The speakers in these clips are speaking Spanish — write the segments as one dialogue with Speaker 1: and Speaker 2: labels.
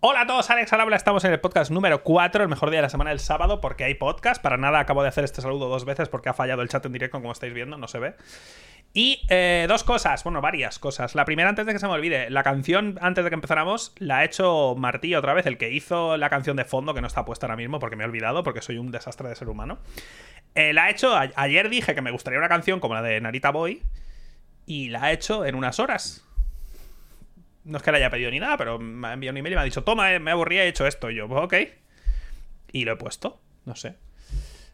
Speaker 1: Hola a todos, Alex Alabla, estamos en el podcast número 4, el mejor día de la semana, el sábado, porque hay podcast. Para nada acabo de hacer este saludo dos veces porque ha fallado el chat en directo, como estáis viendo, no se ve. Y eh, dos cosas, bueno, varias cosas. La primera, antes de que se me olvide, la canción, antes de que empezáramos, la ha hecho Martí otra vez, el que hizo la canción de fondo, que no está puesta ahora mismo porque me he olvidado, porque soy un desastre de ser humano. Eh, la ha hecho, ayer dije que me gustaría una canción como la de Narita Boy, y la ha hecho en unas horas. No es que le haya pedido ni nada, pero me ha enviado un email y me ha dicho, toma, eh, me aburría, he hecho esto. Y yo, pues ok. Y lo he puesto, no sé.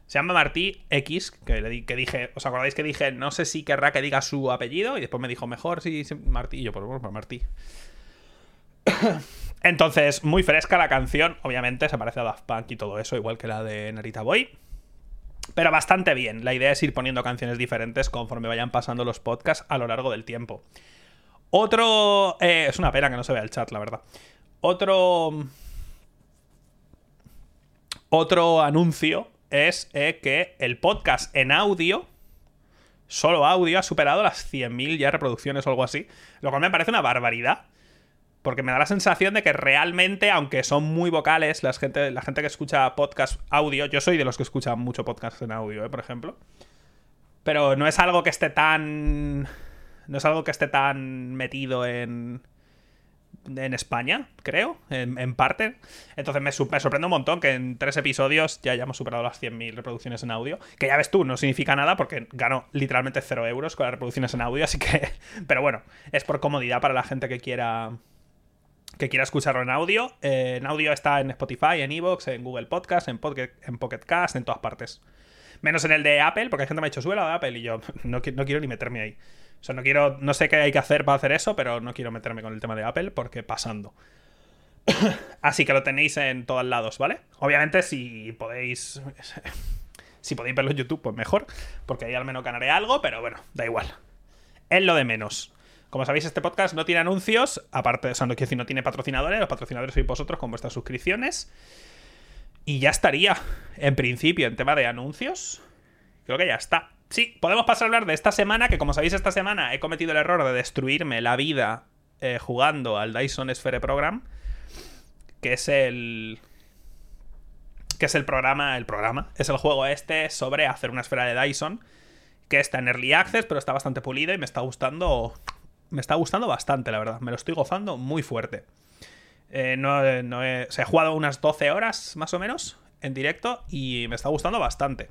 Speaker 1: Se llama Martí X, que, le di, que dije, ¿os acordáis que dije, no sé si querrá que diga su apellido? Y después me dijo, mejor si Martí. Y yo, pues bueno, pues Martí. Entonces, muy fresca la canción. Obviamente se parece a Daft Punk y todo eso, igual que la de Narita Boy. Pero bastante bien. La idea es ir poniendo canciones diferentes conforme vayan pasando los podcasts a lo largo del tiempo. Otro. Eh, es una pena que no se vea el chat, la verdad. Otro. Otro anuncio es eh, que el podcast en audio, solo audio, ha superado las 100.000 ya reproducciones o algo así. Lo cual me parece una barbaridad. Porque me da la sensación de que realmente, aunque son muy vocales, la gente, la gente que escucha podcast audio, yo soy de los que escuchan mucho podcast en audio, ¿eh? por ejemplo. Pero no es algo que esté tan no es algo que esté tan metido en, en España, creo, en, parte. Entonces me, sorprende un montón que en tres episodios ya hayamos superado las 100.000 reproducciones en audio. Que ya ves tú, no significa nada porque gano literalmente 0 euros con las reproducciones en audio, así que... Pero bueno, es por comodidad para la gente que quiera... Que quiera escucharlo en audio. Eh, en audio está en Spotify, en Evox, en Google Podcast, en Pocket, en Pocket Cast, en todas partes. Menos en el de Apple, porque hay gente que me ha dicho, sube la de Apple, y yo no, no quiero ni meterme ahí. O sea, no quiero. No sé qué hay que hacer para hacer eso, pero no quiero meterme con el tema de Apple porque pasando. Así que lo tenéis en todos lados, ¿vale? Obviamente, si podéis. si podéis verlo en YouTube, pues mejor. Porque ahí al menos ganaré algo, pero bueno, da igual. Es lo de menos. Como sabéis, este podcast no tiene anuncios. Aparte, o sea, no no tiene patrocinadores. Los patrocinadores sois vosotros con vuestras suscripciones. Y ya estaría. En principio, en tema de anuncios. Creo que ya está. Sí, podemos pasar a hablar de esta semana, que como sabéis, esta semana he cometido el error de destruirme la vida eh, jugando al Dyson Sphere Program, que es el... que es el programa, el programa, es el juego este sobre hacer una esfera de Dyson, que está en Early Access, pero está bastante pulido y me está gustando... Me está gustando bastante, la verdad. Me lo estoy gozando muy fuerte. Eh, no, no he, he jugado unas 12 horas, más o menos, en directo, y me está gustando bastante.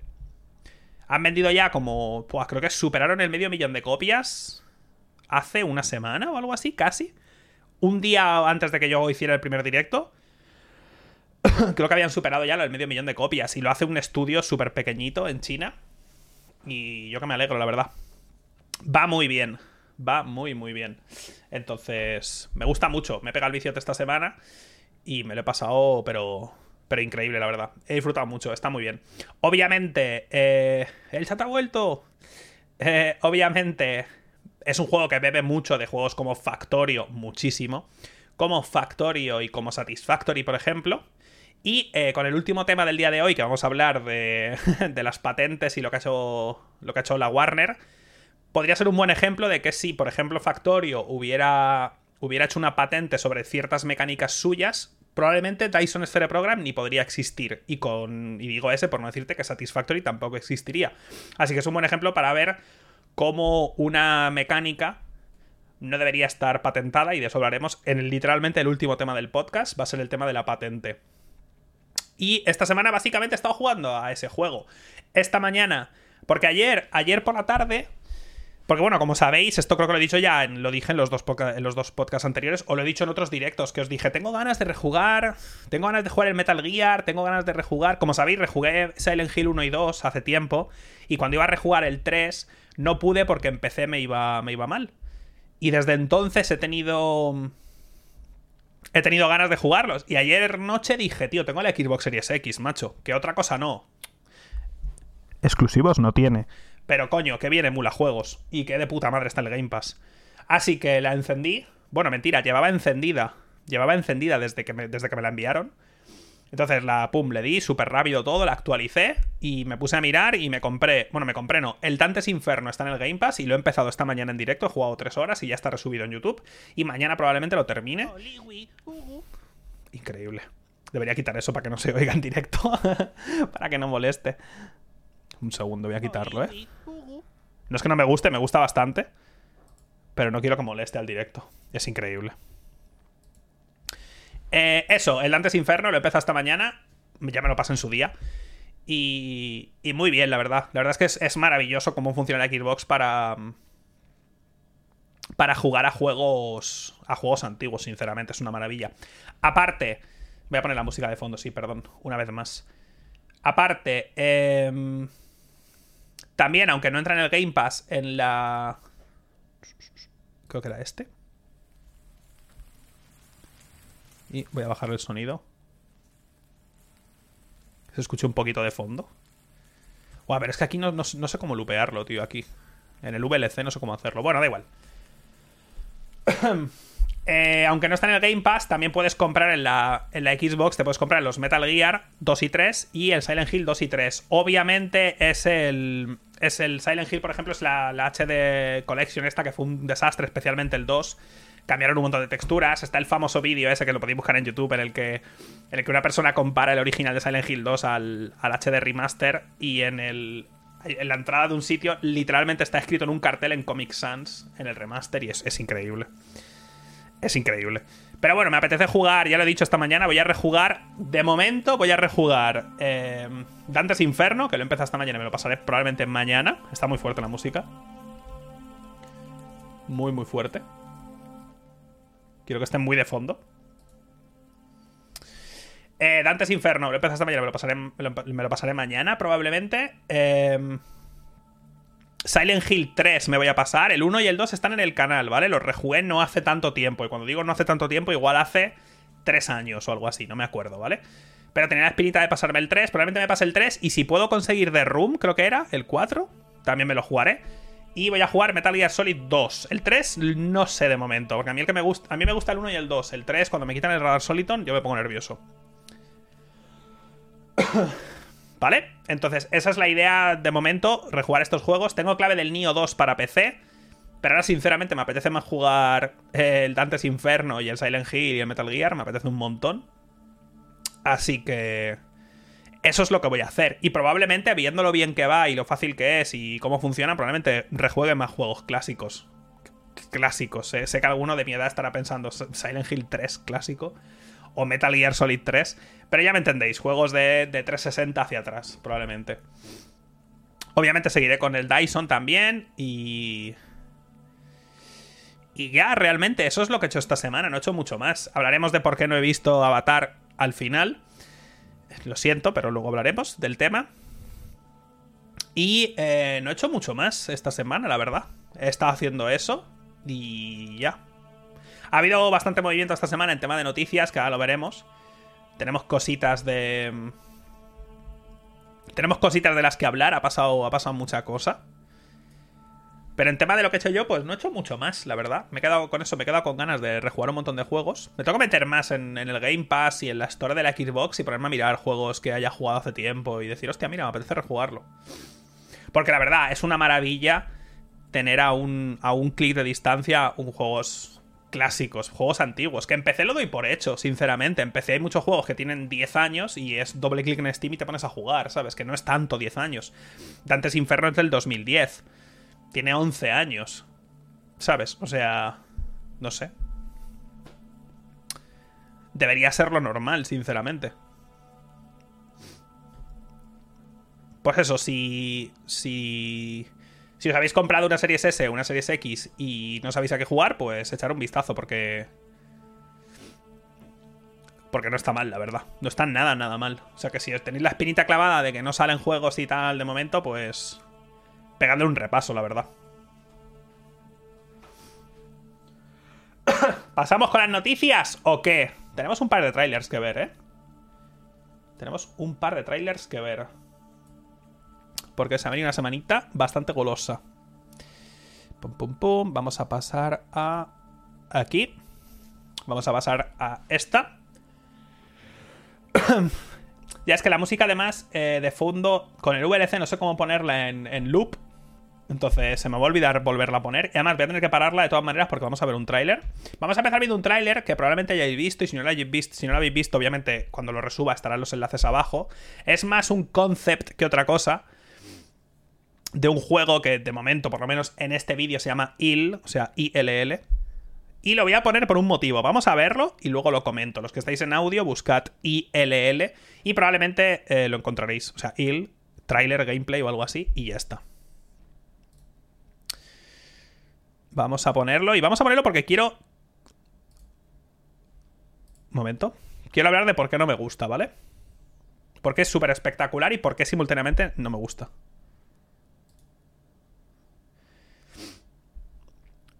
Speaker 1: Han vendido ya como. Pues creo que superaron el medio millón de copias. Hace una semana o algo así, casi. Un día antes de que yo hiciera el primer directo. creo que habían superado ya el medio millón de copias. Y lo hace un estudio súper pequeñito en China. Y yo que me alegro, la verdad. Va muy bien. Va muy, muy bien. Entonces, me gusta mucho. Me pega el vicio esta semana. Y me lo he pasado, pero pero increíble, la verdad. He disfrutado mucho, está muy bien. Obviamente, eh, el chat ha vuelto. Eh, obviamente, es un juego que bebe mucho de juegos como Factorio, muchísimo. Como Factorio y como Satisfactory, por ejemplo. Y eh, con el último tema del día de hoy, que vamos a hablar de, de las patentes y lo que, ha hecho, lo que ha hecho la Warner, podría ser un buen ejemplo de que si, por ejemplo, Factorio hubiera, hubiera hecho una patente sobre ciertas mecánicas suyas, probablemente Dyson Sphere Program ni podría existir. Y con. Y digo ese por no decirte que Satisfactory tampoco existiría. Así que es un buen ejemplo para ver cómo una mecánica no debería estar patentada. Y de eso hablaremos en literalmente el último tema del podcast. Va a ser el tema de la patente. Y esta semana básicamente he estado jugando a ese juego. Esta mañana. Porque ayer, ayer por la tarde, porque bueno, como sabéis, esto creo que lo he dicho ya, lo dije en los, dos en los dos podcasts anteriores, o lo he dicho en otros directos, que os dije, tengo ganas de rejugar, tengo ganas de jugar el Metal Gear, tengo ganas de rejugar. Como sabéis, rejugué Silent Hill 1 y 2 hace tiempo, y cuando iba a rejugar el 3, no pude porque empecé me iba, me iba mal. Y desde entonces he tenido... He tenido ganas de jugarlos. Y ayer noche dije, tío, tengo la Xbox Series X, macho. Que otra cosa no. Exclusivos no tiene. Pero coño, que viene mula juegos. Y que de puta madre está el Game Pass. Así que la encendí. Bueno, mentira, llevaba encendida. Llevaba encendida desde que me, desde que me la enviaron. Entonces la pum, le di súper rápido todo, la actualicé y me puse a mirar y me compré. Bueno, me compré no. El Dantes Inferno está en el Game Pass y lo he empezado esta mañana en directo. He jugado tres horas y ya está resubido en YouTube. Y mañana probablemente lo termine. increíble. Debería quitar eso para que no se oiga en directo. para que no moleste. Un segundo, voy a quitarlo, ¿eh? No es que no me guste, me gusta bastante. Pero no quiero que moleste al directo. Es increíble. Eh, eso, el Dantes Inferno lo empezado esta mañana. Ya me lo pasé en su día. Y, y muy bien, la verdad. La verdad es que es, es maravilloso cómo funciona la Xbox para. Para jugar a juegos. A juegos antiguos, sinceramente. Es una maravilla. Aparte. Voy a poner la música de fondo, sí, perdón. Una vez más. Aparte. Eh, también, aunque no entra en el Game Pass, en la. Creo que era este. Y voy a bajar el sonido. Se escucha un poquito de fondo. a ver, es que aquí no, no, sé cómo lupearlo, tío, aquí. En el VLC no sé cómo hacerlo. Bueno, da igual. Eh, aunque no está en el Game Pass, también puedes comprar en la, en la Xbox, te puedes comprar los Metal Gear 2 y 3 y el Silent Hill 2 y 3. Obviamente es el, es el Silent Hill, por ejemplo, es la, HD Collection esta, que fue un desastre, especialmente el 2. Cambiaron un montón de texturas. Está el famoso vídeo ese que lo podéis buscar en YouTube, en el que, en el que una persona compara el original de Silent Hill 2 al, al HD Remaster y en el, en la entrada de un sitio literalmente está escrito en un cartel en Comic Sans en el remaster y es, es increíble es increíble. Pero bueno, me apetece jugar, ya lo he dicho esta mañana, voy a rejugar. De momento voy a rejugar eh, Dantes Inferno, que lo empecé esta mañana y me lo pasaré probablemente mañana. Está muy fuerte la música. Muy, muy fuerte. Quiero que esté muy de fondo. Eh, Dantes Inferno, lo empecé esta mañana, me lo pasaré, me lo pasaré mañana probablemente. Eh, Silent Hill 3 me voy a pasar. El 1 y el 2 están en el canal, ¿vale? Los rejugué no hace tanto tiempo. Y cuando digo no hace tanto tiempo, igual hace 3 años o algo así, no me acuerdo, ¿vale? Pero tenía la espinita de pasarme el 3. Probablemente me pase el 3. Y si puedo conseguir The Room, creo que era, el 4, también me lo jugaré. Y voy a jugar Metal Gear Solid 2. El 3 no sé de momento, porque a mí el que me gusta, a mí me gusta el 1 y el 2. El 3 cuando me quitan el radar Soliton yo me pongo nervioso. ¿Vale? Entonces, esa es la idea de momento, rejugar estos juegos. Tengo clave del Nio 2 para PC. Pero ahora, sinceramente, me apetece más jugar el Dantes Inferno y el Silent Hill y el Metal Gear. Me apetece un montón. Así que. Eso es lo que voy a hacer. Y probablemente, viendo lo bien que va y lo fácil que es y cómo funciona, probablemente rejuegue más juegos clásicos. Clásicos. Sé que alguno de mi edad estará pensando Silent Hill 3 clásico o Metal Gear Solid 3. Pero ya me entendéis, juegos de, 360 hacia atrás, probablemente. Obviamente seguiré con el Dyson también y... Y ya, realmente, eso es lo que he hecho esta semana, no he hecho mucho más. Hablaremos de por qué no he visto Avatar al final. Lo siento, pero luego hablaremos del tema. Y eh, no he hecho mucho más esta semana, la verdad. He estado haciendo eso y ya. Ha habido bastante movimiento esta semana en tema de noticias, que ahora lo veremos. Tenemos cositas de. Mm, tenemos cositas de las que hablar, ha pasado, ha pasado mucha cosa. Pero en tema de lo que he hecho yo, pues no he hecho mucho más, la verdad. Me he quedado con eso, me he quedado con ganas de rejugar un montón de juegos. Me tengo que meter más en, el Game Pass y en la Store de la Xbox y ponerme a mirar juegos que haya jugado hace tiempo y decir, hostia, mira, me apetece rejugarlo. Porque la verdad, es una maravilla tener a un, a un clic de distancia un juegos clásicos, juegos antiguos, que empecé lo doy por hecho, sinceramente. Empecé hay muchos juegos que tienen 10 años y es doble clic en Steam y te pones a jugar, ¿sabes? Que no es tanto 10 años. Dantes Inferno es del 2010. Tiene 11 años. ¿Sabes? O sea, no sé. Debería ser lo normal, sinceramente. Pues eso, si... Si... Si os habéis comprado una Series S una Series X y no sabéis a qué jugar, pues echar un vistazo porque... Porque no está mal, la verdad. No está nada, nada mal. O sea que si os tenéis la espinita clavada de que no salen juegos y tal de momento, pues... Pegadle un repaso, la verdad. ¿Pasamos con las noticias o qué? Tenemos un par de trailers que ver, ¿eh? Tenemos un par de trailers que ver porque se ha venido una semanita bastante golosa. Pum, pum, pum. Vamos a pasar a aquí. Vamos a pasar a esta. ya es que la música además eh, de fondo con el VLC no sé cómo ponerla en, loop. Entonces se me va a olvidar volverla a poner. Y además voy a tener que pararla de todas maneras porque vamos a ver un tráiler. Vamos a empezar viendo un tráiler que probablemente hayáis visto. Y si no lo visto, si no lo habéis visto, obviamente cuando lo resuba estarán los enlaces abajo. Es más un concept que otra cosa. De un juego que de momento, por lo menos en este vídeo, se llama ILL, o sea, ILL. Y lo voy a poner por un motivo. Vamos a verlo y luego lo comento. Los que estáis en audio, buscad ILL y probablemente eh, lo encontraréis. O sea, IL, trailer, gameplay o algo así, y ya está. Vamos a ponerlo. Y vamos a ponerlo porque quiero... Momento. Quiero hablar de por qué no me gusta, ¿vale? Porque es súper espectacular y por qué simultáneamente no me gusta.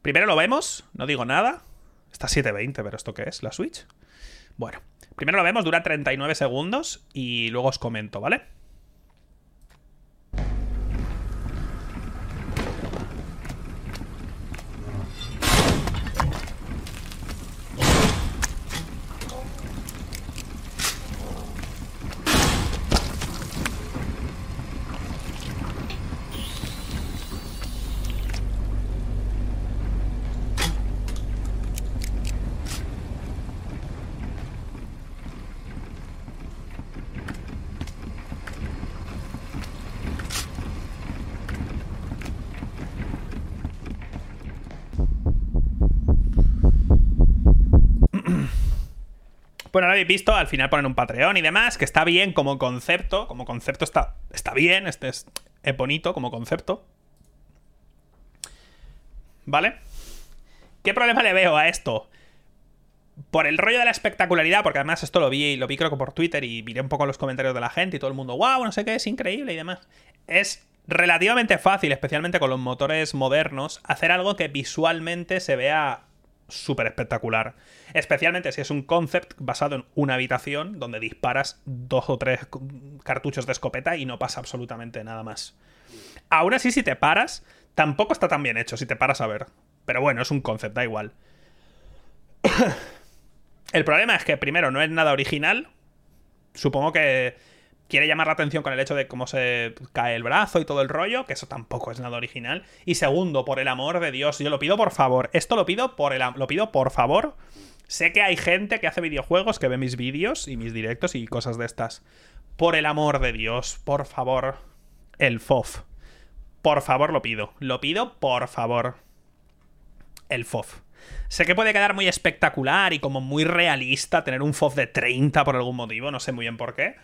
Speaker 1: Primero lo vemos, no digo nada. Está 720, pero ¿esto qué es? ¿La Switch? Bueno, primero lo vemos, dura 39 segundos y luego os comento, ¿vale? Bueno, lo habéis visto, al final ponen un Patreon y demás, que está bien como concepto. Como concepto está, está bien, este es, bonito como concepto. ¿Vale? ¿Qué problema le veo a esto? Por el rollo de la espectacularidad, porque además esto lo vi, lo vi creo que por Twitter y miré un poco los comentarios de la gente y todo el mundo, wow, no sé qué, es increíble y demás. Es relativamente fácil, especialmente con los motores modernos, hacer algo que visualmente se vea súper espectacular. Especialmente si es un concept basado en una habitación donde disparas dos o tres cartuchos de escopeta y no pasa absolutamente nada más. Aún así, si te paras, tampoco está tan bien hecho, si te paras a ver. Pero bueno, es un concept, da igual. El problema es que primero no es nada original. Supongo que quiere llamar la atención con el hecho de cómo se cae el brazo y todo el rollo, que eso tampoco es nada original. Y segundo, por el amor de Dios, yo lo pido por favor. Esto lo pido por el lo pido por favor. Sé que hay gente que hace videojuegos, que ve mis vídeos y mis directos y cosas de estas. Por el amor de Dios, por favor, el FOF. Por favor lo pido. Lo pido, por favor. El FOF. Sé que puede quedar muy espectacular y como muy realista tener un FOF de 30 por algún motivo, no sé muy bien por qué.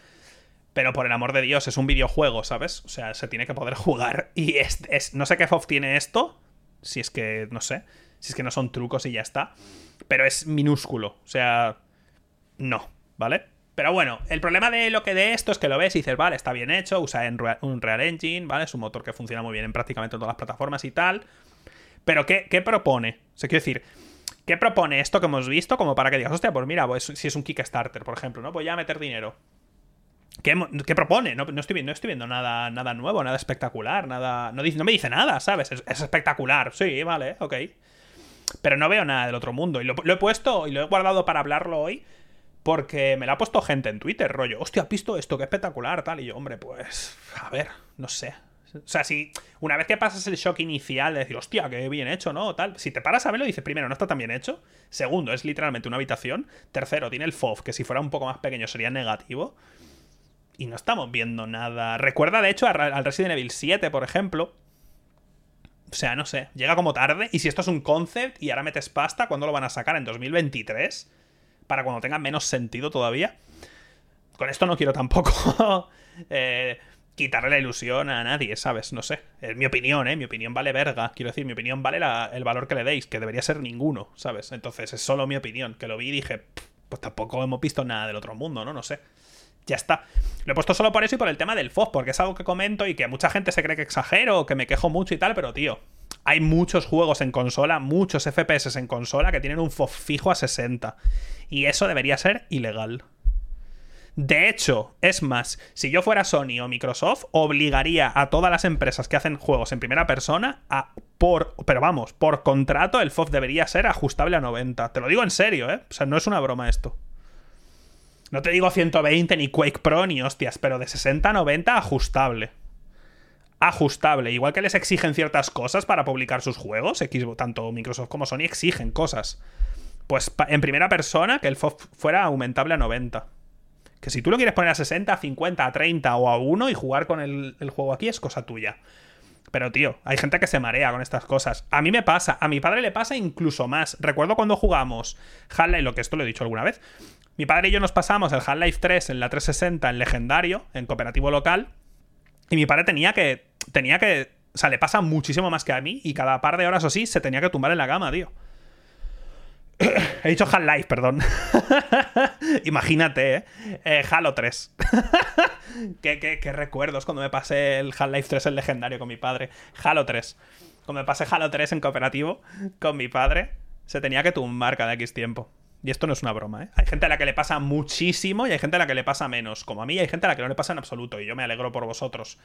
Speaker 1: Pero por el amor de Dios, es un videojuego, ¿sabes? O sea, se tiene que poder jugar. Y es, no sé qué FOF tiene esto. Si es que, no sé. Si es que no son trucos y ya está. Pero es minúsculo. O sea, no, ¿vale? Pero bueno, el problema de lo que de esto es que lo ves y dices, vale, está bien hecho, usa un Real Engine, ¿vale? Es un motor que funciona muy bien en prácticamente todas las plataformas y tal. Pero ¿qué, qué propone? O sea, quiero decir, ¿qué propone esto que hemos visto como para que digas, hostia, pues mira, pues si es un Kickstarter, por ejemplo, ¿no? Voy a meter dinero. ¿Qué, propone? No, estoy, no estoy viendo nada, nada nuevo, nada espectacular, nada. No, no me dice nada, ¿sabes? Es, espectacular. Sí, vale, ok. Pero no veo nada del otro mundo. Y lo, he puesto y lo he guardado para hablarlo hoy. Porque me lo ha puesto gente en Twitter, rollo. Hostia, ¿has visto esto? Qué espectacular, tal. Y yo, hombre, pues. A ver, no sé. O sea, si una vez que pasas el shock inicial de decir, hostia, qué bien hecho, ¿no? Tal, si te paras a verlo, dices, primero, no está tan bien hecho. Segundo, es literalmente una habitación. Tercero, tiene el FOV, que si fuera un poco más pequeño sería negativo y no estamos viendo nada. Recuerda, de hecho, al Resident Evil 7, por ejemplo. O sea, no sé, llega como tarde. Y si esto es un concept y ahora metes pasta, ¿cuándo lo van a sacar? ¿En 2023? Para cuando tenga menos sentido todavía. Con esto no quiero tampoco eh, quitarle la ilusión a nadie, ¿sabes? No sé. Es mi opinión, ¿eh? Mi opinión vale verga. Quiero decir, mi opinión vale el valor que le deis, que debería ser ninguno, ¿sabes? Entonces es solo mi opinión. Que lo vi y dije, pues tampoco hemos visto nada del otro mundo, ¿no? No sé. Ya está. Lo he puesto solo por eso y por el tema del FOV, porque es algo que comento y que mucha gente se cree que exagero que me quejo mucho y tal, pero tío, hay muchos juegos en consola, muchos FPS en consola que tienen un FOV fijo a 60. Y eso debería ser ilegal. De hecho, es más, si yo fuera Sony o Microsoft, obligaría a todas las empresas que hacen juegos en primera persona a por, pero vamos, por contrato el FOV debería ser ajustable a 90. Te lo digo en serio, ¿eh? O sea, no es una broma esto. No te digo 120 ni Quake Pro ni hostias, pero de 60 a 90 ajustable. ajustable. Igual que les exigen ciertas cosas para publicar sus juegos, Xbox, tanto Microsoft como Sony exigen cosas. Pues en primera persona que el FOV fuera aumentable a 90. Que si tú lo quieres poner a 60, a 50, a 30 o a 1 y jugar con el, juego aquí es cosa tuya. Pero tío, hay gente que se marea con estas cosas. A mí me pasa, a mi padre le pasa incluso más. Recuerdo cuando jugamos Half-Life, lo que esto lo he dicho alguna vez. Mi padre y yo nos pasamos el Half-Life 3 en la 360 en legendario, en cooperativo local. Y mi padre tenía que. Tenía que. O sea, le pasa muchísimo más que a mí. Y cada par de horas o sí se tenía que tumbar en la cama, tío. He dicho Half-Life, perdón. Imagínate, ¿eh? ¿eh? Halo 3. ¿Qué, recuerdos cuando me pasé el Half-Life 3 el legendario con mi padre. Halo 3. Cuando me pasé Halo 3 en cooperativo con mi padre, se tenía que tumbar cada X tiempo. Y esto no es una broma, ¿eh? Hay gente a la que le pasa muchísimo y hay gente a la que le pasa menos. Como a mí, hay gente a la que no le pasa en absoluto. Y yo me alegro por vosotros.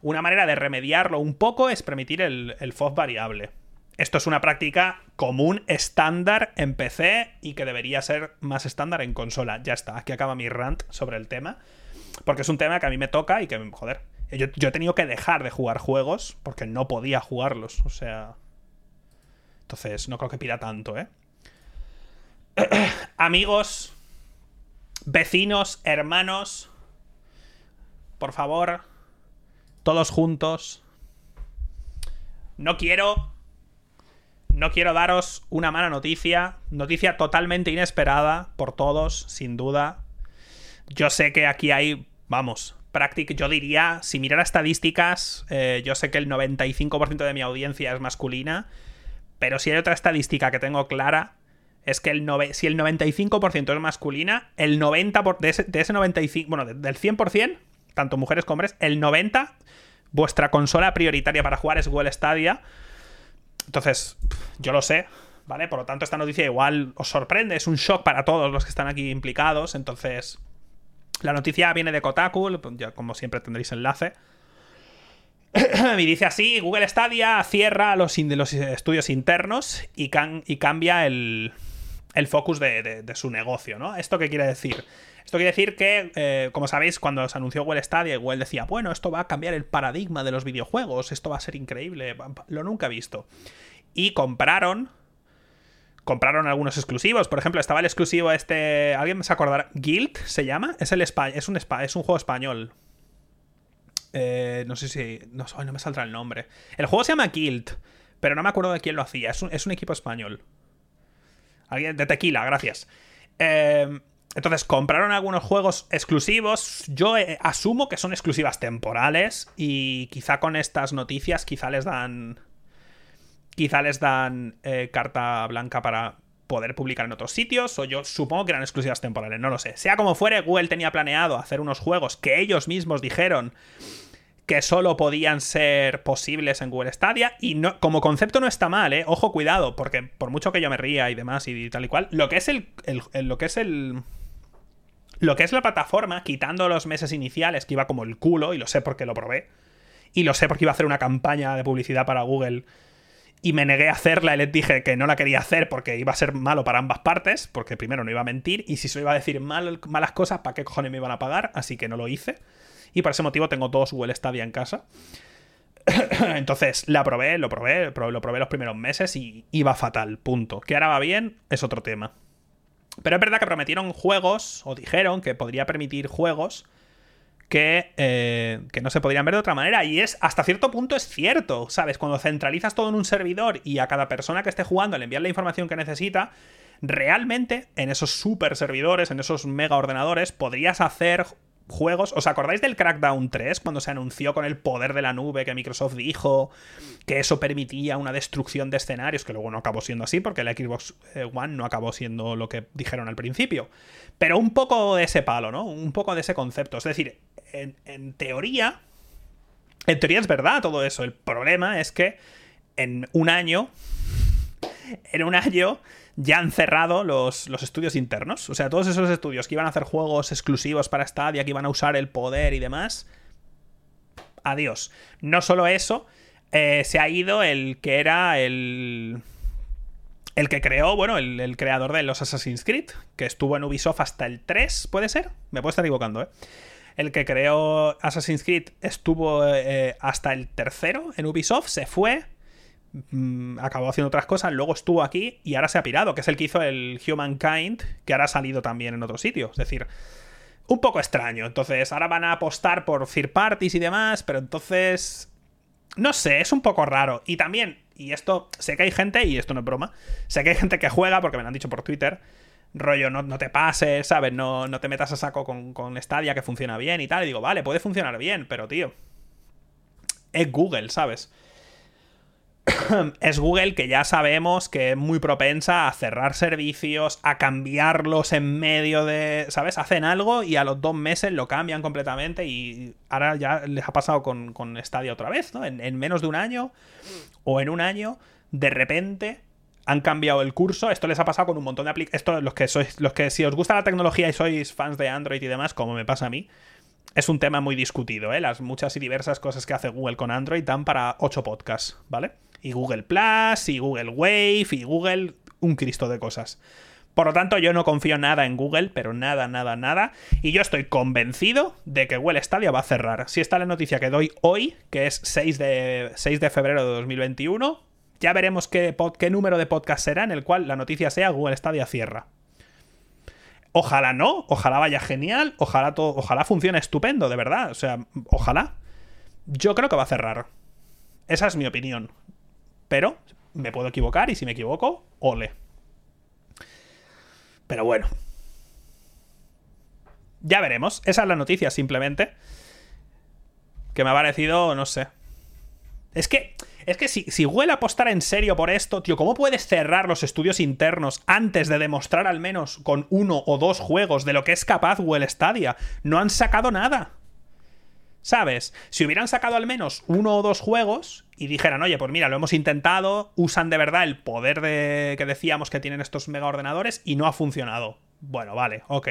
Speaker 1: Una manera de remediarlo un poco es permitir el, el variable. Esto es una práctica común, estándar en PC y que debería ser más estándar en consola. Ya está, aquí acaba mi rant sobre el tema. Porque es un tema que a mí me toca y que, joder, yo, he tenido que dejar de jugar juegos porque no podía jugarlos. O sea... Entonces, no creo que pida tanto, ¿eh? Amigos, vecinos, hermanos, por favor, todos juntos. No quiero no quiero daros una mala noticia, noticia totalmente inesperada por todos, sin duda. Yo sé que aquí hay, vamos, práctica, yo diría, si mirara estadísticas, eh, yo sé que el 95% de mi audiencia es masculina, pero si hay otra estadística que tengo clara, es que el si el 95% es masculina, el 90% de ese, de ese 95%, bueno, del 100%, tanto mujeres como hombres, el 90% vuestra consola prioritaria para jugar es Google Stadia entonces, yo lo sé, ¿vale? Por lo tanto, esta noticia igual os sorprende, es un shock para todos los que están aquí implicados. Entonces, la noticia viene de Kotaku, ya como siempre tendréis enlace. y dice así: Google Stadia cierra los, estudios internos y cambia el, el focus de, su negocio, ¿no? ¿Esto qué quiere decir? Esto quiere decir que, eh, como sabéis, cuando se anunció Google Stadia, Google decía, bueno, esto va a cambiar el paradigma de los videojuegos, esto va a ser increíble, lo nunca he visto. Y compraron compraron algunos exclusivos. Por ejemplo, estaba el exclusivo este. ¿Alguien se acordará? Guild se llama. Es el es un es un juego español. Eh, no sé si. No, no, me saldrá el nombre. El juego se llama Guild. Pero no me acuerdo de quién lo hacía. Es un, es un equipo español. De tequila, gracias. Eh, entonces compraron algunos juegos exclusivos. Yo eh, asumo que son exclusivas temporales. Y quizá con estas noticias, quizá les dan. Quizá les dan eh, carta blanca para poder publicar en otros sitios. O yo supongo que eran exclusivas temporales, no lo sé. Sea como fuere, Google tenía planeado hacer unos juegos que ellos mismos dijeron que solo podían ser posibles en Google Stadia. Y no, como concepto no está mal, ¿eh? Ojo, cuidado, porque por mucho que yo me ría y demás y tal y cual, lo que es el lo que es el lo que es la plataforma, quitando los meses iniciales, que iba como el culo, y lo sé porque lo probé, y lo sé porque iba a hacer una campaña de publicidad para Google, y me negué a hacerla y les dije que no la quería hacer porque iba a ser malo para ambas partes, porque primero no iba a mentir, y si se iba a decir mal, malas cosas, ¿para qué cojones me iban a pagar? Así que no lo hice. Y por ese motivo tengo dos Google Stadia en casa. Entonces la probé, lo probé, lo probé los primeros meses y iba fatal, punto. Que ahora va bien es otro tema. Pero es verdad que prometieron juegos, o dijeron que podría permitir juegos que, eh, que, no se podrían ver de otra manera. Y es, hasta cierto punto es cierto, ¿sabes? Cuando centralizas todo en un servidor y a cada persona que esté jugando le envías la información que necesita, realmente en esos super servidores, en esos mega ordenadores, podrías hacer juegos. ¿Os acordáis del Crackdown 3 cuando se anunció con el poder de la nube que Microsoft dijo que eso permitía una destrucción de escenarios? Que luego no acabó siendo así porque la Xbox eh, One no acabó siendo lo que dijeron al principio. Pero un poco de ese palo, ¿no? Un poco de ese concepto. Es decir, en, en teoría. En teoría es verdad todo eso. El problema es que en un año. En un año ya han cerrado los, estudios internos. O sea, todos esos estudios que iban a hacer juegos exclusivos para Stadia, que iban a usar el poder y demás. Adiós. No solo eso, eh, se ha ido el que era el. El que creó, bueno, el, creador de los Assassin's Creed, que estuvo en Ubisoft hasta el 3, ¿puede ser? Me puedo estar equivocando, ¿eh? el que creó Assassin's Creed, estuvo eh, hasta el tercero en Ubisoft, se fue, mm, acabó haciendo otras cosas, luego estuvo aquí y ahora se ha pirado, que es el que hizo el Humankind, que ahora ha salido también en otro sitio. Es decir, un poco extraño. Entonces, ahora van a apostar por third parties y demás, pero entonces... No sé, es un poco raro. Y también, y esto, sé que hay gente, y esto no es broma, sé que hay gente que juega, porque me lo han dicho por Twitter, rollo, no, no te pases, ¿sabes? No, no, te metas a saco con, con Stadia que funciona bien y tal. Y digo, vale, puede funcionar bien, pero tío, es Google, ¿sabes? es Google que ya sabemos que es muy propensa a cerrar servicios, a cambiarlos en medio de, ¿sabes? Hacen algo y a los dos meses lo cambian completamente y ahora ya les ha pasado con, con Stadia otra vez, ¿no? En, menos de un año o en un año, de repente han cambiado el curso. Esto les ha pasado con un montón de aplicaciones. Esto, los que sois, los que si os gusta la tecnología y sois fans de Android y demás, como me pasa a mí, es un tema muy discutido, ¿eh? Las muchas y diversas cosas que hace Google con Android dan para ocho podcasts, ¿vale? Y Google Plus, y Google Wave, y Google, un cristo de cosas. Por lo tanto, yo no confío nada en Google, pero nada, nada, nada. Y yo estoy convencido de que Google Stadia va a cerrar. Si está la noticia que doy hoy, que es 6 de, 6 de febrero de 2021, ya veremos qué, qué número de podcast será en el cual la noticia sea Google Stadia cierra. Ojalá no, ojalá vaya genial, ojalá, todo, ojalá funcione estupendo, de verdad. O sea, ojalá. Yo creo que va a cerrar. Esa es mi opinión. Pero me puedo equivocar y si me equivoco, ole. Pero bueno. Ya veremos. Esa es la noticia, simplemente. Que me ha parecido, no sé. Es que, es que si, si Google apostara en serio por esto, tío, ¿cómo puedes cerrar los estudios internos antes de demostrar al menos con uno o dos juegos de lo que es capaz Google Stadia? No han sacado nada. ¿Sabes? Si hubieran sacado al menos uno o dos juegos y dijeran, oye, pues mira, lo hemos intentado, usan de verdad el poder de que decíamos que tienen estos mega ordenadores y no ha funcionado. Bueno, vale, ok.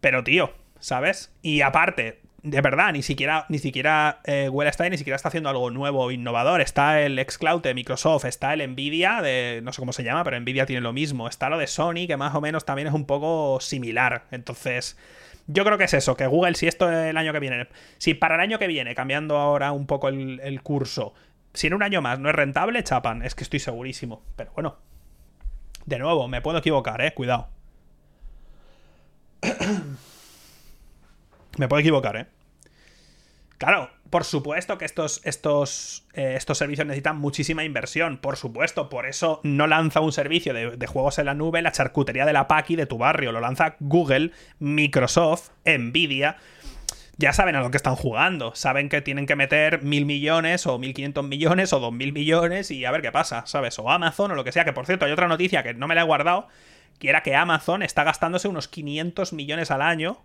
Speaker 1: Pero tío, ¿sabes? Y aparte, de verdad, ni siquiera, ni siquiera eh, está ni siquiera está haciendo algo nuevo o innovador. Está el xCloud de Microsoft, está el Nvidia de. no sé cómo se llama, pero Nvidia tiene lo mismo. Está lo de Sony, que más o menos también es un poco similar. Entonces. Yo creo que es eso, que Google, si esto el año que viene, si para el año que viene, cambiando ahora un poco el, curso, si en un año más no es rentable, chapan, es que estoy segurísimo. Pero bueno, de nuevo, me puedo equivocar, eh, cuidado. me puedo equivocar, eh. Claro, por supuesto que estos, estos, eh, estos servicios necesitan muchísima inversión, por supuesto, por eso no lanza un servicio de, juegos en la nube la charcutería de la Paki de tu barrio, lo lanza Google, Microsoft, Nvidia. Ya saben a lo que están jugando, saben que tienen que meter mil millones o mil quinientos millones o dos mil millones y a ver qué pasa, ¿sabes? O Amazon o lo que sea, que por cierto hay otra noticia que no me la he guardado, que era que Amazon está gastándose unos 500 millones al año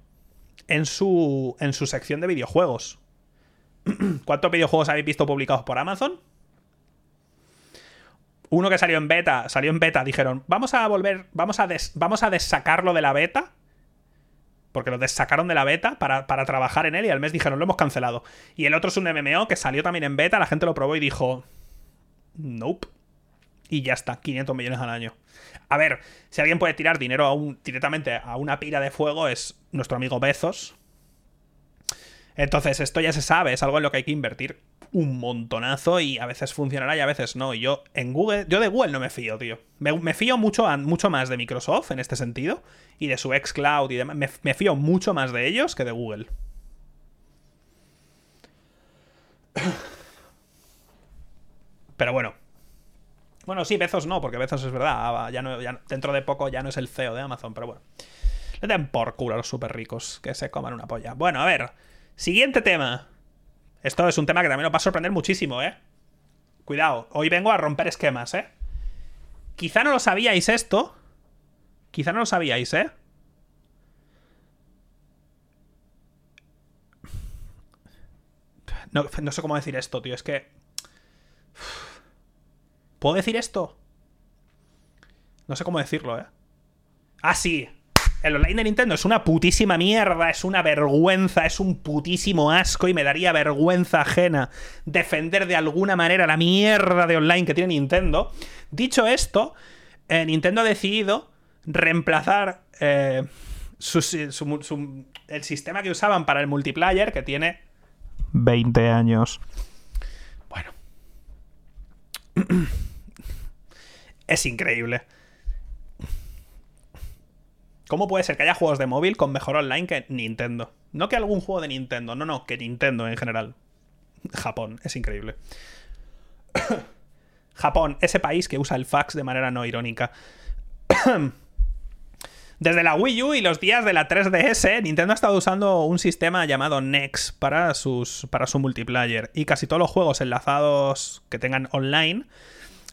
Speaker 1: en su, en su sección de videojuegos. ¿Cuántos videojuegos habéis visto publicados por Amazon? Uno que salió en beta, salió en beta, dijeron, vamos a volver, vamos a, vamos a desacarlo de la beta. Porque lo desacaron de la beta para, para trabajar en él y al mes dijeron, lo hemos cancelado. Y el otro es un MMO que salió también en beta, la gente lo probó y dijo, nope. Y ya está, 500 millones al año. A ver, si alguien puede tirar dinero a un, directamente a una pila de fuego es nuestro amigo Bezos, entonces, esto ya se sabe, es algo en lo que hay que invertir un montonazo y a veces funcionará y a veces no. Y yo en Google, yo de Google no me fío, tío. Me, fío mucho, mucho más de Microsoft en este sentido y de su xCloud y demás. Me, fío mucho más de ellos que de Google. Pero bueno. Bueno, sí, Bezos no, porque Bezos es verdad. Ah, ya dentro de poco ya no es el CEO de Amazon, pero bueno. Le den por culo a los súper ricos que se coman una polla. Bueno, a ver. Siguiente tema. Esto es un tema que también nos va a sorprender muchísimo, ¿eh? Cuidado, hoy vengo a romper esquemas, ¿eh? Quizá no lo sabíais esto. Quizá no lo sabíais, ¿eh? No, no sé cómo decir esto, tío. Es que... ¿Puedo decir esto? No sé cómo decirlo, ¿eh? Ah, sí. El online de Nintendo es una putísima mierda, es una vergüenza, es un putísimo asco y me daría vergüenza ajena defender de alguna manera la mierda de online que tiene Nintendo. Dicho esto, eh, Nintendo ha decidido reemplazar... Eh, el sistema que usaban para el multiplayer, que tiene 20 años. Bueno. es increíble. ¿Cómo puede ser que haya juegos de móvil con mejor online que Nintendo? No que algún juego de Nintendo, no, no, que Nintendo en general. Japón, es increíble. Japón, ese país que usa el fax de manera no irónica. Desde la Wii U y los días de la 3DS, Nintendo ha estado usando un sistema llamado NEX para, sus, para su multiplayer. Y casi todos los juegos enlazados que tengan online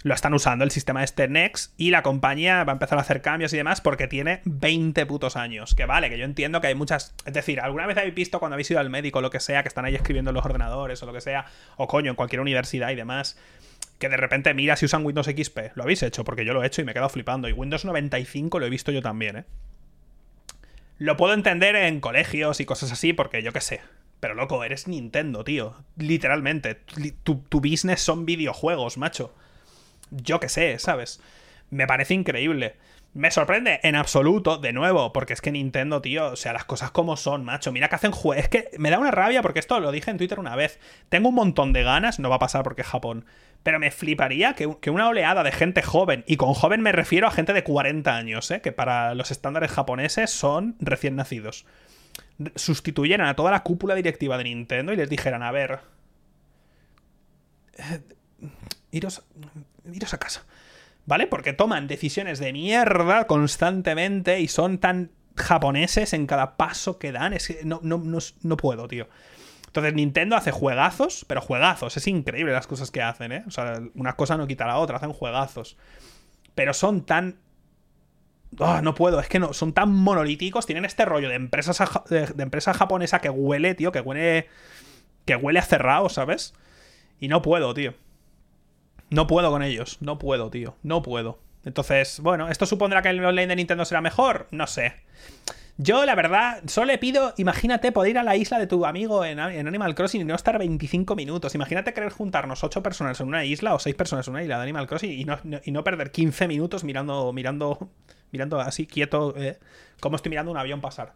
Speaker 1: lo están usando el sistema este Nex y la compañía va a empezar a hacer cambios y demás porque tiene 20 putos años. Que vale, que yo entiendo que hay muchas... Es decir, ¿alguna vez habéis visto cuando habéis ido al médico o lo que sea, que están ahí escribiendo en los ordenadores o lo que sea, o coño, en cualquier universidad y demás, que de repente mira si usan Windows XP? Lo habéis hecho porque yo lo he hecho y me he quedado flipando. Y Windows 95 lo he visto yo también, ¿eh? Lo puedo entender en colegios y cosas así porque yo qué sé. Pero loco, eres Nintendo, tío. Literalmente. Tu, tu business son videojuegos, macho yo qué sé, ¿sabes? Me parece increíble. Me sorprende en absoluto, de nuevo, porque es que Nintendo, tío, o sea, las cosas como son, macho. Mira que hacen juegos. Es que me da una rabia porque esto lo dije en Twitter una vez. Tengo un montón de ganas, no va a pasar porque es Japón. Pero me fliparía que, que, una oleada de gente joven, y con joven me refiero a gente de 40 años, ¿eh? que para los estándares japoneses son recién nacidos, sustituyeran a toda la cúpula directiva de Nintendo y les dijeran, a ver, eh, iros, iros a casa. ¿Vale? Porque toman decisiones de mierda constantemente y son tan japoneses en cada paso que dan. Es que no, no, no, puedo, tío. Entonces Nintendo hace juegazos, pero juegazos. Es increíble las cosas que hacen, ¿eh? O sea, una cosa no quita la otra, hacen juegazos. Pero son tan... Oh, no puedo, es que no, son tan monolíticos, tienen este rollo de, empresas, de empresa japonesa que huele, tío, que huele... Que huele a cerrado, ¿sabes? Y no puedo, tío. No puedo con ellos, no puedo, tío, no puedo. Entonces, bueno, ¿esto supondrá que el online de Nintendo será mejor? No sé. Yo, la verdad, solo le pido, imagínate poder ir a la isla de tu amigo en, Animal Crossing y no estar 25 minutos. Imagínate querer juntarnos 8 personas en una isla o 6 personas en una isla de Animal Crossing y no, y no perder 15 minutos mirando, mirando, mirando así quieto, eh, como estoy mirando un avión pasar.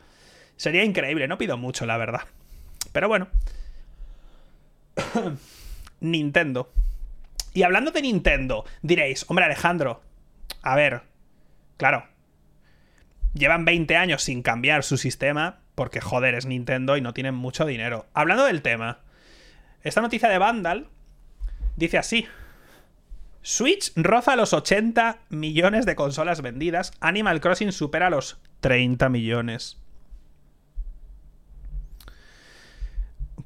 Speaker 1: Sería increíble, no pido mucho, la verdad. Pero bueno. Nintendo. Y hablando de Nintendo, diréis, hombre Alejandro, a ver, claro, llevan 20 años sin cambiar su sistema porque joder es Nintendo y no tienen mucho dinero. Hablando del tema, esta noticia de Vandal dice así. Switch roza los 80 millones de consolas vendidas, Animal Crossing supera los 30 millones.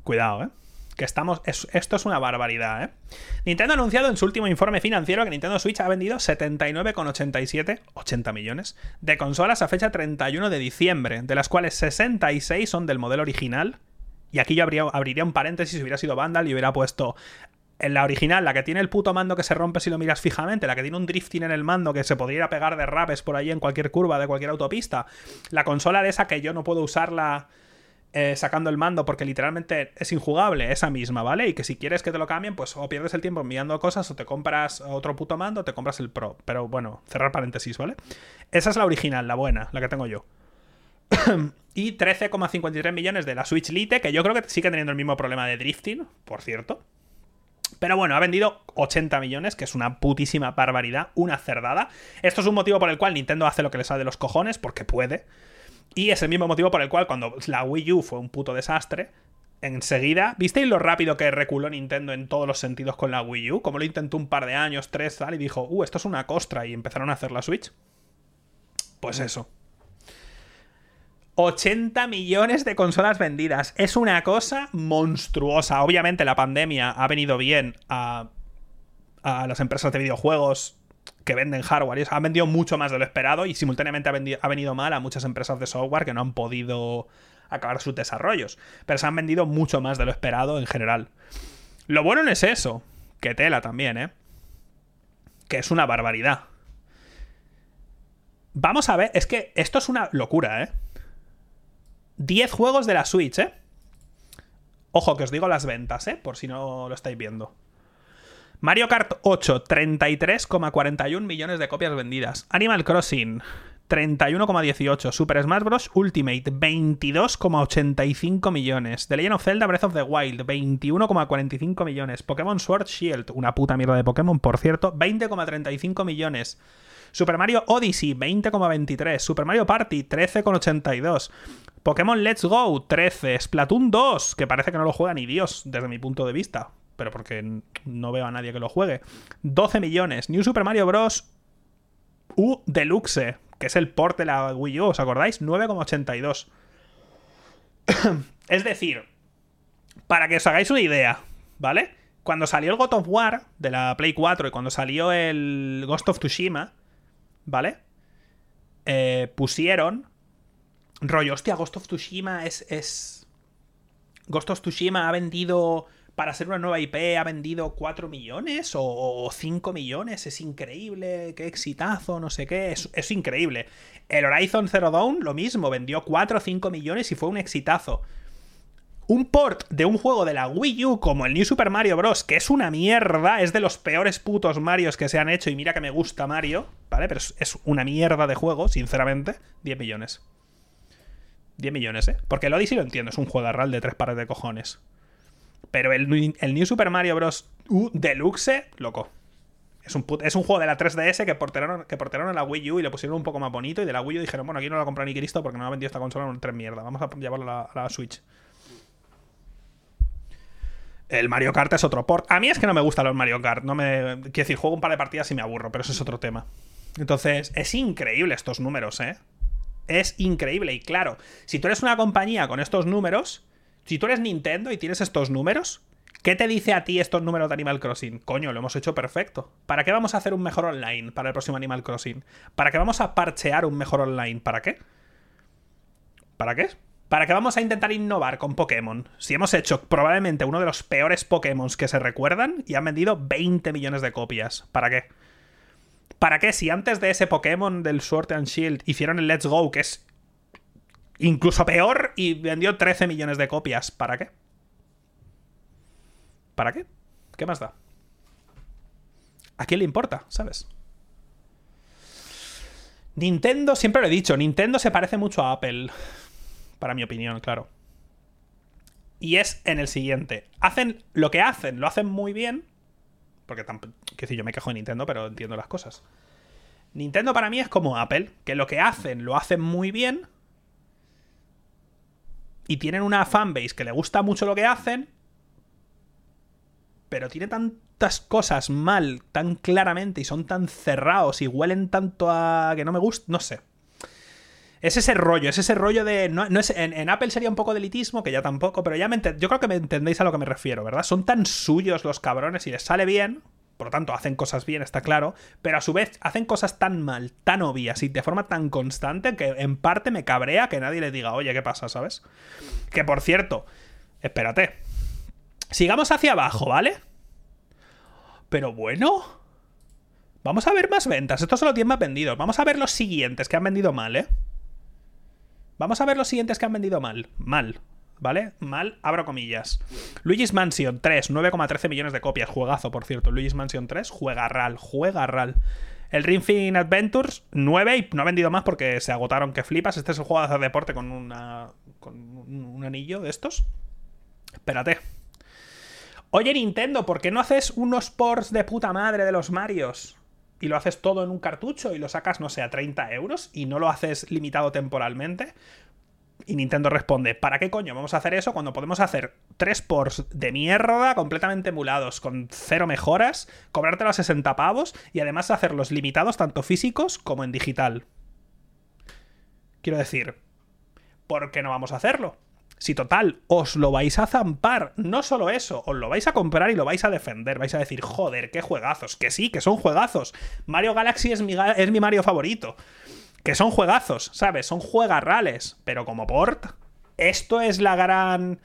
Speaker 1: Cuidado, ¿eh? Que estamos. esto es una barbaridad, ¿eh? Nintendo ha anunciado en su último informe financiero que Nintendo Switch ha vendido 79,87, 80 millones, de consolas a fecha 31 de diciembre, de las cuales 66 son del modelo original. Y aquí yo abriría un paréntesis si hubiera sido Vandal y hubiera puesto en la original, la que tiene el puto mando que se rompe si lo miras fijamente, la que tiene un drifting en el mando que se podría pegar de rapes por ahí en cualquier curva de cualquier autopista, la consola de esa que yo no puedo usarla eh, sacando el mando porque literalmente es injugable, esa misma, ¿vale? Y que si quieres que te lo cambien, pues o pierdes el tiempo enviando cosas o te compras otro puto mando o te compras el Pro. Pero bueno, cerrar paréntesis, ¿vale? Esa es la original, la buena, la que tengo yo. y 13,53 millones de la Switch Lite, que yo creo que sigue teniendo el mismo problema de drifting, por cierto. Pero bueno, ha vendido 80 millones, que es una putísima barbaridad, una cerdada. Esto es un motivo por el cual Nintendo hace lo que le sale de los cojones, porque puede. Y es el mismo motivo por el cual cuando la Wii U fue un puto desastre, enseguida, ¿visteis lo rápido que reculó Nintendo en todos los sentidos con la Wii U? Como lo intentó un par de años, tres, tal, y dijo, uh, esto es una costra, y empezaron a hacer la Switch. Pues eso. 80 millones de consolas vendidas. Es una cosa monstruosa. Obviamente la pandemia ha venido bien a, a las empresas de videojuegos que venden hardware. Han vendido mucho más de lo esperado y simultáneamente ha, venido mal a muchas empresas de software que no han podido acabar sus desarrollos. Pero se han vendido mucho más de lo esperado en general. Lo bueno no es eso, que tela también, ¿eh? Que es una barbaridad. Vamos a ver, es que esto es una locura, ¿eh? 10 juegos de la Switch, ¿eh? Ojo, que os digo las ventas, ¿eh? Por si no lo estáis viendo. Mario Kart 8, 33,41 millones de copias vendidas. Animal Crossing, 31,18. Super Smash Bros. Ultimate, 22,85 millones. The Legend of Zelda Breath of the Wild, 21,45 millones. Pokémon Sword Shield, una puta mierda de Pokémon, por cierto, 20,35 millones. Super Mario Odyssey, 20,23. Super Mario Party, 13,82. Pokémon Let's Go, 13. Splatoon 2, que parece que no lo juega ni Dios, desde mi punto de vista. Pero porque no veo a nadie que lo juegue. 12 millones. New Super Mario Bros. U Deluxe, que es el port de la Wii U, ¿os acordáis? 9,82. es decir, para que os hagáis una idea, ¿vale? Cuando salió el God of War de la Play 4 y cuando salió el Ghost of Tsushima, ¿vale? Eh, pusieron rollo, hostia, Ghost of Tsushima es, es... Ghost of Tsushima ha vendido para ser una nueva IP ha vendido 4 millones o, 5 millones. Es increíble, qué exitazo, no sé qué. Es, increíble. El Horizon Zero Dawn, lo mismo, vendió 4 o 5 millones y fue un exitazo. Un port de un juego de la Wii U como el New Super Mario Bros., que es una mierda, es de los peores putos Marios que se han hecho, y mira que me gusta Mario, ¿vale? Pero es una mierda de juego, sinceramente, 10 millones. 10 millones, ¿eh? Porque el Odyssey lo entiendo, es un juego de de tres pares de cojones. Pero el, New Super Mario Bros. U Deluxe, loco. Es un, es un juego de la 3DS que portaron, que a la Wii U y le pusieron un poco más bonito. Y de la Wii U dijeron, bueno, aquí no lo compra ni Cristo porque no ha vendido esta consola en tres mierda. Vamos a llevarlo a la, Switch. El Mario Kart es otro port. A mí es que no me gustan los Mario Kart. No me. Quiero decir, juego un par de partidas y me aburro, pero eso es otro tema. Entonces, es increíble estos números, ¿eh? Es increíble. Y claro, si tú eres una compañía con estos números, si tú eres Nintendo y tienes estos números, ¿qué te dice a ti estos números de Animal Crossing? Coño, lo hemos hecho perfecto. ¿Para qué vamos a hacer un mejor online para el próximo Animal Crossing? ¿Para qué vamos a parchear un mejor online? ¿Para qué? ¿Para qué? ¿Para qué vamos a intentar innovar con Pokémon? Si hemos hecho probablemente uno de los peores Pokémon que se recuerdan y han vendido 20 millones de copias. ¿Para qué? ¿Para qué? Si antes de ese Pokémon del Sword and Shield hicieron el Let's Go, que es incluso peor y vendió 13 millones de copias. ¿Para qué? ¿Para qué? ¿Qué más da? ¿A quién le importa? ¿Sabes? Nintendo, siempre lo he dicho, Nintendo se parece mucho a Apple. Para mi opinión, claro. Y es en el siguiente. Hacen lo que hacen, lo hacen muy bien. Porque tampoco. Que decir, yo me quejo de Nintendo, pero entiendo las cosas. Nintendo para mí es como Apple, que lo que hacen lo hacen muy bien, y tienen una fanbase que le gusta mucho lo que hacen, pero tiene tantas cosas mal tan claramente y son tan cerrados y huelen tanto a que no me gusta, no sé. Es ese rollo, es ese rollo de. No, es, en, Apple sería un poco de elitismo, que ya tampoco, pero ya me yo creo que me entendéis a lo que me refiero, ¿verdad? Son tan suyos los cabrones y les sale bien, por lo tanto, hacen cosas bien, está claro, pero a su vez hacen cosas tan mal, tan obvias y de forma tan constante que en parte me cabrea que nadie le diga, oye, ¿qué pasa? ¿Sabes? Que por cierto, espérate. Sigamos hacia abajo, ¿vale? Pero bueno. Vamos a ver más ventas. Estos son los 10 más vendidos. Vamos a ver los siguientes que han vendido mal, ¿eh? Vamos a ver los siguientes que han vendido mal. Mal. ¿Vale? Mal, abro comillas. Luigi's Mansion 3, 9,13 millones de copias. Juegazo, por cierto. Luigi's Mansion 3, juega ral, juega ral. El Ring Adventures, 9 y no ha vendido más porque se agotaron que flipas. Este es el juego de hacer deporte con, una, con un anillo de estos. Espérate. Oye, Nintendo, ¿por qué no haces unos ports de puta madre de los Marios? Y lo haces todo en un cartucho y lo sacas, no sé, a 30 euros y no lo haces limitado temporalmente. Y Nintendo responde, ¿para qué coño vamos a hacer eso cuando podemos hacer tres ports de mierda completamente emulados, con cero mejoras, cobrarte a 60 pavos y además hacerlos limitados tanto físicos como en digital? Quiero decir, ¿por qué no vamos a hacerlo? Si total, os lo vais a zampar, no solo eso, os lo vais a comprar y lo vais a defender, vais a decir, joder, qué juegazos, que sí, que son juegazos. Mario Galaxy es mi, es mi Mario favorito que son juegazos, ¿sabes? Son juegarrales, pero como port, esto es la gran...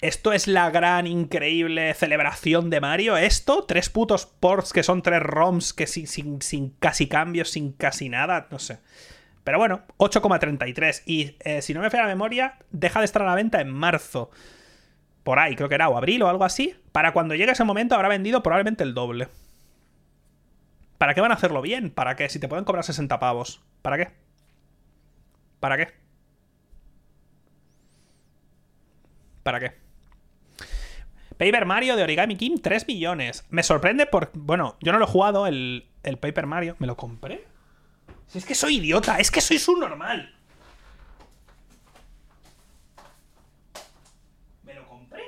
Speaker 1: Esto es la gran increíble celebración de Mario. Esto, tres putos ports que son tres ROMs que sin, sin, casi cambios, sin casi nada, no sé. Pero bueno, 8,33. Y eh, si no me falla la memoria, deja de estar a la venta en marzo. Por ahí, creo que era o abril o algo así. Para cuando llegue ese momento habrá vendido probablemente el doble. ¿Para qué van a hacerlo bien? ¿Para qué? Si te pueden cobrar 60 pavos. ¿Para qué? ¿Para qué? ¿Para qué? Paper Mario de Origami King, 3 millones. Me sorprende por. Bueno, yo no lo he jugado, el, el Paper Mario. ¿Me lo compré? Es que soy idiota, es que soy subnormal. ¿Me lo compré?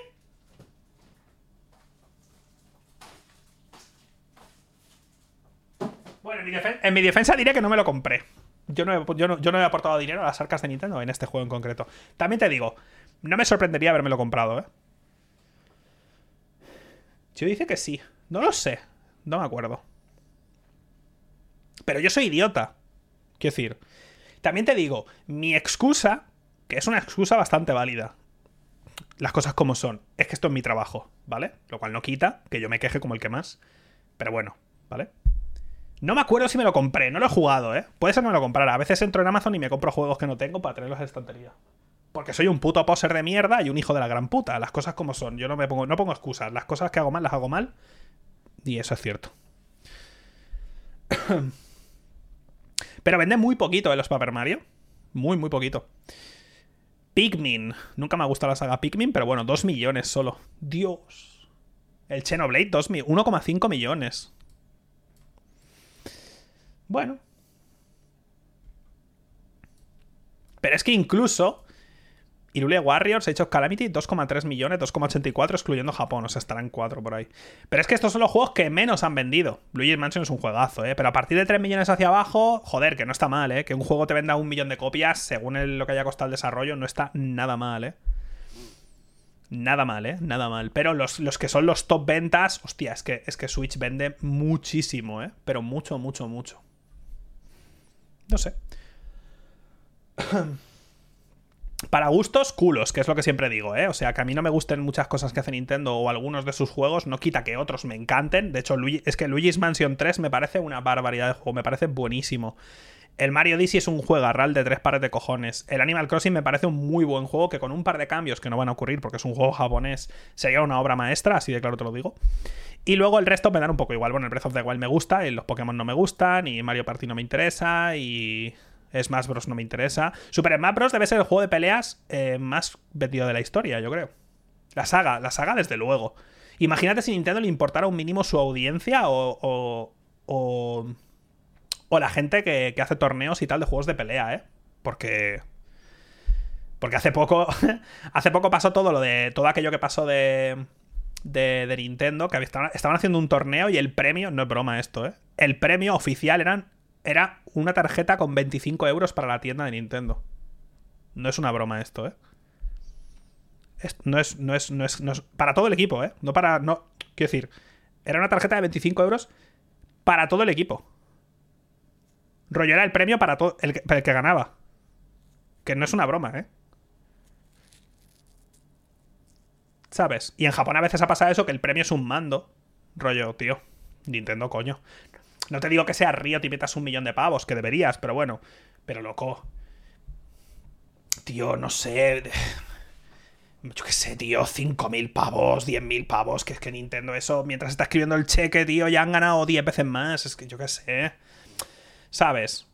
Speaker 1: En mi, defen- en mi defensa diré que no me lo compré. Yo no, he, he aportado dinero a las arcas de Nintendo en este juego en concreto. También te digo, no me sorprendería habérmelo comprado, ¿eh? Yo dice que sí. No lo sé. No me acuerdo. Pero yo soy idiota. Quiero decir. También te digo, mi excusa, que es una excusa bastante válida. Las cosas como son. Es que esto es mi trabajo, ¿vale? Lo cual no quita que yo me queje como el que más. Pero bueno, ¿vale? No me acuerdo si me lo compré, no lo he jugado, ¿eh? Puede ser que me lo comprara. A veces entro en Amazon y me compro juegos que no tengo para tenerlos en estantería. Porque soy un puto poser de mierda y un hijo de la gran puta. Las cosas como son. Yo no me pongo, no pongo excusas. Las cosas que hago mal las hago mal. Y eso es cierto. Pero vende muy poquito en los Paper Mario. Muy, muy poquito. Pikmin. Nunca me ha gustado la saga Pikmin, pero bueno, 2 millones solo. Dios. El Xenoblade, 2 mi- 1,5 millones. Bueno. Pero es que incluso Irule Warriors, Age of Calamity, 2,3 millones, 2,84 excluyendo Japón, o sea, estarán 4 por ahí. Pero es que estos son los juegos que menos han vendido. Luigi's Mansion es un juegazo, ¿eh? Pero a partir de 3 millones hacia abajo, joder, que no está mal, ¿eh? Que un juego te venda un millón de copias, según lo que haya costado el desarrollo, no está nada mal, ¿eh? Nada mal, ¿eh? Nada mal. Pero los, los que son los top ventas, hostia, es que, es que Switch vende muchísimo, ¿eh? Pero mucho, mucho, mucho. No sé. Para gustos, culos, que es lo que siempre digo, ¿eh? O sea, que a mí no me gusten muchas cosas que hace Nintendo o algunos de sus juegos, no quita que otros me encanten. De hecho, es que Luigi's Mansion 3 me parece una barbaridad de juego, me parece buenísimo. El Mario Odyssey es un juegarral de tres pares de cojones. El Animal Crossing me parece un muy buen juego que con un par de cambios que no van a ocurrir porque es un juego japonés sería una obra maestra, así de claro te lo digo. Y luego el resto me dan un poco igual. Bueno, el Breath of the Wild me gusta, y los Pokémon no me gustan, y Mario Party no me interesa, y Smash Bros no me interesa. Super Smash Bros debe ser el juego de peleas eh, más vendido de la historia, yo creo. La saga, la saga desde luego. Imagínate si Nintendo le importara un mínimo su audiencia o... o, o o la gente que, que hace torneos y tal de juegos de pelea, ¿eh? Porque. Porque hace poco. hace poco pasó todo lo de. Todo aquello que pasó de. De, de Nintendo. Que estaban, estaban haciendo un torneo y el premio. No es broma esto, ¿eh? El premio oficial eran, era una tarjeta con 25 euros para la tienda de Nintendo. No es una broma esto, ¿eh? No, es, no, es, no, es, no es. Para todo el equipo, ¿eh? No para. No. Quiero decir. Era una tarjeta de 25 euros para todo el equipo. Rollo era el premio para todo el que, ganaba. Que no es una broma, ¿eh? ¿Sabes? Y en Japón a veces ha pasado eso, que el premio es un mando. Rollo, tío. Nintendo, coño. No te digo que sea Río y metas un millón de pavos, que deberías, pero bueno. Pero loco. Tío, no sé. Yo qué sé, tío, 5.000 pavos, 10.000 pavos, que es que Nintendo eso, mientras está escribiendo el cheque, tío, ya han ganado 10 veces más, es que yo qué sé. ¿Sabes?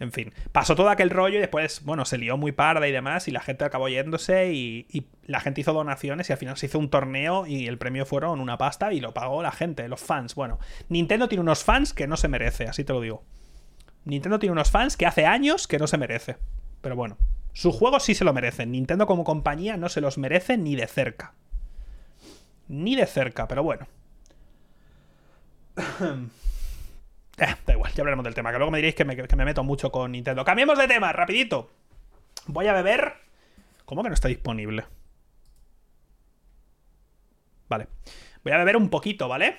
Speaker 1: En fin, pasó todo aquel rollo y después, bueno, se lió muy parda y demás y la gente acabó yéndose y, la gente hizo donaciones y al final se hizo un torneo y el premio fueron una pasta y lo pagó la gente, los fans. Bueno, Nintendo tiene unos fans que no se merece, así te lo digo. Nintendo tiene unos fans que hace años que no se merece. Pero bueno, sus juegos sí se lo merecen. Nintendo como compañía no se los merece ni de cerca. Ni de cerca, pero bueno. Eh, da igual, ya hablaremos del tema, que luego me diréis que me, que me meto mucho con Nintendo. Cambiemos de tema, rapidito. Voy a beber... ¿Cómo que no está disponible? Vale. Voy a beber un poquito, ¿vale?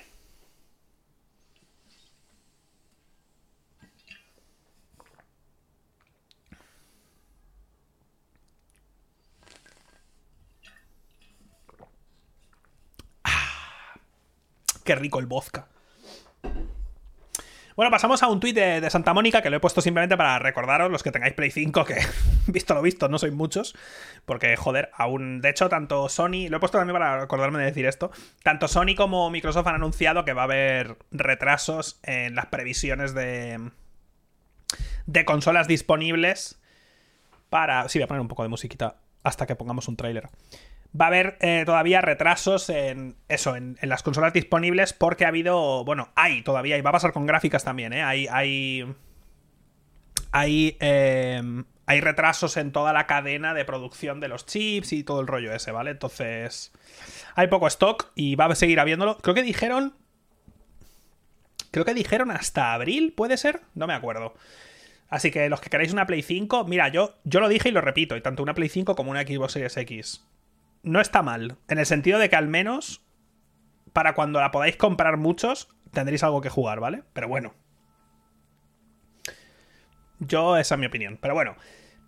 Speaker 1: Ah, qué rico el vodka. Bueno, pasamos a un tuit de, Santa Mónica que lo he puesto simplemente para recordaros, los que tengáis Play 5, que visto lo visto, no sois muchos. Porque, joder, aún. De hecho, tanto Sony. Lo he puesto también para recordarme de decir esto. Tanto Sony como Microsoft han anunciado que va a haber retrasos en las previsiones de. de consolas disponibles. Para. Sí, voy a poner un poco de musiquita hasta que pongamos un tráiler va a haber eh, todavía retrasos en eso, en, las consolas disponibles, porque ha habido, bueno, hay todavía, y va a pasar con gráficas también, ¿eh? Hay, hay, hay, em, hay retrasos en toda la cadena de producción de los chips y todo el rollo ese, ¿vale? Entonces, hay poco stock y va a seguir habiéndolo. Creo que dijeron... Creo que dijeron hasta abril, ¿puede ser? No me acuerdo. Así que los que queráis una Play 5, mira, yo, yo lo dije y lo repito, y tanto una Play 5 como una Xbox Series X no está mal. En el sentido de que al menos para cuando la podáis comprar muchos, tendréis algo que jugar, ¿vale? Pero bueno. Yo, esa es mi opinión. Pero bueno,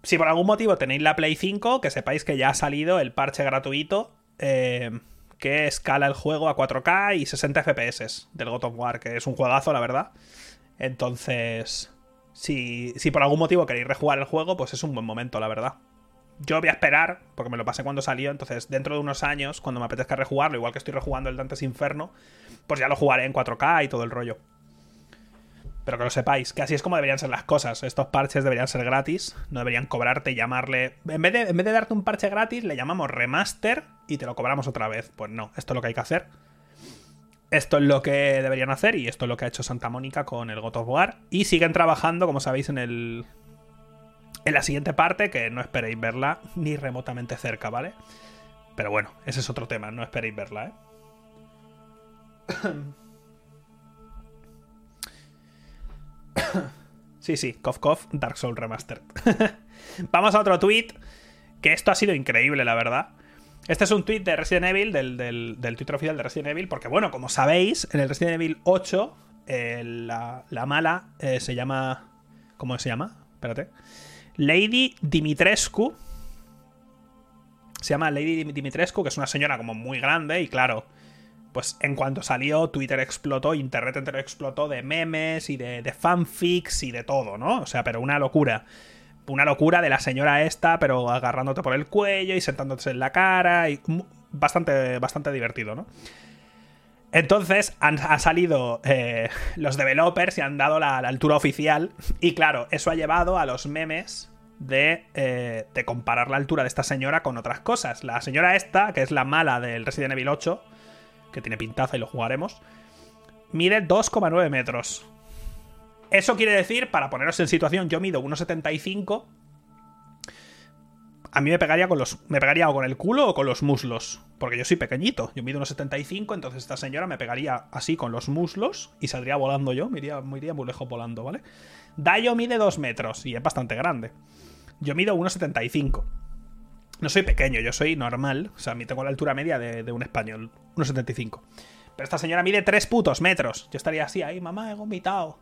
Speaker 1: si por algún motivo tenéis la Play 5, que sepáis que ya ha salido el parche gratuito eh, que escala el juego a 4K y 60 FPS del God of War, que es un juegazo, la verdad. Entonces, si, si por algún motivo queréis rejugar el juego, pues es un buen momento, la verdad. Yo voy a esperar, porque me lo pasé cuando salió, entonces dentro de unos años, cuando me apetezca rejugarlo, igual que estoy rejugando el Dantes Inferno, pues ya lo jugaré en 4K y todo el rollo. Pero que lo sepáis, que así es como deberían ser las cosas. Estos parches deberían ser gratis, no deberían cobrarte y llamarle... En vez, de, en vez de darte un parche gratis, le llamamos remaster y te lo cobramos otra vez. Pues no, esto es lo que hay que hacer. Esto es lo que deberían hacer y esto es lo que ha hecho Santa Mónica con el God of War. Y siguen trabajando, como sabéis, en el, en la siguiente parte, que no esperéis verla ni remotamente cerca, ¿vale? Pero bueno, ese es otro tema, no esperéis verla, ¿eh? sí, sí, Cough Cough, Dark Souls Remastered. Vamos a otro tweet, que esto ha sido increíble, la verdad. Este es un tweet de Resident Evil, del, del, Twitter oficial de Resident Evil, porque bueno, como sabéis, en el Resident Evil 8, eh, la, mala eh, se llama... ¿Cómo se llama? Espérate. Lady Dimitrescu. Se llama Lady Dimitrescu, que es una señora como muy grande y claro, pues en cuanto salió, Twitter explotó, Internet entero explotó de memes y de, fanfics y de todo, ¿no? O sea, pero una locura. Una locura de la señora esta, pero agarrándote por el cuello y sentándote en la cara y bastante, bastante divertido, ¿no? Entonces han, salido eh, los developers y han dado la, altura oficial. Y claro, eso ha llevado a los memes de, eh, de, comparar la altura de esta señora con otras cosas. La señora esta, que es la mala del Resident Evil 8, que tiene pintaza y lo jugaremos, mide 2,9 metros. Eso quiere decir, para poneros en situación, yo mido 1,75 a mí me pegaría con los. Me pegaría o con el culo o con los muslos. Porque yo soy pequeñito. Yo mido unos 75, entonces esta señora me pegaría así con los muslos y saldría volando yo. Me iría, muy lejos volando, ¿vale? Dayo mide 2 metros y es bastante grande. Yo mido 1,75. No soy pequeño, yo soy normal. O sea, tengo la altura media de, de un español. 1,75. Pero esta señora mide 3 putos metros. Yo estaría así, ahí, mamá, he vomitado.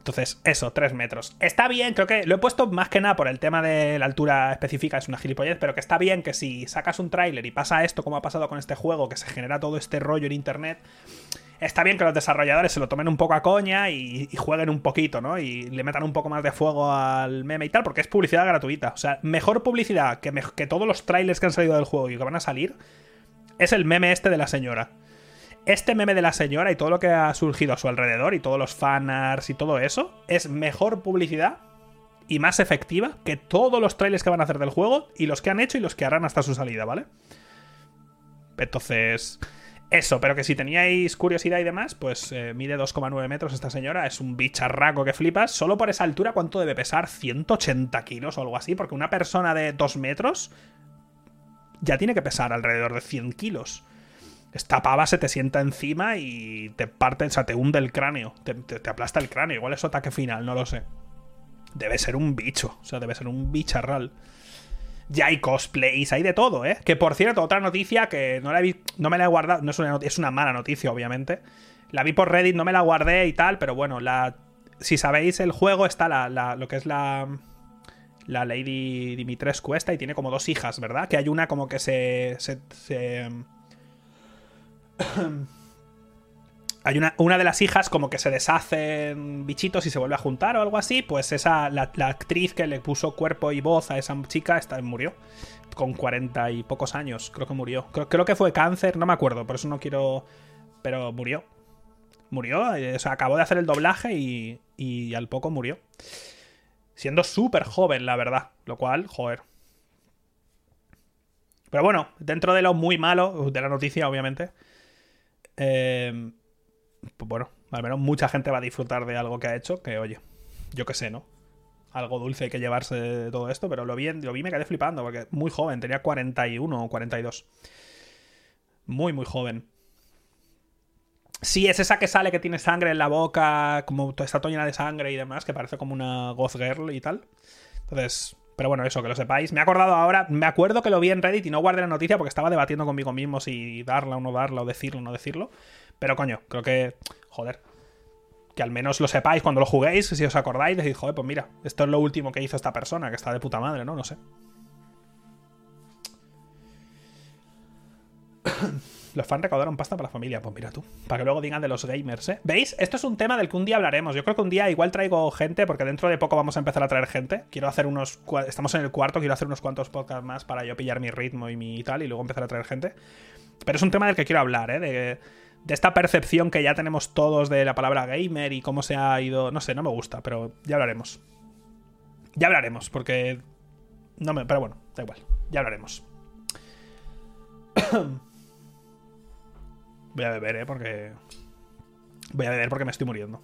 Speaker 1: Entonces, eso, 3 metros. Está bien, creo que lo he puesto más que nada por el tema de la altura específica, es una gilipollez, pero que está bien que si sacas un tráiler y pasa esto como ha pasado con este juego, que se genera todo este rollo en internet, está bien que los desarrolladores se lo tomen un poco a coña y, jueguen un poquito, ¿no? Y le metan un poco más de fuego al meme y tal, porque es publicidad gratuita. O sea, mejor publicidad que, que todos los trailers que han salido del juego y que van a salir es el meme este de la señora este meme de la señora y todo lo que ha surgido a su alrededor y todos los fanarts y todo eso es mejor publicidad y más efectiva que todos los trailers que van a hacer del juego y los que han hecho y los que harán hasta su salida, ¿vale? Entonces, eso, pero que si teníais curiosidad y demás, pues eh, mide 2,9 metros esta señora, es un bicharraco que flipas. Solo por esa altura, ¿cuánto debe pesar? 180 kilos o algo así, porque una persona de 2 metros ya tiene que pesar alrededor de 100 kilos. Esta pava se te sienta encima y te parte, o sea, te hunde el cráneo, te, aplasta el cráneo. Igual es ataque final, no lo sé. Debe ser un bicho, o sea, debe ser un bicharral. Ya hay cosplays, hay de todo, ¿eh? Que por cierto, otra noticia que no, la vi, no me la he guardado, no es una, es una mala noticia, obviamente. La vi por Reddit, no me la guardé y tal, pero bueno, la, si sabéis el juego está la, lo que es la la Lady Dimitrescu esta y tiene como dos hijas, ¿verdad? Que hay una como que se, se hay una, una de las hijas como que se deshacen bichitos y se vuelve a juntar o algo así, pues esa, la, actriz que le puso cuerpo y voz a esa chica está, murió con cuarenta y pocos años, creo que murió. Creo, creo, que fue cáncer, no me acuerdo, por eso no quiero... Pero murió. Murió, eh, o sea, acabó de hacer el doblaje y, y al poco murió. Siendo súper joven, la verdad. Lo cual, joder. Pero bueno, dentro de lo muy malo, de la noticia, obviamente. Eh, pues bueno, al menos mucha gente va a disfrutar de algo que ha hecho, que oye, yo qué sé, ¿no? Algo dulce hay que llevarse de todo esto, pero lo vi, lo vi y me quedé flipando, porque muy joven, tenía 41 o 42. Muy, muy joven. Sí, es esa que sale que tiene sangre en la boca, como está todo llena de sangre y demás, que parece como una Goth Girl y tal. Entonces, pero bueno, eso, que lo sepáis. Me he acordado ahora, me acuerdo que lo vi en Reddit y no guardé la noticia porque estaba debatiendo conmigo mismo si darla o no darla, o decirlo o no decirlo. Pero coño, creo que, joder, que al menos lo sepáis cuando lo juguéis, si os acordáis, decís, joder, pues mira, esto es lo último que hizo esta persona, que está de puta madre, ¿no? No sé. Los fans recaudaron pasta para la familia. Pues mira tú. Para que luego digan de los gamers, ¿eh? ¿Veis? Esto es un tema del que un día hablaremos. Yo creo que un día igual traigo gente, porque dentro de poco vamos a empezar a traer gente. Quiero hacer unos. Estamos en el cuarto, quiero hacer unos cuantos podcasts más para yo pillar mi ritmo y mi tal, y luego empezar a traer gente. Pero es un tema del que quiero hablar, ¿eh? De, esta percepción que ya tenemos todos de la palabra gamer y cómo se ha ido. No sé, no me gusta, pero ya hablaremos. Ya hablaremos, porque. No me. Pero bueno, da igual. Ya hablaremos. Voy a beber, ¿eh? Porque... Voy a beber porque me estoy muriendo.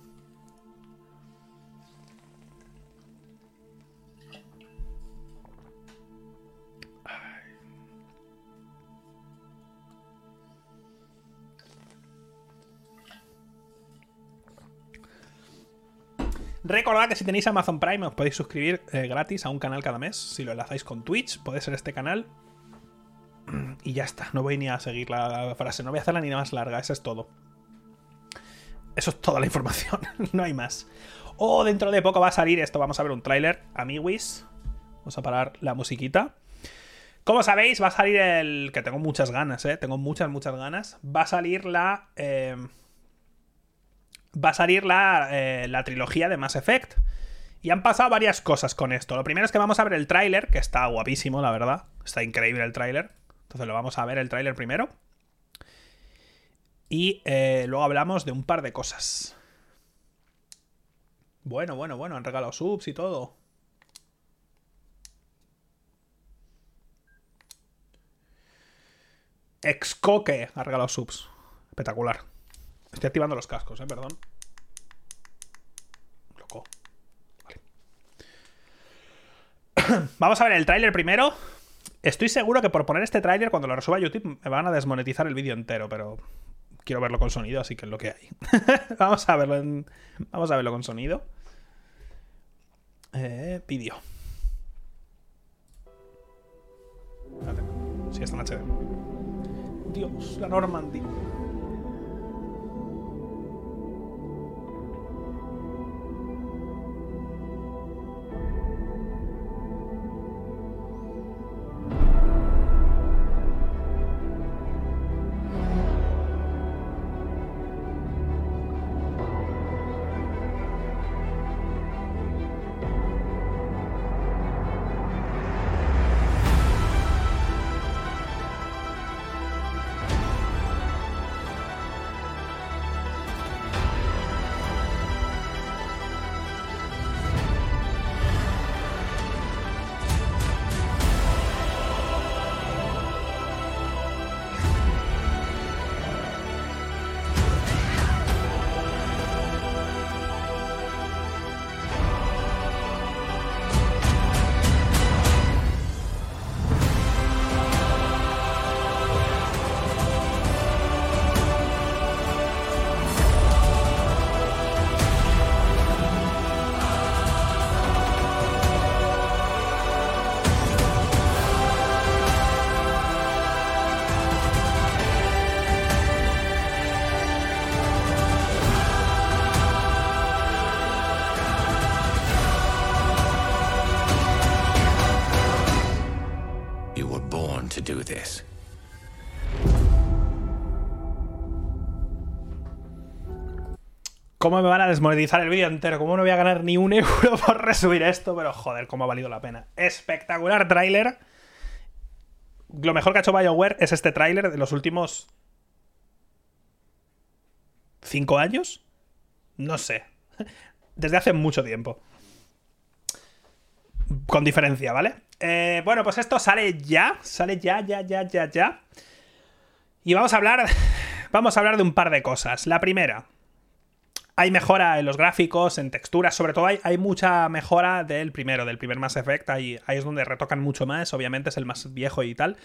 Speaker 1: Recordad que si tenéis Amazon Prime os podéis suscribir eh, gratis a un canal cada mes. Si lo enlazáis con Twitch, puede ser este canal y ya está, no voy ni a seguir la frase, no voy a hacerla ni más larga, eso es todo. Eso es toda la información, no hay más. O oh, dentro de poco va a salir esto, vamos a ver un tráiler, amiguis. Vamos a parar la musiquita. Como sabéis, va a salir el... que tengo muchas ganas, ¿eh? Tengo muchas, muchas ganas. Va a salir la... Eh, va a salir la, eh, la trilogía de Mass Effect. Y han pasado varias cosas con esto. Lo primero es que vamos a ver el tráiler, que está guapísimo, la verdad. Está increíble el tráiler. Entonces lo vamos a ver el tráiler primero. Y eh, luego hablamos de un par de cosas. Bueno, bueno, bueno, han regalado subs y todo. Excoque ha regalado subs. Espectacular. Estoy activando los cascos, eh, perdón. Loco. Vale. Vamos a ver el tráiler primero. Estoy seguro que por poner este tráiler, cuando lo resuba YouTube, me van a desmonetizar el vídeo entero, pero quiero verlo con sonido, así que es lo que hay. vamos a verlo en... Vamos a verlo con sonido. Eh, sí, está en HD. Dios, la Normandy. ¿Cómo me van a desmonetizar el vídeo entero? ¿Cómo no voy a ganar ni un euro por resubir esto? Pero joder, cómo ha valido la pena. Espectacular tráiler. Lo mejor que ha hecho BioWare es este tráiler de los últimos... ¿Cinco años? No sé. Desde hace mucho tiempo. Con diferencia, ¿vale? Eh, bueno, pues esto sale ya. Sale ya, ya, ya, ya, ya. Y vamos a hablar. Vamos a hablar de un par de cosas. La primera. Hay mejora en los gráficos, en texturas, sobre todo hay, mucha mejora del primero, del primer Mass Effect. Ahí, es donde retocan mucho más, obviamente es el más viejo y tal.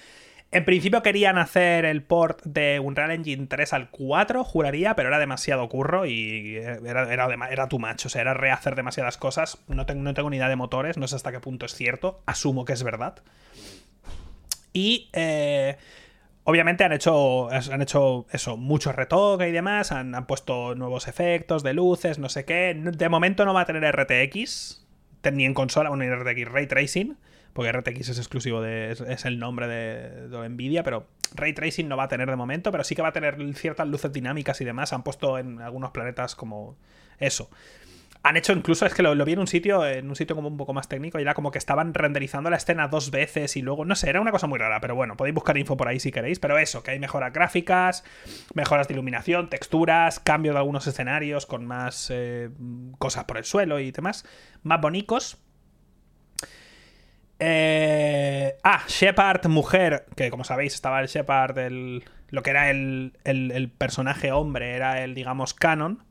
Speaker 1: En principio querían hacer el port de Unreal Engine 3 al 4, juraría, pero era demasiado curro y era, era, era too much. O sea, era rehacer demasiadas cosas. No tengo, no tengo ni idea de motores, no sé hasta qué punto es cierto. Asumo que es verdad. Y eh, obviamente han hecho, han hecho eso, mucho retoque y demás. Han, han, puesto nuevos efectos de luces, no sé qué. De momento no va a tener RTX, ni en consola, bueno, ni RTX Ray Tracing porque RTX es exclusivo de. es, el nombre de, de, Nvidia, pero Ray Tracing no va a tener de momento, pero sí que va a tener ciertas luces dinámicas y demás. Han puesto en algunos planetas como eso. Han hecho incluso, es que lo, vi en un sitio, en un sitio como un poco más técnico, y era como que estaban renderizando la escena dos veces y luego, no sé, era una cosa muy rara, pero bueno, podéis buscar info por ahí si queréis, pero eso, que hay mejoras gráficas, mejoras de iluminación, texturas, cambio de algunos escenarios con más eh, cosas por el suelo y demás, más bonitos. Eh, ah, Shepard, mujer, que como sabéis estaba el Shepard, el, lo que era el, el, personaje hombre, era el, digamos, canon.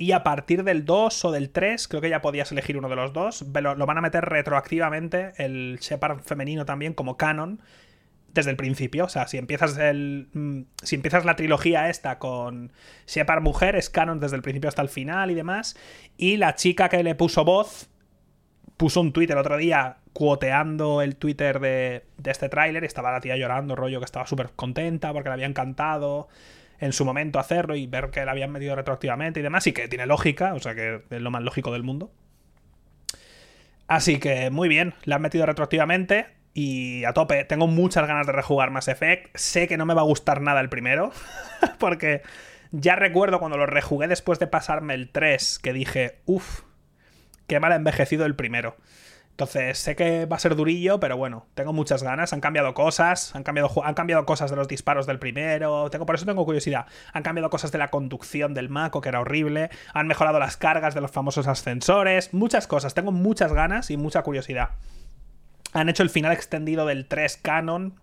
Speaker 1: Y a partir del 2 o del 3, creo que ya podías elegir uno de los dos, lo, van a meter retroactivamente, el Shepard femenino también como canon, desde el principio. O sea, si empiezas el. Mm, si empiezas la trilogía esta con Shepard mujer, es canon desde el principio hasta el final y demás. Y la chica que le puso voz puso un tweet el otro día cuoteando el Twitter de, de este tráiler. Estaba la tía llorando, rollo que estaba súper contenta porque le había encantado en su momento hacerlo y ver que la habían metido retroactivamente y demás. Y que tiene lógica, o sea que es lo más lógico del mundo. Así que muy bien, la han metido retroactivamente y a tope. Tengo muchas ganas de rejugar Mass Effect. Sé que no me va a gustar nada el primero, porque ya recuerdo cuando lo rejugué después de pasarme el 3, que dije, uff, qué mal envejecido el primero. Entonces, sé que va a ser durillo, pero bueno, tengo muchas ganas. Han cambiado cosas, han cambiado, han cambiado cosas de los disparos del primero. Tengo, por eso tengo curiosidad. Han cambiado cosas de la conducción del Mako, que era horrible. Han mejorado las cargas de los famosos ascensores. Muchas cosas. Tengo muchas ganas y mucha curiosidad. Han hecho el final extendido del 3 Canon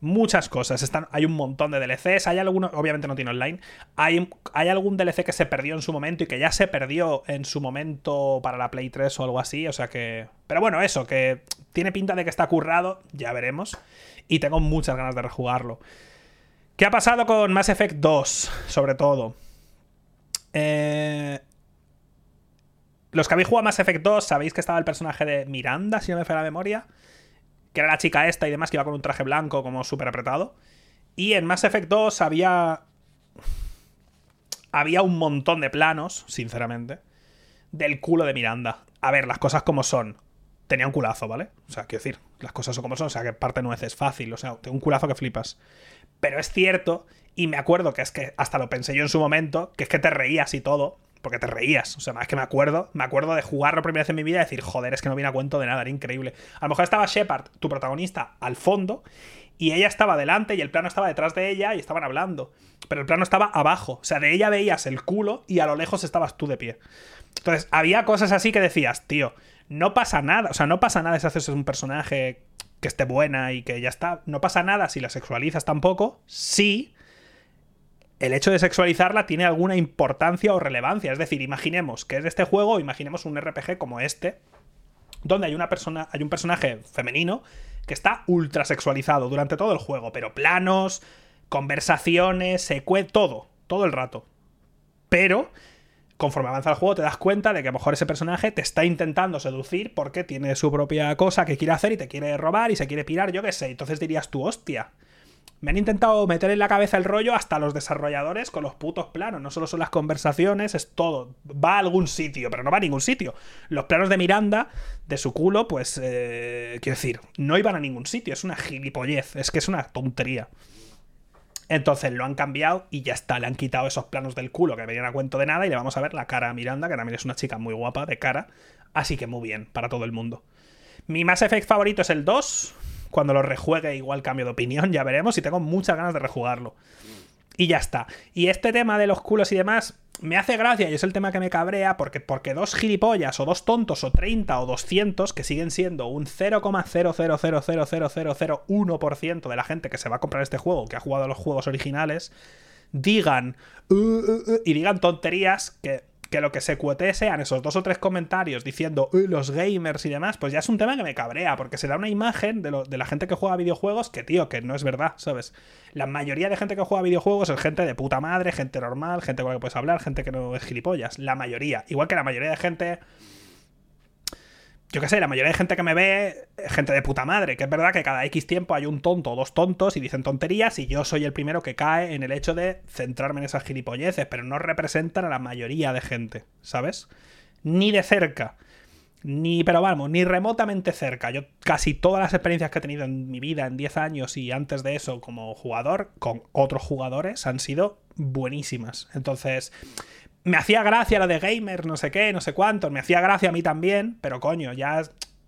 Speaker 1: muchas cosas. Están, hay un montón de DLCs. Hay algunos, obviamente no tiene online. Hay, hay algún DLC que se perdió en su momento y que ya se perdió en su momento para la Play 3 o algo así. O sea que. Pero bueno, eso, que tiene pinta de que está currado, ya veremos. Y tengo muchas ganas de rejugarlo. ¿Qué ha pasado con Mass Effect 2? Sobre todo. Eh, los que habéis jugado Mass Effect 2 sabéis que estaba el personaje de Miranda, si no me falla la memoria que era la chica esta y demás, que iba con un traje blanco como súper apretado. Y en Mass Effect 2 había... Había un montón de planos, sinceramente, del culo de Miranda. A ver, las cosas como son. Tenía un culazo, ¿vale? O sea, quiero decir, las cosas son como son, o sea, que parte no es fácil, o sea, tengo un culazo que flipas. Pero es cierto, y me acuerdo que es que hasta lo pensé yo en su momento, que es que te reías y todo, porque te reías. O sea, más que me acuerdo, me acuerdo de jugarlo primera vez en mi vida y decir, joder, es que no viene a cuento de nada, era increíble. A lo mejor estaba Shepard, tu protagonista, al fondo, y ella estaba delante y el plano estaba detrás de ella y estaban hablando. Pero el plano estaba abajo. O sea, de ella veías el culo y a lo lejos estabas tú de pie. Entonces, había cosas así que decías, tío, no pasa nada. O sea, no pasa nada si haces un personaje que esté buena y que ya está. No pasa nada si la sexualizas tampoco. Sí el hecho de sexualizarla tiene alguna importancia o relevancia. Es decir, imaginemos que es de este juego, imaginemos un RPG como este, donde hay una persona, hay un personaje femenino que está ultra sexualizado durante todo el juego, pero planos, conversaciones, secue, todo, todo el rato. Pero conforme avanza el juego te das cuenta de que a lo mejor ese personaje te está intentando seducir porque tiene su propia cosa que quiere hacer y te quiere robar y se quiere pirar, yo qué sé. Entonces dirías tú, hostia, me han intentado meter en la cabeza el rollo hasta los desarrolladores con los putos planos. No solo son las conversaciones, es todo. Va a algún sitio, pero no va a ningún sitio. Los planos de Miranda, de su culo, pues. Eh, quiero decir, no iban a ningún sitio. Es una gilipollez. Es que es una tontería. Entonces lo han cambiado y ya está, le han quitado esos planos del culo que venían a cuento de nada y le vamos a ver la cara a Miranda, que también es una chica muy guapa de cara, así que muy bien, para todo el mundo. Mi Mass Effect favorito es el 2, cuando lo rejuegue igual cambio de opinión, ya veremos, y tengo muchas ganas de rejugarlo. Y ya está. Y este tema de los culos y demás me hace gracia y es el tema que me cabrea porque, porque dos gilipollas o dos tontos o 30 o 200 que siguen siendo un 0,0000001% de la gente que se va a comprar este juego, que ha jugado los juegos originales, digan uh, uh, uh", y digan tonterías que que lo que se cuete sean esos dos o tres comentarios diciendo los gamers y demás, pues ya es un tema que me cabrea, porque se da una imagen de, de, la gente que juega videojuegos que, tío, que no es verdad, ¿sabes? La mayoría de gente que juega videojuegos es gente de puta madre, gente normal, gente con la que puedes hablar, gente que no es gilipollas. La mayoría. Igual que la mayoría de gente yo qué sé, la mayoría de gente que me ve, gente de puta madre, que es verdad que cada X tiempo hay un tonto o dos tontos y dicen tonterías y yo soy el primero que cae en el hecho de centrarme en esas gilipolleces, pero no representan a la mayoría de gente, ¿sabes? Ni de cerca. Ni, pero vamos, ni remotamente cerca. Yo casi todas las experiencias que he tenido en mi vida en 10 años y antes de eso como jugador, con otros jugadores, han sido buenísimas. Entonces, me hacía gracia lo de gamer, no sé qué, no sé cuánto, me hacía gracia a mí también, pero coño, ya,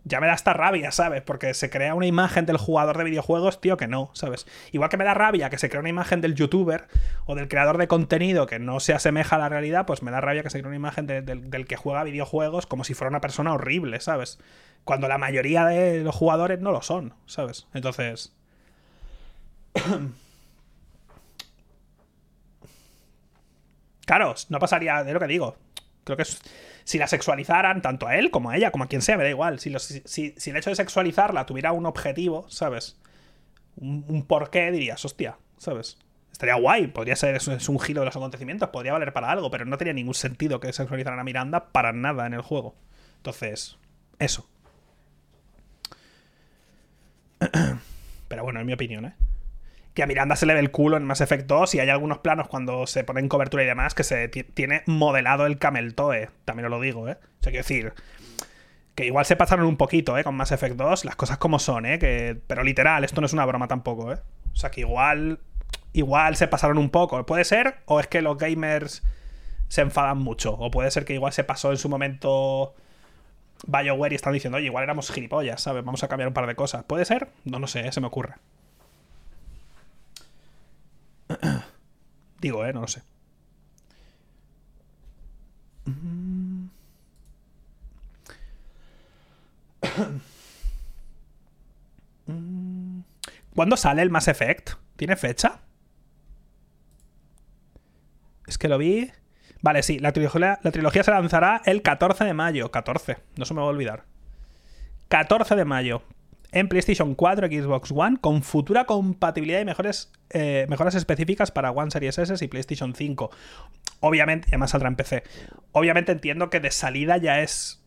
Speaker 1: ya me da esta rabia, ¿sabes? Porque se crea una imagen del jugador de videojuegos, tío, que no, ¿sabes? Igual que me da rabia que se crea una imagen del youtuber o del creador de contenido que no se asemeja a la realidad, pues me da rabia que se crea una imagen del que juega videojuegos como si fuera una persona horrible, ¿sabes? Cuando la mayoría de los jugadores no lo son, ¿sabes? Entonces... Claro, no pasaría de lo que digo. Creo que si la sexualizaran, tanto a él como a ella, como a quien sea, me da igual. Si, el hecho de sexualizarla tuviera un objetivo, ¿sabes? Un, porqué, dirías, hostia, ¿sabes? Estaría guay, podría ser, es, es un giro de los acontecimientos, podría valer para algo, pero no tenía ningún sentido que sexualizaran a Miranda para nada en el juego. Entonces, eso. Pero bueno, en mi opinión, ¿eh? Que a Miranda se le ve el culo en Mass Effect 2 y hay algunos planos cuando se ponen cobertura y demás que se tiene modelado el camel toe. También os lo digo, ¿eh? O sea, quiero decir que igual se pasaron un poquito, ¿eh? Con Mass Effect 2, las cosas como son, ¿eh? Que, pero literal, esto no es una broma tampoco, ¿eh? O sea, que igual igual se pasaron un poco. Puede ser o es que los gamers se enfadan mucho o puede ser que igual se pasó en su momento BioWare y están diciendo, "Oye, igual éramos gilipollas, ¿sabes? Vamos a cambiar un par de cosas." ¿Puede ser? No, no sé, ¿eh? se me ocurre. Digo, ¿eh? No lo sé. ¿Cuándo sale el Mass Effect? ¿Tiene fecha? Es que lo vi. Vale, sí, la trilogía, la trilogía se lanzará el 14 de mayo. 14, no se me va a olvidar. 14 de mayo en PlayStation 4, Xbox One, con futura compatibilidad y mejores, eh, mejoras específicas para One Series S y PlayStation 5. Obviamente, y además saldrá en PC. Obviamente entiendo que de salida ya es.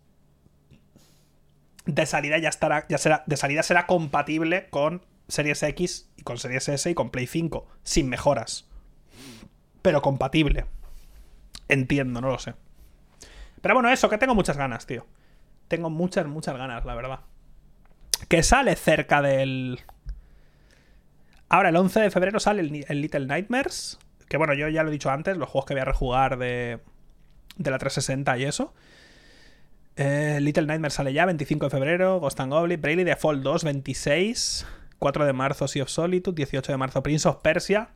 Speaker 1: De salida ya estará. Ya será. De salida será compatible con Series X y con Series S y con Play 5. Sin mejoras. Pero compatible. Entiendo, no lo sé. Pero bueno, eso, que tengo muchas ganas, tío. Tengo muchas, muchas ganas, la verdad que sale cerca del... Ahora, el 11 de febrero sale el, Little Nightmares. Que bueno, yo ya lo he dicho antes, los juegos que voy a rejugar de, de la 360 y eso. Eh, Little Nightmares sale ya, 25 de febrero. Ghost and Goblin. Bravely Default 2, 26. 4 de marzo Sea of Solitude. 18 de marzo Prince of Persia.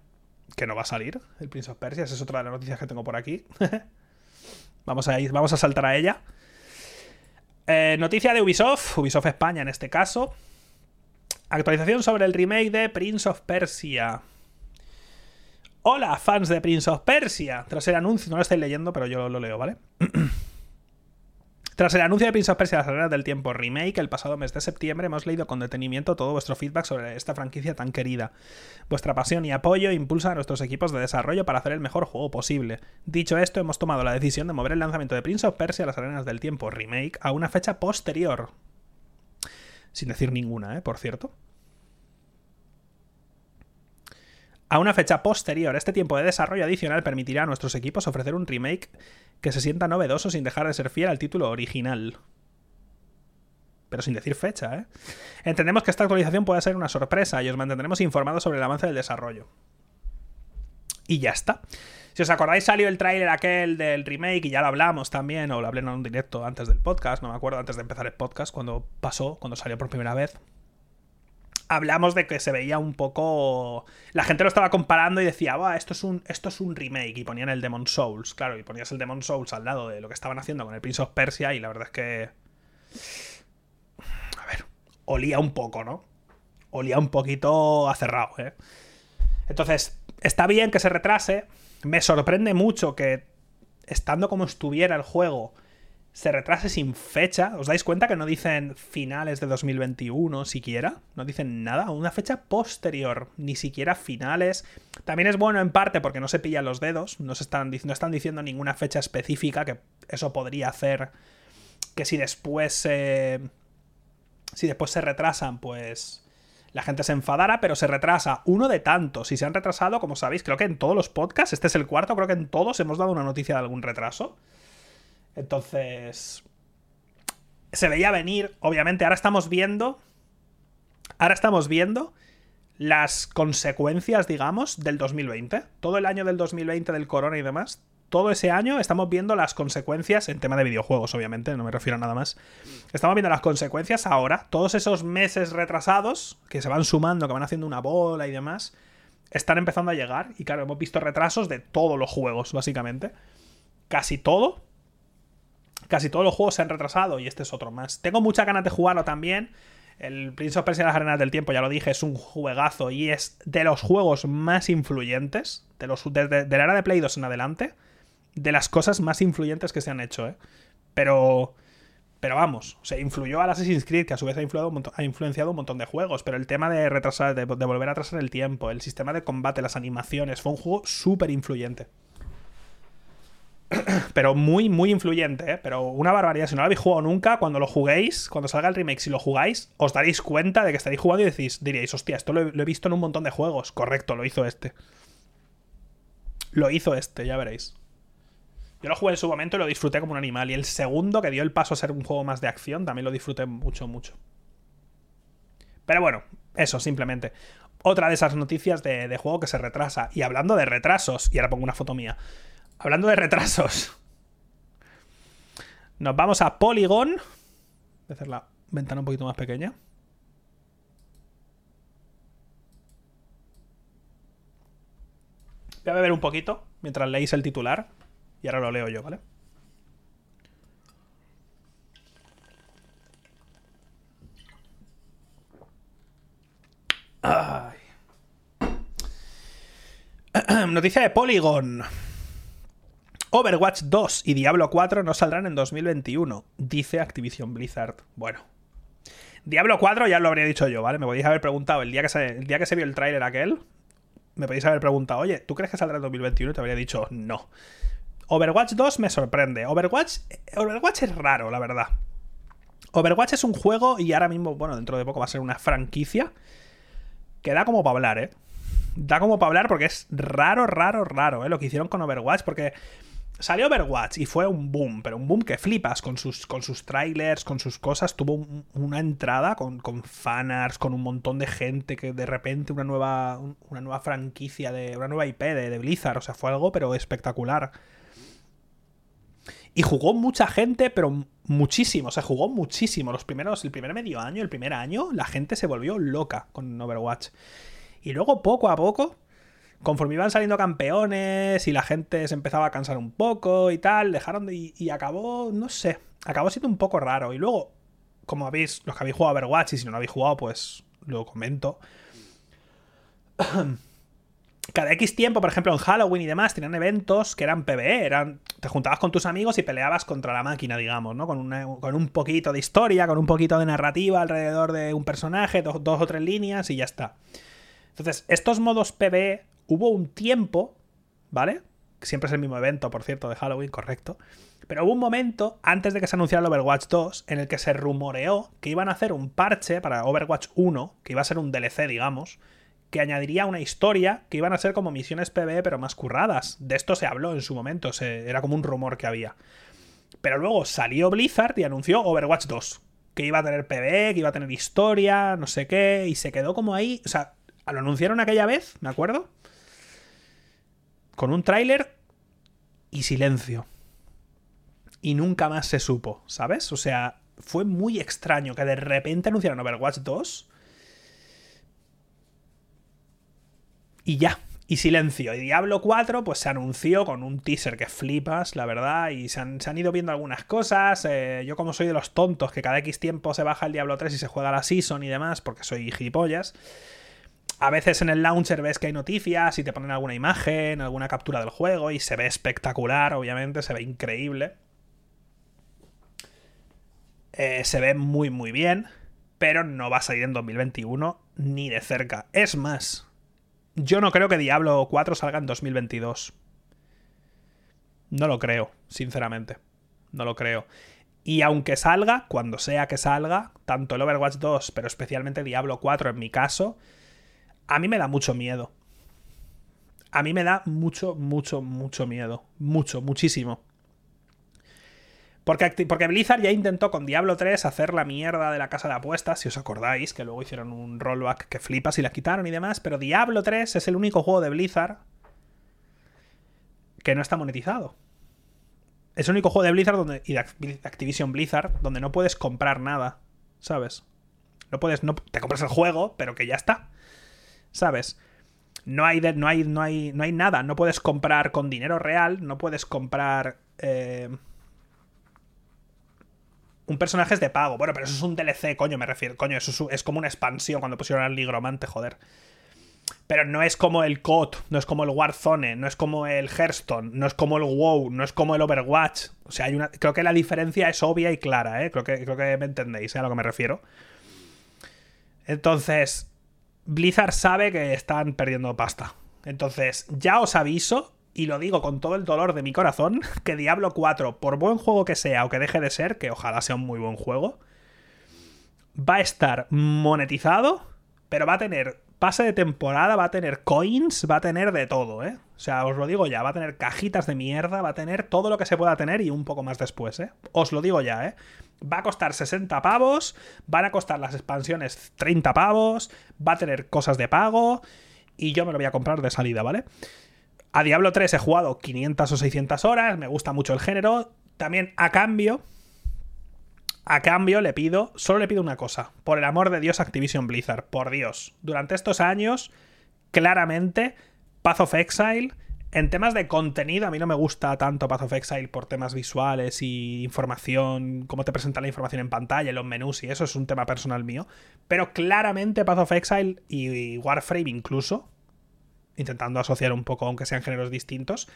Speaker 1: Que no va a salir el Prince of Persia. Esa es otra de las noticias que tengo por aquí. vamos, a ir, vamos a saltar a ella. Eh, noticia de Ubisoft, Ubisoft España en este caso. Actualización sobre el remake de Prince of Persia. Hola, fans de Prince of Persia. Tras el anuncio, no lo estáis leyendo, pero yo lo leo, ¿vale? Tras el anuncio de Prince of Persia Las Arenas del Tiempo Remake el pasado mes de septiembre, hemos leído con detenimiento todo vuestro feedback sobre esta franquicia tan querida. Vuestra pasión y apoyo impulsa a nuestros equipos de desarrollo para hacer el mejor juego posible. Dicho esto, hemos tomado la decisión de mover el lanzamiento de Prince of Persia Las Arenas del Tiempo Remake a una fecha posterior. Sin decir ninguna, ¿eh? Por cierto. A una fecha posterior, este tiempo de desarrollo adicional permitirá a nuestros equipos ofrecer un remake que se sienta novedoso sin dejar de ser fiel al título original. Pero sin decir fecha, ¿eh? Entendemos que esta actualización puede ser una sorpresa y os mantendremos informados sobre el avance del desarrollo. Y ya está. Si os acordáis, salió el tráiler aquel del remake y ya lo hablamos también, o lo hablé en un directo antes del podcast, no me acuerdo, antes de empezar el podcast, cuando pasó, cuando salió por primera vez. Hablamos de que se veía un poco. La gente lo estaba comparando y decía, va, esto es un, esto es un remake. Y ponían el Demon Souls, claro, y ponías el Demon Souls al lado de lo que estaban haciendo con el Prince of Persia, y la verdad es que. A ver, olía un poco, ¿no? Olía un poquito a cerrado, ¿eh? Entonces, está bien que se retrase, me sorprende mucho que, estando como estuviera el juego, se retrase sin fecha. ¿Os dais cuenta que no dicen finales de 2021 siquiera? No dicen nada, una fecha posterior, ni siquiera finales. También es bueno en parte porque no se pillan los dedos, no, se están, están diciendo ninguna fecha específica, que eso podría hacer que si después si después se retrasan, pues la gente se enfadara, pero se retrasa uno de tantos. Y se han retrasado, como sabéis, creo que en todos los podcasts, este es el cuarto, creo que en todos hemos dado una noticia de algún retraso. Entonces, se veía venir, obviamente, ahora estamos viendo, ahora estamos viendo las consecuencias, digamos, del 2020. Todo el año del 2020 del corona y demás todo ese año estamos viendo las consecuencias, en tema de videojuegos, obviamente, no me refiero a nada más. Estamos viendo las consecuencias ahora. Todos esos meses retrasados, que se van sumando, que van haciendo una bola y demás, están empezando a llegar. Y claro, hemos visto retrasos de todos los juegos, básicamente. Casi todo. Casi todos los juegos se han retrasado y este es otro más. Tengo mucha ganas de jugarlo también. El Prince of Persia de las Arenas del Tiempo, ya lo dije, es un juegazo y es de los juegos más influyentes. De, los, de la era de Play 2 en adelante de las cosas más influyentes que se han hecho, ¿eh? Pero. Pero vamos, se influyó al Assassin's Creed, que a su vez ha, ha influenciado un montón de juegos. Pero el tema de retrasar, de, volver a atrasar el tiempo, el sistema de combate, las animaciones, fue un juego súper influyente. Pero muy, muy influyente, ¿eh? Pero una barbaridad. Si no lo habéis jugado nunca, cuando lo juguéis, cuando salga el remake, si lo jugáis, os daréis cuenta de que estaréis jugando y decís, diríais, hostia, esto lo he visto en un montón de juegos. Correcto, lo hizo este. Lo hizo este, ya veréis. Yo lo jugué en su momento y lo disfruté como un animal. Y el segundo, que dio el paso a ser un juego más de acción, también lo disfruté mucho, mucho. Pero bueno, eso simplemente. Otra de esas noticias de, juego que se retrasa. Y hablando de retrasos, y ahora pongo una foto mía. Hablando de retrasos. Nos vamos a Polygon. Voy a hacer la ventana un poquito más pequeña. Voy a beber un poquito mientras leéis el titular. Y ahora lo leo yo, ¿vale? Noticia de Polygon. Overwatch 2 y Diablo 4 no saldrán en 2021, dice Activision Blizzard. Bueno. Diablo 4 ya lo habría dicho yo, ¿vale? Me podéis haber preguntado el día que se, el día que se vio el tráiler aquel. Me podéis haber preguntado, oye, ¿tú crees que saldrá en 2021? Y te habría dicho no. Overwatch 2 me sorprende. Overwatch, Overwatch es raro, la verdad. Overwatch es un juego y ahora mismo, bueno, dentro de poco va a ser una franquicia que da como para hablar, ¿eh? Da como para hablar porque es raro, raro, raro, ¿eh? Lo que hicieron con Overwatch, porque salió Overwatch y fue un boom, pero un boom que flipas con sus, con sus trailers, con sus cosas. Tuvo una entrada con, con fanarts, con un montón de gente que de repente una nueva, una nueva franquicia, de una nueva IP de, Blizzard, o sea, fue algo pero espectacular. Y jugó mucha gente, pero muchísimo. O sea, jugó muchísimo. Los primeros, el primer medio año, el primer año, la gente se volvió loca con Overwatch. Y luego, poco a poco, conforme iban saliendo campeones y la gente se empezaba a cansar un poco y tal, dejaron de. Y, acabó, no sé, acabó siendo un poco raro. Y luego, como habéis, los que habéis jugado Overwatch, y si no lo habéis jugado, pues lo comento. cada X tiempo, por ejemplo, en Halloween y demás, tenían eventos que eran PvE, eran, te juntabas con tus amigos y peleabas contra la máquina, digamos, ¿no? Con, con un poquito de historia, con un poquito de narrativa alrededor de un personaje, dos, dos o tres líneas y ya está. Entonces, estos modos PvE hubo un tiempo, ¿vale? Siempre es el mismo evento, por cierto, de Halloween, correcto. Pero hubo un momento, antes de que se anunciara el Overwatch 2, en el que se rumoreó que iban a hacer un parche para Overwatch 1, que iba a ser un DLC, digamos, que añadiría una historia que iban a ser como misiones PvE pero más curradas. De esto se habló en su momento, era como un rumor que había. Pero luego salió Blizzard y anunció Overwatch 2, que iba a tener PvE, que iba a tener historia, no sé qué, y se quedó como ahí, o sea, lo anunciaron aquella vez, me acuerdo. Con un tráiler y silencio. Y nunca más se supo, ¿sabes? O sea, fue muy extraño que de repente anunciaran Overwatch 2 y ya. Y silencio. Y Diablo 4, pues se anunció con un teaser que flipas, la verdad. Y se han, ido viendo algunas cosas. Eh, yo, como soy de los tontos, que cada X tiempo se baja el Diablo 3 y se juega la Season y demás, porque soy gilipollas. A veces en el launcher ves que hay noticias y te ponen alguna imagen, alguna captura del juego y se ve espectacular, obviamente, se ve increíble. Eh, se ve muy, muy bien, pero no va a salir en 2021 ni de cerca. Es más, yo no creo que Diablo 4 salga en 2022. No lo creo, sinceramente. No lo creo. Y aunque salga, cuando sea que salga, tanto el Overwatch 2, pero especialmente Diablo 4 en mi caso, a mí me da mucho miedo. A mí me da mucho, mucho, mucho miedo. Mucho, muchísimo. Porque, porque, Blizzard ya intentó con Diablo 3 hacer la mierda de la casa de apuestas, si os acordáis, que luego hicieron un rollback que flipas y la quitaron y demás, pero Diablo 3 es el único juego de Blizzard que no está monetizado. Es el único juego de Blizzard donde, y de Activision Blizzard donde no puedes comprar nada, ¿sabes? No puedes, no, te compras el juego, pero que ya está, ¿sabes? No hay, no, hay, no, hay, no hay nada, no puedes comprar con dinero real, no puedes comprar... Eh, un personaje es de pago. Bueno, pero eso es un DLC, coño, me refiero. Coño, eso es, como una expansión cuando pusieron al Nigromante, joder. Pero no es como el COD, no es como el Warzone, no es como el Hearthstone, no es como el WoW, no es como el Overwatch. O sea, hay una, creo que la diferencia es obvia y clara, ¿eh? Creo que, creo que me entendéis ¿eh? a lo que me refiero. Entonces, Blizzard sabe que están perdiendo pasta. Entonces, ya os aviso y lo digo con todo el dolor de mi corazón, que Diablo 4, por buen juego que sea o que deje de ser, que ojalá sea un muy buen juego, va a estar monetizado, pero va a tener pase de temporada, va a tener coins, va a tener de todo, ¿eh? O sea, os lo digo ya, va a tener cajitas de mierda, va a tener todo lo que se pueda tener y un poco más después, ¿eh? Os lo digo ya, ¿eh? Va a costar 60 pavos, van a costar las expansiones 30 pavos, va a tener cosas de pago y yo me lo voy a comprar de salida, ¿vale? A Diablo 3 he jugado 500 o 600 horas, me gusta mucho el género. También a cambio, a cambio le pido, solo le pido una cosa, por el amor de Dios Activision Blizzard, por Dios. Durante estos años, claramente, Path of Exile, en temas de contenido, a mí no me gusta tanto Path of Exile por temas visuales y información, cómo te presenta la información en pantalla, los menús y eso es un tema personal mío. Pero claramente Path of Exile y Warframe incluso, intentando asociar un poco, aunque sean géneros distintos,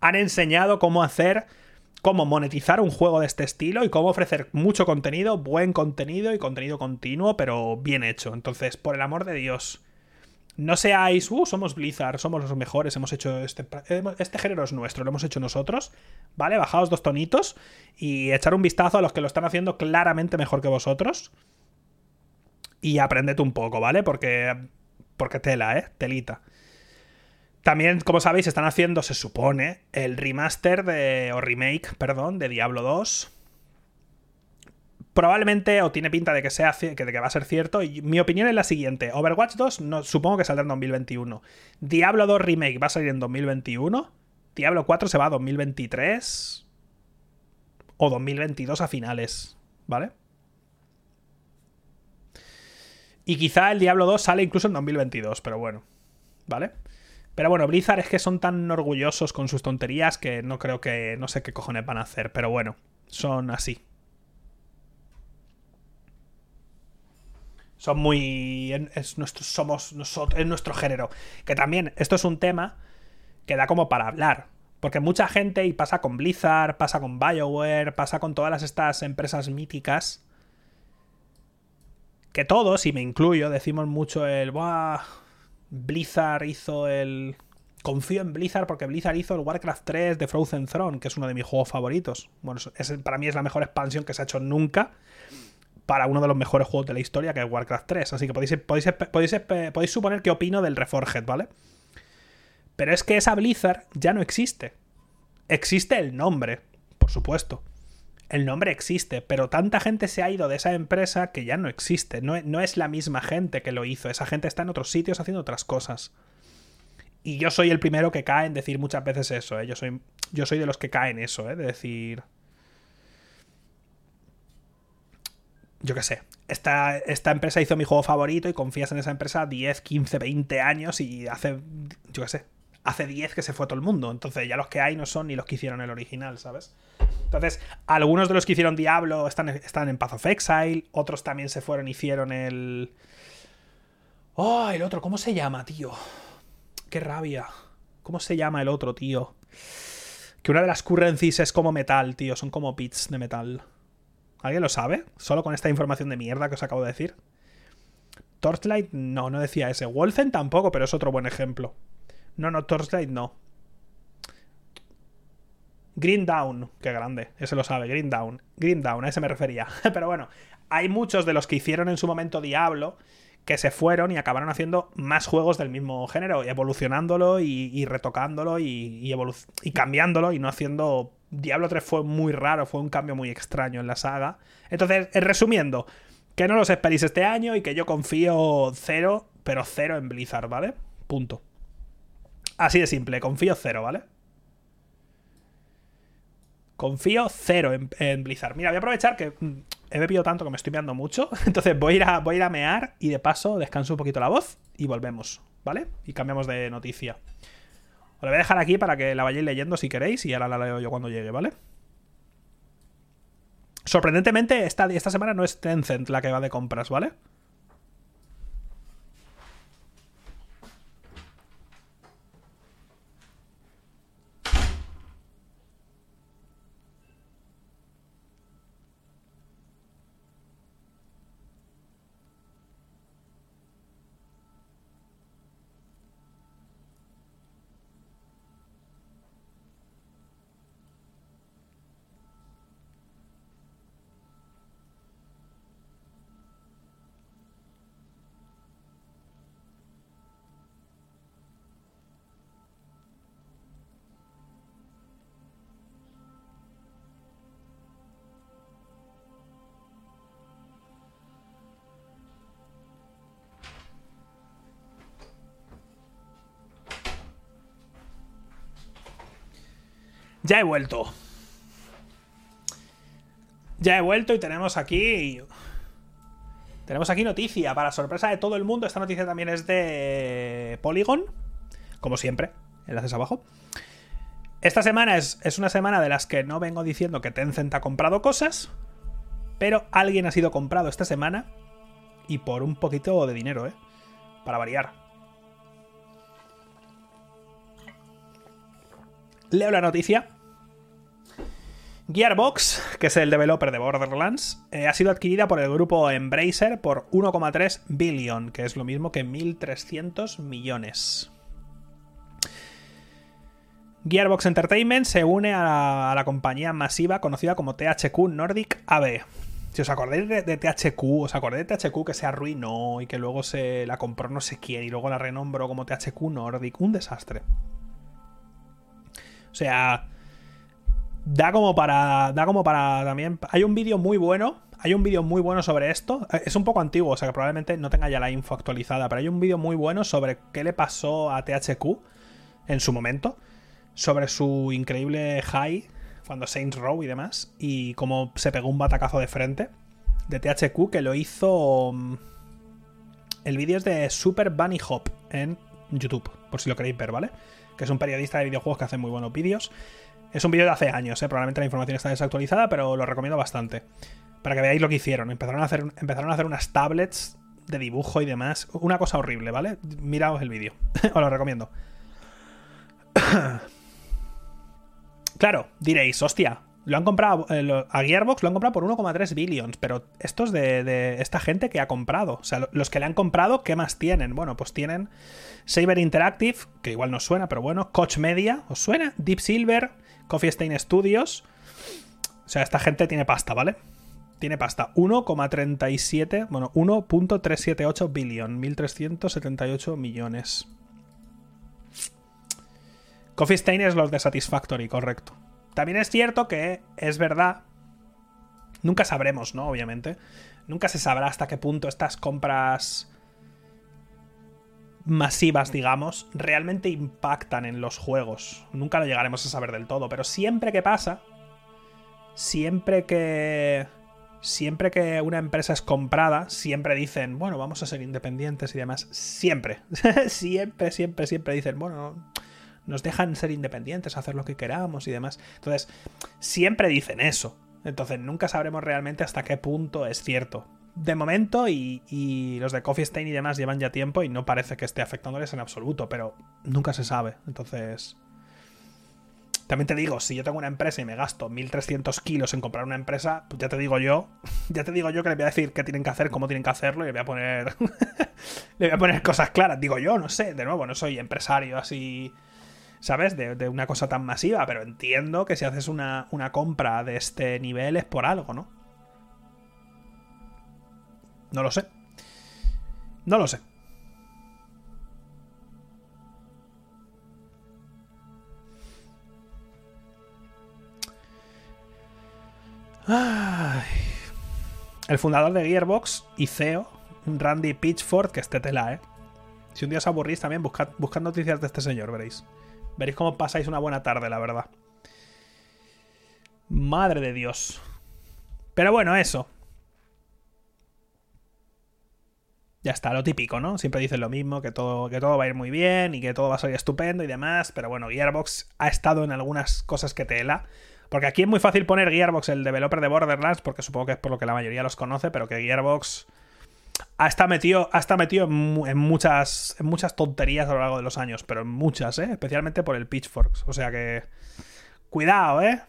Speaker 1: han enseñado cómo hacer, cómo monetizar un juego de este estilo y cómo ofrecer mucho contenido, buen contenido y contenido continuo, pero bien hecho. Entonces, por el amor de Dios, no seáis, uh, somos Blizzard, somos los mejores, hemos hecho este, este género es nuestro, lo hemos hecho nosotros, ¿vale? Bajaos dos tonitos y echar un vistazo a los que lo están haciendo claramente mejor que vosotros. Y aprended un poco, ¿vale? Porque, porque tela, ¿eh? Telita. También, como sabéis, están haciendo, se supone, el remaster de. o remake, perdón, de Diablo 2. Probablemente, o tiene pinta de que sea de que va a ser cierto. Y mi opinión es la siguiente: Overwatch 2 no, supongo que saldrá en 2021. Diablo 2 Remake va a salir en 2021. Diablo 4 se va a 2023. O 2022 a finales. ¿Vale? Y quizá el Diablo 2 sale incluso en 2022, pero bueno. ¿Vale? Pero bueno, Blizzard es que son tan orgullosos con sus tonterías que no creo que. No sé qué cojones van a hacer, pero bueno, son así. Son muy. Es nuestro, somos nosotros, es nuestro género. Que también, esto es un tema que da como para hablar. Porque mucha gente, y pasa con Blizzard, pasa con BioWare, pasa con todas estas empresas míticas. Que todos, y me incluyo, decimos mucho el. Buah Blizzard hizo el... Confío en Blizzard porque Blizzard hizo el Warcraft 3 de Frozen Throne, que es uno de mis juegos favoritos. Bueno, para mí es la mejor expansión que se ha hecho nunca para uno de los mejores juegos de la historia, que es Warcraft 3. Así que podéis, podéis, podéis, podéis suponer qué opino del Reforged, ¿vale? Pero es que esa Blizzard ya no existe. Existe el nombre, por supuesto el nombre existe, pero tanta gente se ha ido de esa empresa que ya no existe. No, es la misma gente que lo hizo. Esa gente está en otros sitios haciendo otras cosas. Y yo soy el primero que cae en decir muchas veces eso, ¿eh? Yo soy, yo soy de los que caen eso, ¿eh? De decir... Yo qué sé. Esta, esta empresa hizo mi juego favorito y confías en esa empresa 10, 15, 20 años y hace... Yo qué sé. Hace 10 que se fue todo el mundo. Entonces ya los que hay no son ni los que hicieron el original, ¿sabes? Entonces, algunos de los que hicieron Diablo están, están en Path of Exile. Otros también se fueron y hicieron el... Oh, el otro, ¿cómo se llama, tío? Qué rabia. ¿Cómo se llama el otro, tío? Que una de las currencies es como metal, tío. Son como bits de metal. ¿Alguien lo sabe? Solo con esta información de mierda que os acabo de decir. Torchlight, no, no decía ese. Wolfen tampoco, pero es otro buen ejemplo. No, no, Torchlight no. Green Down, qué grande, ese lo sabe, Green Down. Green Down, a ese me refería. pero bueno, hay muchos de los que hicieron en su momento Diablo que se fueron y acabaron haciendo más juegos del mismo género, evolucionándolo y, retocándolo y, y, cambiándolo y no haciendo... Diablo 3 fue muy raro, fue un cambio muy extraño en la saga. Entonces, eh, resumiendo, que no los esperéis este año y que yo confío cero, pero cero en Blizzard, ¿vale? Punto. Así de simple, confío cero, ¿vale? Confío cero en, Blizzard. Mira, voy a aprovechar que mm, he bebido tanto que me estoy meando mucho. Entonces voy a, a, voy a ir a mear y de paso descanso un poquito la voz y volvemos, ¿vale? Y cambiamos de noticia. Os voy a dejar aquí para que la vayáis leyendo si queréis y ahora la leo yo cuando llegue, ¿vale? Sorprendentemente, esta, esta semana no es Tencent la que va de compras, ¿vale? Ya he vuelto. Ya he vuelto y tenemos aquí. Tenemos aquí noticia. Para sorpresa de todo el mundo, esta noticia también es de Polygon. Como siempre, enlaces abajo. Esta semana es, es, una semana de las que no vengo diciendo que Tencent ha comprado cosas. Pero alguien ha sido comprado esta semana. Y por un poquito de dinero, ¿eh? Para variar. Leo la noticia. Gearbox, que es el developer de Borderlands, eh, ha sido adquirida por el grupo Embracer por 1,3 billion, que es lo mismo que 1.300 millones. Gearbox Entertainment se une a la, compañía masiva conocida como THQ Nordic AB. Si os acordáis de, de, THQ, os acordáis de THQ que se arruinó y que luego se la compró no sé quién y luego la renombró como THQ Nordic. Un desastre. O sea, da como para. Da como para también. Hay un vídeo muy bueno. Hay un vídeo muy bueno sobre esto. Es un poco antiguo, o sea que probablemente no tenga ya la info actualizada. Pero hay un vídeo muy bueno sobre qué le pasó a THQ en su momento. Sobre su increíble high. Cuando Saints Row y demás. Y cómo se pegó un batacazo de frente. De THQ que lo hizo. Mm, el vídeo es de Super Bunny Hop en YouTube. Por si lo queréis ver, ¿vale? Que es un periodista de videojuegos que hace muy buenos vídeos. Es un vídeo de hace años, ¿eh? probablemente la información está desactualizada, pero lo recomiendo bastante. Para que veáis lo que hicieron. Empezaron a hacer, empezaron a hacer unas tablets de dibujo y demás. Una cosa horrible, ¿vale? Miraos el vídeo. Os lo recomiendo. claro, diréis, hostia, lo han comprado eh, a Gearbox lo han comprado por 1,3 billions, pero estos de, de, esta gente que ha comprado, o sea, los que le han comprado, ¿qué más tienen? Bueno, pues tienen Saber Interactive, que igual no suena, pero bueno, Coach Media, ¿os suena? Deep Silver, Coffee Stain Studios. O sea, esta gente tiene pasta, ¿vale? Tiene pasta. 1,37, bueno, 1.378 billion, 1.378 millones. Coffee Stain es los de Satisfactory, correcto. También es cierto que es verdad. Nunca sabremos, ¿no? Obviamente. Nunca se sabrá hasta qué punto estas compras masivas, digamos, realmente impactan en los juegos. Nunca lo llegaremos a saber del todo, pero siempre que pasa, siempre que siempre que una empresa es comprada, siempre dicen, bueno, vamos a ser independientes y demás. Siempre, siempre, siempre, siempre dicen, bueno, nos dejan ser independientes, hacer lo que queramos y demás. Entonces, siempre dicen eso. Entonces, nunca sabremos realmente hasta qué punto es cierto. De momento, y, los de Coffee Stain y demás llevan ya tiempo y no parece que esté afectándoles en absoluto, pero nunca se sabe. Entonces, también te digo, si yo tengo una empresa y me gasto 1300 kilos en comprar una empresa, pues ya te digo yo, ya te digo yo que le voy a decir qué tienen que hacer, cómo tienen que hacerlo y le voy a poner. le voy a poner cosas claras. Digo yo, no sé, de nuevo, no soy empresario así. ¿Sabes? De, una cosa tan masiva, pero entiendo que si haces una, una compra de este nivel es por algo, ¿no? No lo sé. No lo sé. El fundador de Gearbox y CEO, Randy Pitchford, que esté tela, ¿eh? Si un día os aburrís también, buscad, noticias de este señor, veréis. Veréis cómo pasáis una buena tarde, la verdad. Madre de Dios. Pero bueno, eso. Ya está, lo típico, ¿no? Siempre dicen lo mismo, que todo, que todo va a ir muy bien y que todo va a salir estupendo y demás. Pero bueno, Gearbox ha estado en algunas cosas que tela. Porque aquí es muy fácil poner Gearbox, el developer de Borderlands, porque supongo que es por lo que la mayoría los conoce, pero que Gearbox ha estado metido, ha metido en, muchas, en muchas tonterías a lo largo de los años, pero en muchas, ¿eh? especialmente por el Pitchforks. O sea que... Cuidado, ¿eh?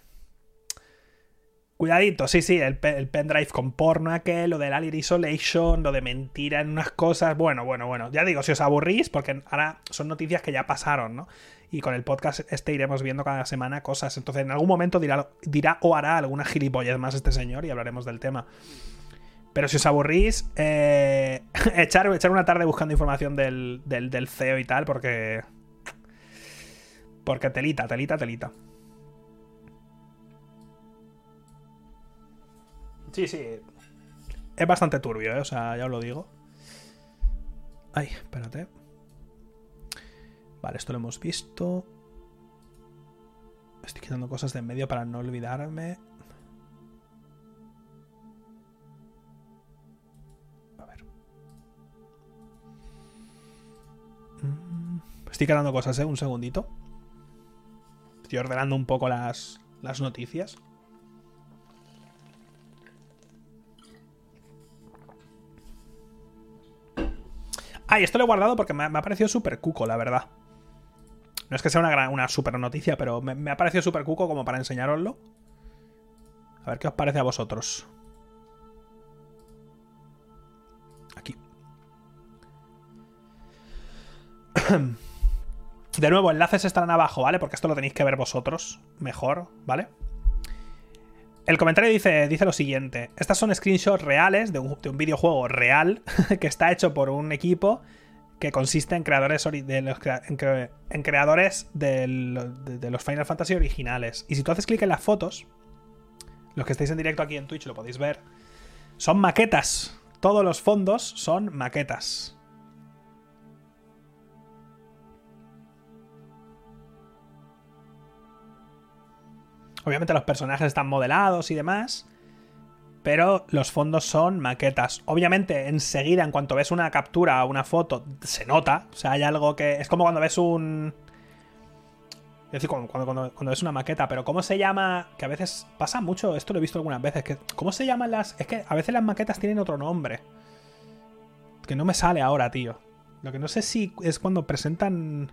Speaker 1: Cuidadito, sí, sí, el, pendrive con porno aquel, lo del Alien Isolation, lo de mentira en unas cosas. Bueno, bueno, bueno. Ya digo, si os aburrís, porque ahora son noticias que ya pasaron, ¿no? Y con el podcast este iremos viendo cada semana cosas. Entonces, en algún momento dirá, dirá o hará alguna gilipollas más este señor y hablaremos del tema. Pero si os aburrís, eh, echar, echar una tarde buscando información del, del, del CEO y tal, porque. Porque telita, telita, telita. Sí, sí. Es bastante turbio, ¿eh? O sea, ya os lo digo. Ay, espérate. Vale, esto lo hemos visto. Estoy quitando cosas de en medio para no olvidarme. Estoy quitando cosas, ¿eh? Un segundito. Estoy ordenando un poco las, las noticias. Ah, esto lo he guardado porque me, ha parecido súper cuco, la verdad. No es que sea una, una super noticia, pero me, ha parecido súper cuco como para enseñaroslo. A ver qué os parece a vosotros. Aquí. De nuevo, enlaces estarán abajo, ¿vale? Porque esto lo tenéis que ver vosotros mejor, ¿vale? El comentario dice, dice lo siguiente: Estas son screenshots reales de un, videojuego real que está hecho por un equipo que consiste en creadores de los, en, creadores de, los Final Fantasy originales. Y si tú haces clic en las fotos, los que estáis en directo aquí en Twitch lo podéis ver, son maquetas. Todos los fondos son maquetas. Obviamente los personajes están modelados y demás. Pero los fondos son maquetas. Obviamente, enseguida, en cuanto ves una captura o una foto, se nota. O sea, hay algo que. Es como cuando ves un. Es decir, cuando, ves una maqueta, pero ¿cómo se llama? Que a veces pasa mucho, esto lo he visto algunas veces. Que, ¿Cómo se llaman las.? Es que a veces las maquetas tienen otro nombre. Que no me sale ahora, tío. Lo que no sé si es cuando presentan.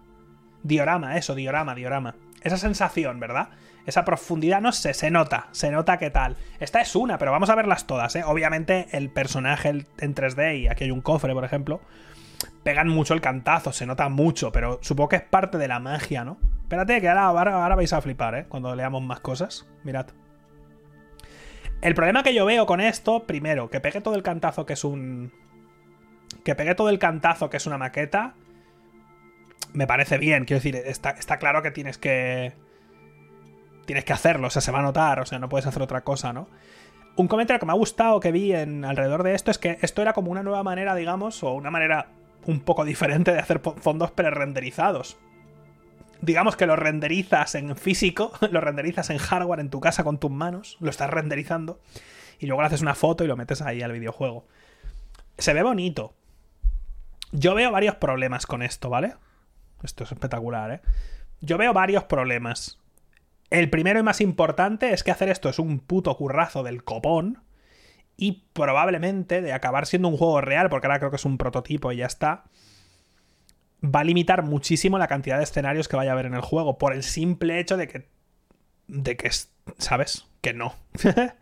Speaker 1: Diorama, eso, diorama, diorama. Esa sensación, ¿verdad? Esa profundidad, no sé, se nota, se nota qué tal. Esta es una, pero vamos a verlas todas, ¿eh? Obviamente el personaje en 3D, y aquí hay un cofre, por ejemplo, pegan mucho el cantazo, se nota mucho, pero supongo que es parte de la magia, ¿no? Espérate, que ahora, ahora, vais a flipar, ¿eh? Cuando leamos más cosas. Mirad. El problema que yo veo con esto, primero, que pegue todo el cantazo que es un... Que pegue todo el cantazo que es una maqueta. Me parece bien, quiero decir, está, está claro que tienes que tienes que hacerlo, o sea, se va a notar, o sea, no puedes hacer otra cosa, ¿no? Un comentario que me ha gustado que vi en alrededor de esto es que esto era como una nueva manera, digamos, o una manera un poco diferente de hacer fondos pre-renderizados. Digamos que lo renderizas en físico, lo renderizas en hardware en tu casa con tus manos, lo estás renderizando y luego le haces una foto y lo metes ahí al videojuego. Se ve bonito. Yo veo varios problemas con esto, ¿vale? Esto es espectacular, ¿eh? Yo veo varios problemas. El primero y más importante es que hacer esto es un puto currazo del copón. Y probablemente de acabar siendo un juego real, porque ahora creo que es un prototipo y ya está, va a limitar muchísimo la cantidad de escenarios que vaya a haber en el juego, por el simple hecho de que. de que. ¿Sabes? Que no.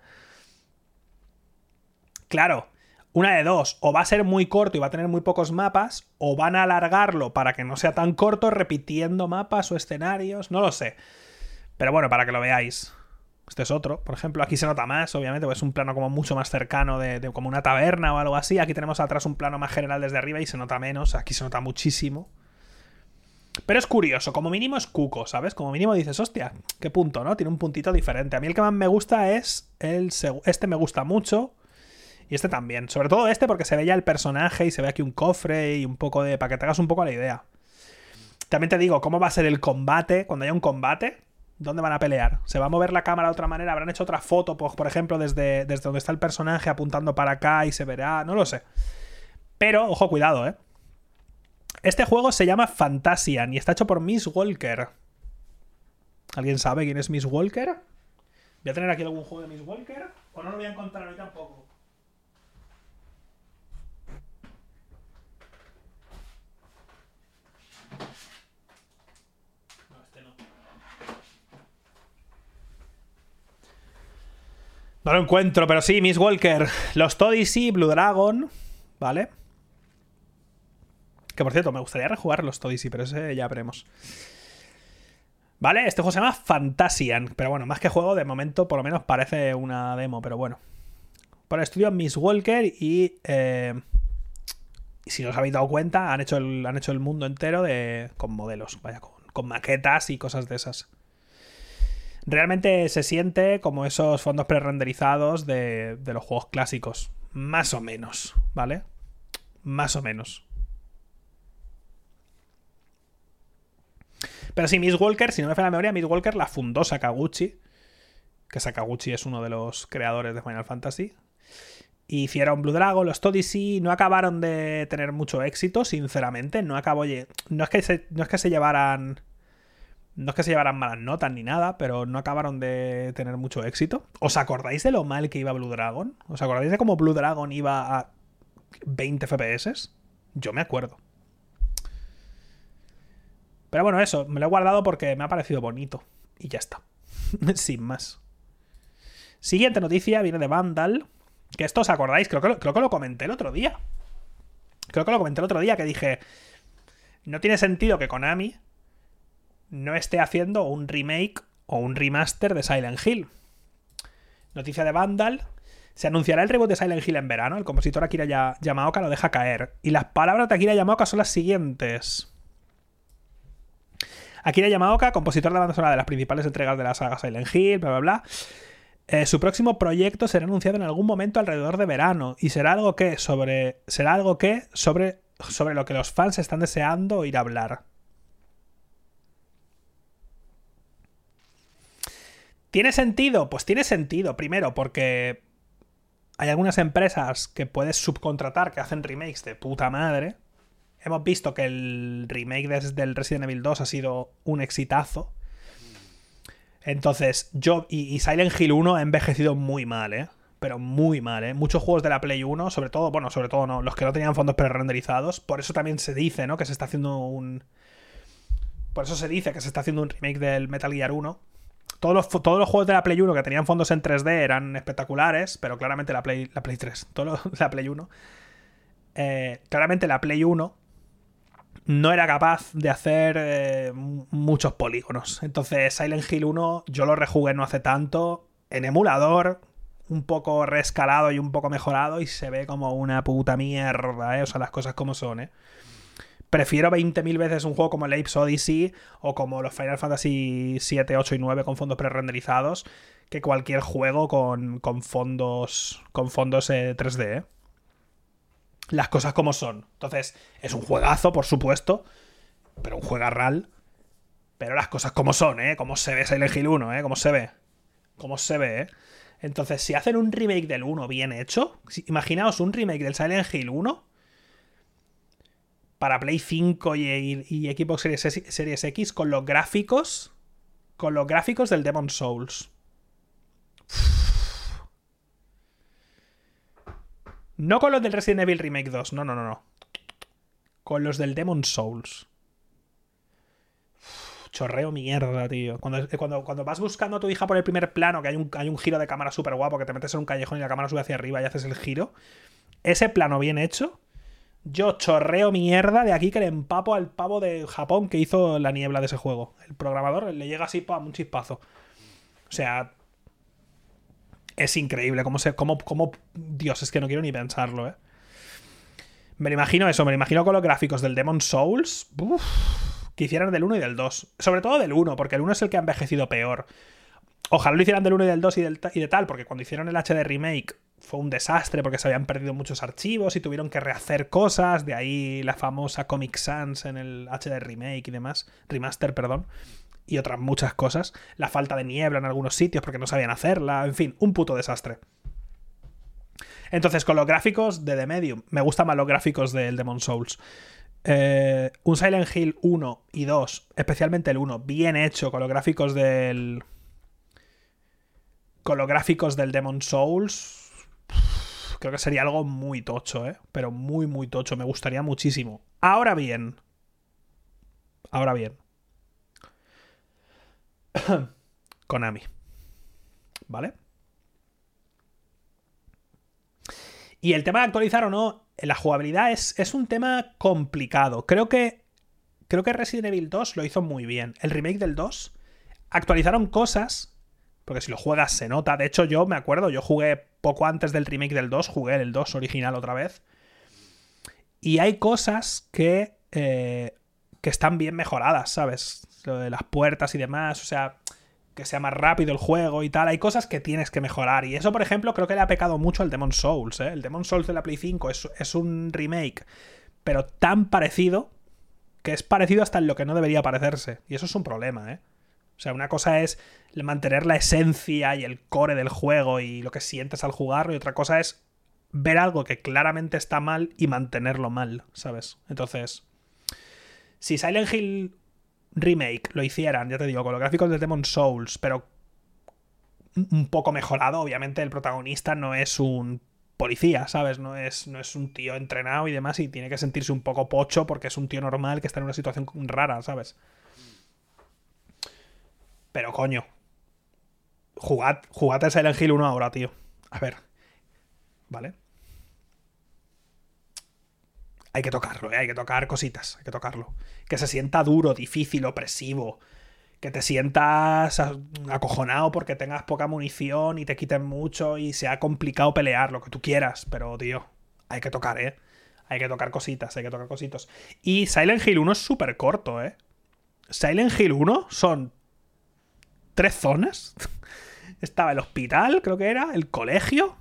Speaker 1: claro, una de dos, o va a ser muy corto y va a tener muy pocos mapas, o van a alargarlo para que no sea tan corto repitiendo mapas o escenarios, no lo sé. Pero bueno, para que lo veáis. Este es otro, por ejemplo, aquí se nota más, obviamente, porque es un plano como mucho más cercano de, como una taberna o algo así. Aquí tenemos atrás un plano más general desde arriba y se nota menos, aquí se nota muchísimo. Pero es curioso, como mínimo es cuco, ¿sabes? Como mínimo dices, hostia, qué punto, ¿no? Tiene un puntito diferente. A mí el que más me gusta es el... Este me gusta mucho. Y este también. Sobre todo este porque se ve ya el personaje y se ve aquí un cofre y un poco de... para que te hagas un poco la idea. También te digo, ¿cómo va a ser el combate? Cuando haya un combate, ¿dónde van a pelear? ¿Se va a mover la cámara de otra manera? ¿Habrán hecho otra foto, por ejemplo, desde, desde donde está el personaje apuntando para acá y se verá? No lo sé. Pero, ojo, cuidado, ¿eh? Este juego se llama Fantasian y está hecho por Miss Walker. ¿Alguien sabe quién es Miss Walker? ¿Voy a tener aquí algún juego de Miss Walker? ¿O no lo voy a encontrar hoy tampoco? No lo encuentro, pero sí, Miss Walker. Los Odyssey, Blue Dragon. ¿Vale? Que por cierto, me gustaría rejugar los Odyssey, pero ese ya veremos. ¿Vale? Este juego se llama Fantasian. Pero bueno, más que juego, de momento por lo menos parece una demo, pero bueno. Por el estudio Miss Walker y. Eh, si os habéis dado cuenta, han hecho el, han hecho el mundo entero de, con modelos, vaya, con, con maquetas y cosas de esas realmente se siente como esos fondos pre-renderizados de, los juegos clásicos. Más o menos, ¿vale? Más o menos. Pero sí, Miss Walker, si no me falla la memoria, Miss Walker la fundó Sakaguchi. Que Sakaguchi es uno de los creadores de Final Fantasy. Hicieron Blue Dragon, los Odyssey, no acabaron de tener mucho éxito, sinceramente. No acabó. No es que no es que se llevaran no es que se llevaran malas notas ni nada, pero no acabaron de tener mucho éxito. ¿Os acordáis de lo mal que iba Blue Dragon? ¿Os acordáis de cómo Blue Dragon iba a 20 FPS? Yo me acuerdo. Pero bueno, eso, me lo he guardado porque me ha parecido bonito. Y ya está. Sin más. Siguiente noticia viene de Vandal. Que esto os acordáis, creo que, creo que lo comenté el otro día. Creo que lo comenté el otro día que dije. No tiene sentido que Konami no esté haciendo un remake o un remaster de Silent Hill. Noticia de Vandal. Se anunciará el reboot de Silent Hill en verano. El compositor Akira Yamaoka lo deja caer. Y las palabras de Akira Yamaoka son las siguientes. Akira Yamaoka, compositor de la banda sonora de las principales entregas de la saga Silent Hill, bla, bla, bla. Eh, su próximo proyecto será anunciado en algún momento alrededor de verano y será algo que sobre será algo que sobre sobre lo que los fans están deseando oír hablar. ¿Tiene sentido? Pues tiene sentido, primero, porque hay algunas empresas que puedes subcontratar que hacen remakes de puta madre. Hemos visto que el remake del Resident Evil 2 ha sido un exitazo. Entonces, yo y, Silent Hill 1 ha envejecido muy mal, ¿eh? Pero muy mal, ¿eh? Muchos juegos de la Play 1, sobre todo, bueno, sobre todo no, los que no tenían fondos pre-renderizados. Por eso también se dice, ¿no? Que se está haciendo un... Por eso se dice que se está haciendo un remake del Metal Gear 1 todos los, todos los juegos de la Play 1 que tenían fondos en 3D eran espectaculares, pero claramente la Play, la Play 3, todo la Play 1, eh, claramente la Play 1 no era capaz de hacer eh, muchos polígonos. Entonces Silent Hill 1 yo lo rejugué no hace tanto en emulador, un poco rescalado y un poco mejorado y se ve como una puta mierda, ¿eh? O sea, las cosas como son, ¿eh? Prefiero 20.000 veces un juego como el Apes Odyssey o como los Final Fantasy 7, 8 y 9 con fondos pre-renderizados que cualquier juego con, fondos con fondos 3D. Eh, ¿eh? Las cosas como son. Entonces, es un juegazo, por supuesto, pero un juegarral. Pero las cosas como son, ¿eh? Como se ve Silent Hill 1, ¿eh? Como se ve. Como se ve, ¿eh? Entonces, si hacen un remake del 1 bien hecho, imaginaos un remake del Silent Hill 1 para Play 5 y, y, Xbox Series, X con los gráficos. Con los gráficos del Demon Souls. No con los del Resident Evil Remake 2, no, no, no, no. Con los del Demon Souls. chorreo mierda, tío. Cuando, cuando, cuando, vas buscando a tu hija por el primer plano, que hay un, hay un giro de cámara súper guapo, que te metes en un callejón y la cámara sube hacia arriba y haces el giro. Ese plano bien hecho yo chorreo mierda de aquí que le empapo al pavo de Japón que hizo la niebla de ese juego. El programador le llega así para un chispazo. O sea. Es increíble cómo se. Cómo, cómo, Dios, es que no quiero ni pensarlo, ¿eh? Me lo imagino eso, me lo imagino con los gráficos del Demon Souls. que hicieran del 1 y del 2. Sobre todo del 1, porque el 1 es el que ha envejecido peor. Ojalá lo hicieran del 1 y del 2 y, del, y de tal, porque cuando hicieron el HD Remake fue un desastre porque se habían perdido muchos archivos y tuvieron que rehacer cosas, de ahí la famosa Comic Sans en el HD remake y demás, remaster, perdón, y otras muchas cosas, la falta de niebla en algunos sitios porque no sabían hacerla, en fin, un puto desastre. Entonces, con los gráficos de The Medium, me gustan más los gráficos del Demon Souls. Eh, un Silent Hill 1 y 2, especialmente el 1, bien hecho con los gráficos del. Con los gráficos del Demon Souls creo que sería algo muy tocho, ¿eh? Pero muy, muy tocho. Me gustaría muchísimo. Ahora bien. Ahora bien. Konami. ¿Vale? Y el tema de actualizar o no, la jugabilidad es, es, un tema complicado. Creo que. Creo que Resident Evil 2 lo hizo muy bien. El remake del 2 actualizaron cosas porque si lo juegas se nota. De hecho, yo me acuerdo, yo jugué poco antes del remake del 2, jugué el 2 original otra vez. Y hay cosas que, eh, que están bien mejoradas, ¿sabes? Lo de las puertas y demás, o sea, que sea más rápido el juego y tal. Hay cosas que tienes que mejorar. Y eso, por ejemplo, creo que le ha pecado mucho al Demon Souls. ¿eh? El Demon Souls de la Play 5 es, es un remake, pero tan parecido que es parecido hasta en lo que no debería parecerse. Y eso es un problema, ¿eh? O sea, una cosa es mantener la esencia y el core del juego y lo que sientes al jugarlo, y otra cosa es ver algo que claramente está mal y mantenerlo mal, ¿sabes? Entonces, si Silent Hill Remake lo hicieran, ya te digo, con los gráficos de Demon Souls, pero un poco mejorado, obviamente el protagonista no es un policía, ¿sabes? No es, no es un tío entrenado y demás y tiene que sentirse un poco pocho porque es un tío normal que está en una situación rara, ¿sabes? Pero coño. Jugad, jugad el Silent Hill 1 ahora, tío. A ver. ¿Vale? Hay que tocarlo, ¿eh? hay que tocar cositas, hay que tocarlo. Que se sienta duro, difícil, opresivo. Que te sientas acojonado porque tengas poca munición y te quiten mucho y sea complicado pelear, lo que tú quieras. Pero, tío, hay que tocar, ¿eh? Hay que tocar cositas, hay que tocar cositos. Y Silent Hill 1 es súper corto, ¿eh? Silent Hill 1 son tres zonas. Estaba el hospital, creo que era, el colegio,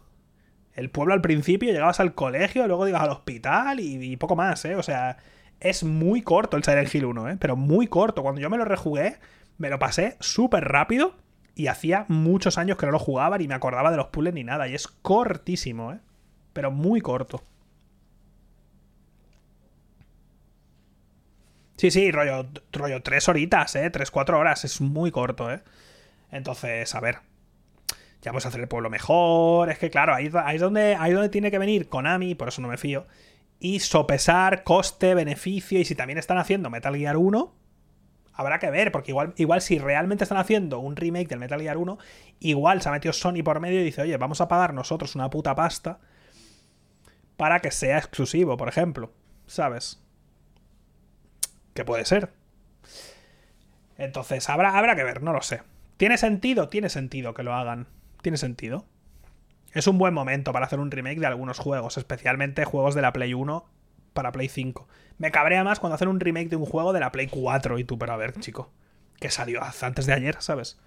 Speaker 1: el pueblo al principio, llegabas al colegio, luego ibas al hospital y, poco más, ¿eh? O sea, es muy corto el Silent Hill 1, ¿eh? Pero muy corto. Cuando yo me lo rejugué, me lo pasé súper rápido y hacía muchos años que no lo jugaba ni me acordaba de los puzzles ni nada. Y es cortísimo, ¿eh? Pero muy corto. Sí, sí, rollo, rollo tres horitas, ¿eh? Tres, cuatro horas. Es muy corto, ¿eh? Entonces, a ver. Ya vamos a hacer el pueblo mejor. Es que, claro, ahí, es donde, ahí donde tiene que venir Konami, por eso no me fío. Y sopesar coste, beneficio. Y si también están haciendo Metal Gear 1, habrá que ver, porque igual, igual si realmente están haciendo un remake del Metal Gear 1, igual se ha metido Sony por medio y dice, oye, vamos a pagar nosotros una puta pasta para que sea exclusivo, por ejemplo. ¿Sabes? Que puede ser. Entonces, habrá, habrá que ver, no lo sé. ¿Tiene sentido? Tiene sentido que lo hagan. Tiene sentido. Es un buen momento para hacer un remake de algunos juegos, especialmente juegos de la Play 1 para Play 5. Me cabrea más cuando hacen un remake de un juego de la Play 4 y tú, pero a ver, chico, que salió antes de ayer, ¿sabes?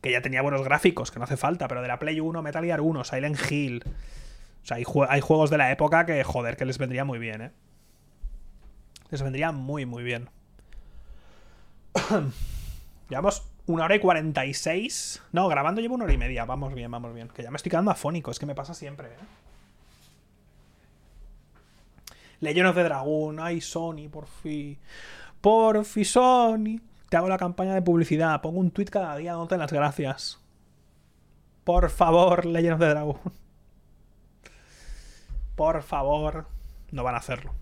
Speaker 1: Que ya tenía buenos gráficos, que no hace falta, pero de la Play 1, Metal Gear 1, Silent Hill, O sea, hay, juegos de la época que, joder, que les vendría muy bien, ¿eh? Les vendría muy, muy bien. Llevamos una hora y cuarenta y seis. No, grabando llevo una hora y media. Vamos bien, vamos bien. Que ya me estoy quedando afónico, es que me pasa siempre, ¿eh? Legend of the Dragon, ay Sony, por fin. Por fin, Sony. Te hago la campaña de publicidad. Pongo un tweet cada día dándote las gracias. Por favor, Legend of the Dragon. Por favor. No van a hacerlo.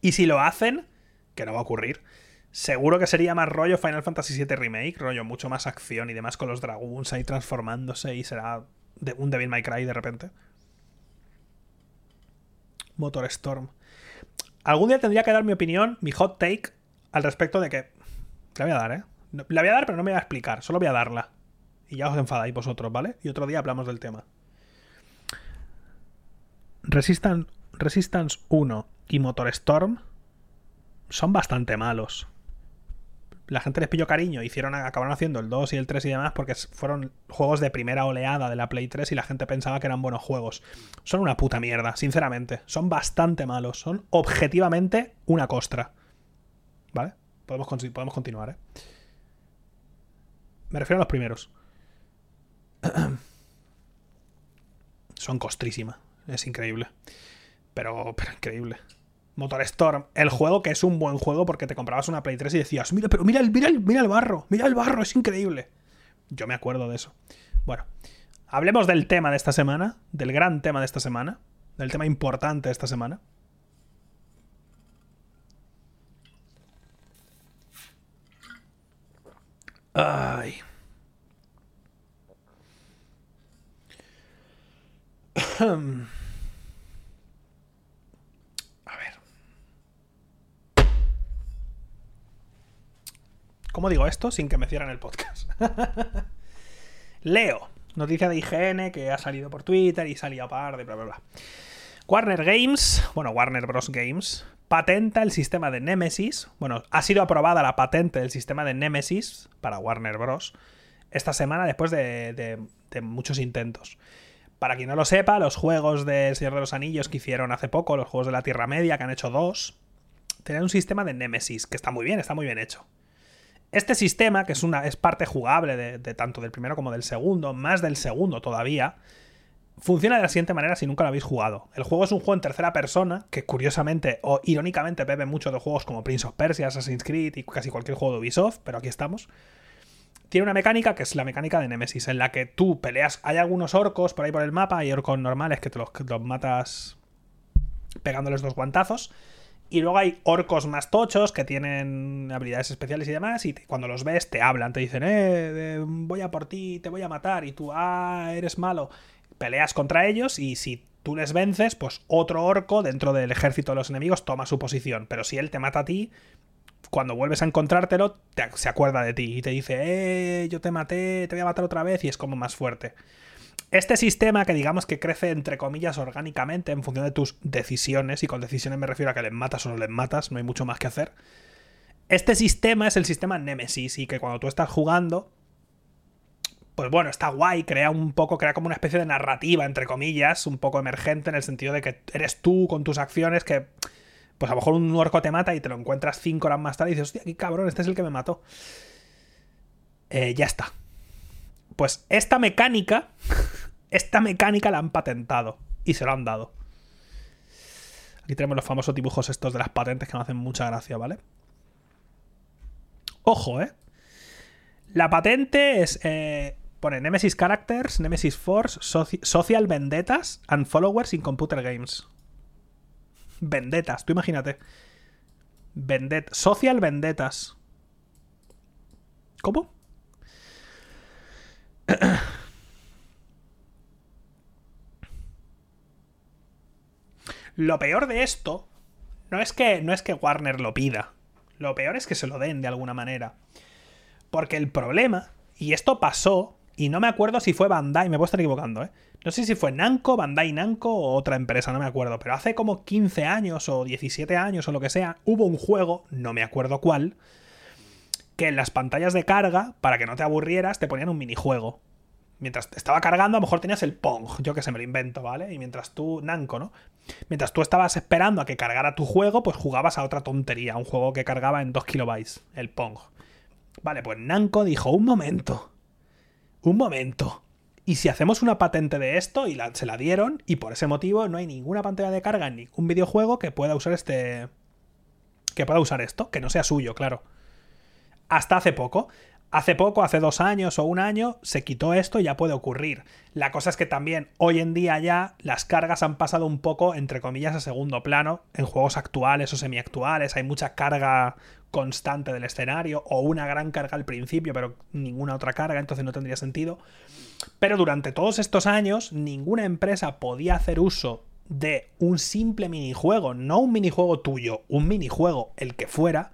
Speaker 1: Y si lo hacen, que no va a ocurrir, seguro que sería más rollo Final Fantasy VII Remake, rollo mucho más acción y demás con los dragoons ahí transformándose y será un Devil May Cry de repente. Motor Storm. Algún día tendría que dar mi opinión, mi hot take, al respecto de que... La voy a dar, ¿eh? La voy a dar, pero no me voy a explicar, solo voy a darla. Y ya os enfadáis vosotros, ¿vale? Y otro día hablamos del tema. Resistance, Resistance 1 y Motor Storm son bastante malos. La gente les pilló cariño, hicieron, acabaron haciendo el 2 y el 3 y demás porque fueron juegos de primera oleada de la Play 3 y la gente pensaba que eran buenos juegos. Son una puta mierda, sinceramente. Son bastante malos. Son objetivamente una costra. ¿Vale? Podemos, podemos continuar, ¿eh? Me refiero a los primeros. Son costrísima. Es increíble. Pero, pero increíble. Motor Storm, el juego que es un buen juego porque te comprabas una Play 3 y decías, mira, pero mira mira el, mira el barro, mira el barro, es increíble. Yo me acuerdo de eso. Bueno, hablemos del tema de esta semana, del gran tema de esta semana, del tema importante de esta semana. Ay. ¿Cómo digo esto sin que me cierren el podcast? Leo, noticia de IGN que ha salido por Twitter y salía a par de bla bla bla. Warner Games, bueno, Warner Bros. Games, patenta el sistema de Nemesis. Bueno, ha sido aprobada la patente del sistema de Nemesis para Warner Bros. esta semana después de, muchos intentos. Para quien no lo sepa, los juegos de Señor de los Anillos que hicieron hace poco, los juegos de la Tierra Media, que han hecho dos, tenían un sistema de Nemesis, que está muy bien, está muy bien hecho. Este sistema, que es, una, es parte jugable de, tanto del primero como del segundo, más del segundo todavía, funciona de la siguiente manera si nunca lo habéis jugado. El juego es un juego en tercera persona, que curiosamente o irónicamente bebe mucho de juegos como Prince of Persia, Assassin's Creed y casi cualquier juego de Ubisoft, pero aquí estamos. Tiene una mecánica que es la mecánica de Nemesis, en la que tú peleas. Hay algunos orcos por ahí por el mapa, hay orcos normales que te los, los matas pegándoles dos guantazos. Y luego hay orcos más tochos que tienen habilidades especiales y demás. Y cuando los ves, te hablan, te dicen, eh, voy a por ti, te voy a matar. Y tú, ah, eres malo. Peleas contra ellos y si tú les vences, pues otro orco dentro del ejército de los enemigos toma su posición. Pero si él te mata a ti, cuando vuelves a encontrártelo, se acuerda de ti y te dice, eh, yo te maté, te voy a matar otra vez y es como más fuerte. Este sistema que digamos que crece entre comillas orgánicamente en función de tus decisiones, y con decisiones me refiero a que les matas o no les matas, no hay mucho más que hacer. Este sistema es el sistema Nemesis y que cuando tú estás jugando, pues bueno, está guay, crea un poco, crea como una especie de narrativa, entre comillas, un poco emergente en el sentido de que eres tú con tus acciones que, pues a lo mejor un orco te mata y te lo encuentras cinco horas más tarde y dices, hostia, qué cabrón, este es el que me mató. Eh, ya está. Pues esta mecánica, esta mecánica la han patentado y se lo han dado. Aquí tenemos los famosos dibujos estos de las patentes que me hacen mucha gracia, ¿vale? Ojo, ¿eh? La patente es... Eh, pone Nemesis Characters, Nemesis Force, Social Vendettas and Followers in Computer Games. Vendetas, tú imagínate. Vendet social Vendettas. ¿Cómo? Lo peor de esto no es que no es que Warner lo pida. Lo peor es que se lo den de alguna manera. Porque el problema, y esto pasó, y no me acuerdo si fue Bandai, me puedo estar equivocando, ¿eh? No sé si fue Namco, Bandai Namco o otra empresa, no me acuerdo, pero hace como 15 años o 17 años o lo que sea, hubo un juego, no me acuerdo cuál, que en las pantallas de carga, para que no te aburrieras, te ponían un minijuego. Mientras estaba cargando, a lo mejor tenías el Pong, yo que se me lo invento, ¿vale? Y mientras tú, Nanco, ¿no? Mientras tú estabas esperando a que cargara tu juego, pues jugabas a otra tontería, un juego que cargaba en 2 kilobytes, el Pong. Vale, pues Nanco dijo, un momento, un momento. Y si hacemos una patente de esto, y se la dieron, y por ese motivo no hay ninguna pantalla de carga en ningún videojuego que pueda usar este... Que pueda usar esto, que no sea suyo, claro. Hasta hace poco. Hace poco, hace dos años o un año, se quitó esto y ya puede ocurrir. La cosa es que también hoy en día ya las cargas han pasado un poco, entre comillas, a segundo plano en juegos actuales o semiactuales. Hay mucha carga constante del escenario o una gran carga al principio, pero ninguna otra carga, entonces no tendría sentido. Pero durante todos estos años, ninguna empresa podía hacer uso de un simple minijuego, no un minijuego tuyo, un minijuego, el que fuera,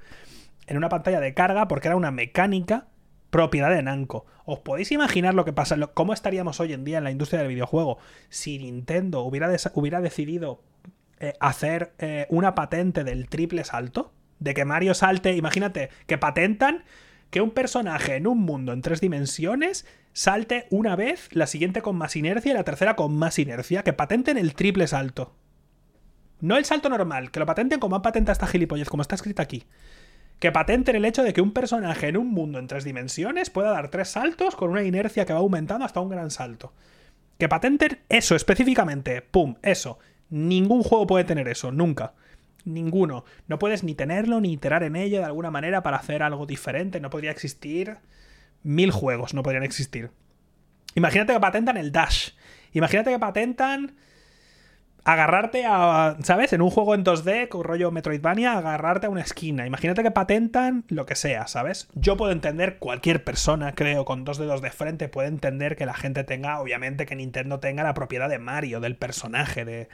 Speaker 1: en una pantalla de carga porque era una mecánica propiedad de Namco. ¿Os podéis imaginar lo que pasa? ¿Cómo estaríamos hoy en día en la industria del videojuego si Nintendo hubiera, decidido eh, hacer eh, una patente del triple salto? De que Mario salte, imagínate, que patentan que un personaje en un mundo en tres dimensiones salte una vez, la siguiente con más inercia y la tercera con más inercia, que patenten el triple salto. No el salto normal, que lo patenten como han patentado esta gilipollez, como está escrito aquí que patenten el hecho de que un personaje en un mundo en tres dimensiones pueda dar tres saltos con una inercia que va aumentando hasta un gran salto. Que patenten eso específicamente. ¡Pum! Eso. Ningún juego puede tener eso, nunca. Ninguno. No puedes ni tenerlo ni iterar en ello de alguna manera para hacer algo diferente. No podría existir. Mil juegos no podrían existir. Imagínate que patentan el Dash. Imagínate que patentan agarrarte a, ¿sabes? En un juego en 2D, con rollo Metroidvania, agarrarte a una esquina. Imagínate que patentan lo que sea, ¿sabes? Yo puedo entender, cualquier persona, creo, con dos dedos de frente, puede entender que la gente tenga, obviamente, que Nintendo tenga la propiedad de Mario, del personaje, de,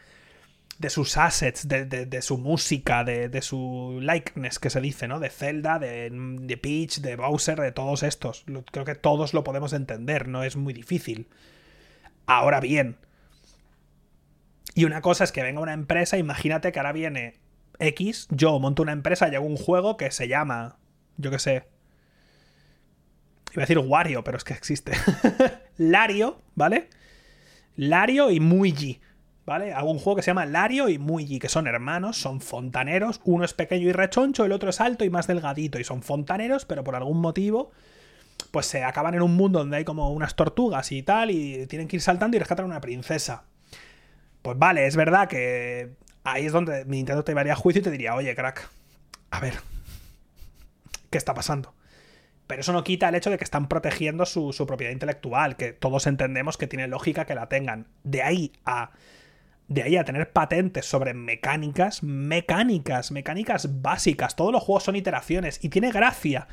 Speaker 1: de sus assets, de, su música, de, su likeness que se dice, ¿no? De Zelda, de, de Peach, de Bowser, de todos estos. Creo que todos lo podemos entender, no es muy difícil. Ahora bien, y una cosa es que venga una empresa, imagínate que ahora viene X, yo monto una empresa y hago un juego que se llama, yo qué sé, iba a decir Wario, pero es que existe. Lario, ¿vale? Lario y Muigi, ¿vale? Hago un juego que se llama Lario y Muigi, que son hermanos, son fontaneros, uno es pequeño y rechoncho, el otro es alto y más delgadito, y son fontaneros, pero por algún motivo pues se acaban en un mundo donde hay como unas tortugas y tal, y tienen que ir saltando y rescatar a una princesa. Pues vale, es verdad que ahí es donde Nintendo te llevaría a juicio y te diría, oye, crack, a ver, ¿qué está pasando? Pero eso no quita el hecho de que están protegiendo su, propiedad intelectual, que todos entendemos que tiene lógica que la tengan. De ahí a. De ahí a tener patentes sobre mecánicas, mecánicas, mecánicas básicas. Todos los juegos son iteraciones. Y tiene gracia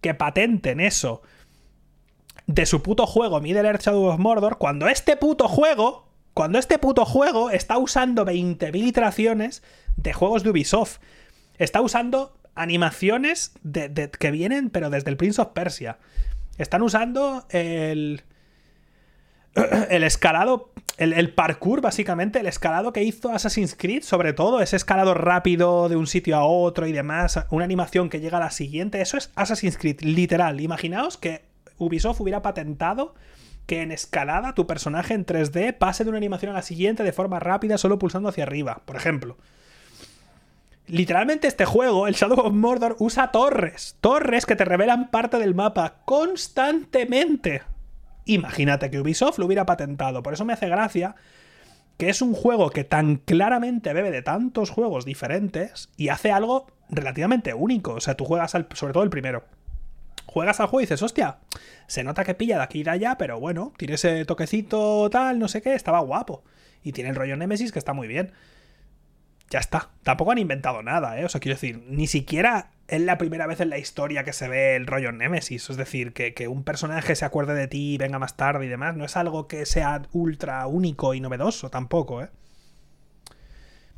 Speaker 1: que patenten eso de su puto juego Middle Earth Shadow of Mordor, cuando este puto juego cuando este puto juego está usando 20.000 iteraciones de juegos de Ubisoft. Está usando animaciones de, que vienen, pero desde el Prince of Persia. Están usando el. El escalado. El, el, parkour, básicamente. El escalado que hizo Assassin's Creed, sobre todo. Ese escalado rápido de un sitio a otro y demás. Una animación que llega a la siguiente. Eso es Assassin's Creed, literal. Imaginaos que Ubisoft hubiera patentado que en escalada tu personaje en 3D pase de una animación a la siguiente de forma rápida solo pulsando hacia arriba, por ejemplo. Literalmente este juego, el Shadow of Mordor, usa torres. Torres que te revelan parte del mapa constantemente. Imagínate que Ubisoft lo hubiera patentado. Por eso me hace gracia que es un juego que tan claramente bebe de tantos juegos diferentes y hace algo relativamente único. O sea, tú juegas sobre todo el primero juegas al juego y dices, hostia, se nota que pilla de aquí y de allá, pero bueno, tiene ese toquecito tal, no sé qué, estaba guapo. Y tiene el rollo Nemesis que está muy bien. Ya está. Tampoco han inventado nada, ¿eh? O sea, quiero decir, ni siquiera es la primera vez en la historia que se ve el rollo Nemesis. Es decir, que, que un personaje se acuerde de ti y venga más tarde y demás. No es algo que sea ultra único y novedoso tampoco, ¿eh?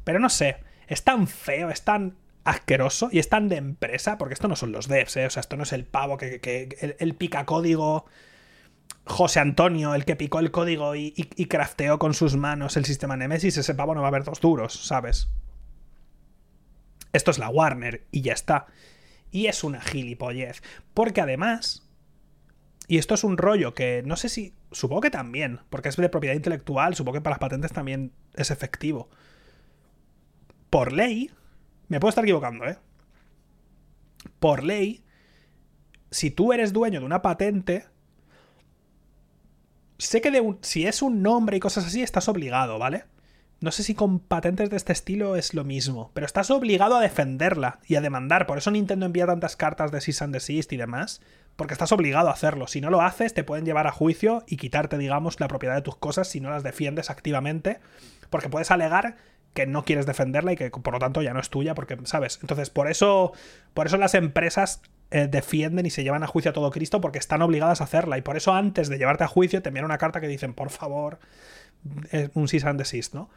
Speaker 1: Pero no sé. Es tan feo, es tan asqueroso y es tan de empresa, porque esto no son los devs, ¿eh? o sea, esto no es el pavo que, el, pica código. José Antonio, el que picó el código y, y, crafteó con sus manos el sistema Nemesis, ese pavo no va a haber dos duros, ¿sabes? Esto es la Warner y ya está. Y es una gilipollez. Porque además, y esto es un rollo que no sé si, supongo que también, porque es de propiedad intelectual, supongo que para las patentes también es efectivo. Por ley, me puedo estar equivocando, ¿eh? Por ley, si tú eres dueño de una patente, sé que de si es un nombre y cosas así, estás obligado, ¿vale? No sé si con patentes de este estilo es lo mismo, pero estás obligado a defenderla y a demandar. Por eso Nintendo envía tantas cartas de cease and desist y demás, porque estás obligado a hacerlo. Si no lo haces, te pueden llevar a juicio y quitarte, digamos, la propiedad de tus cosas si no las defiendes activamente, porque puedes alegar que no quieres defenderla y que por lo tanto ya no es tuya, porque, ¿sabes? Entonces, por eso, por eso las empresas eh, defienden y se llevan a juicio a todo Cristo porque están obligadas a hacerla. Y por eso antes de llevarte a juicio te envían una carta que dicen, por favor, un cease and desist, ¿no?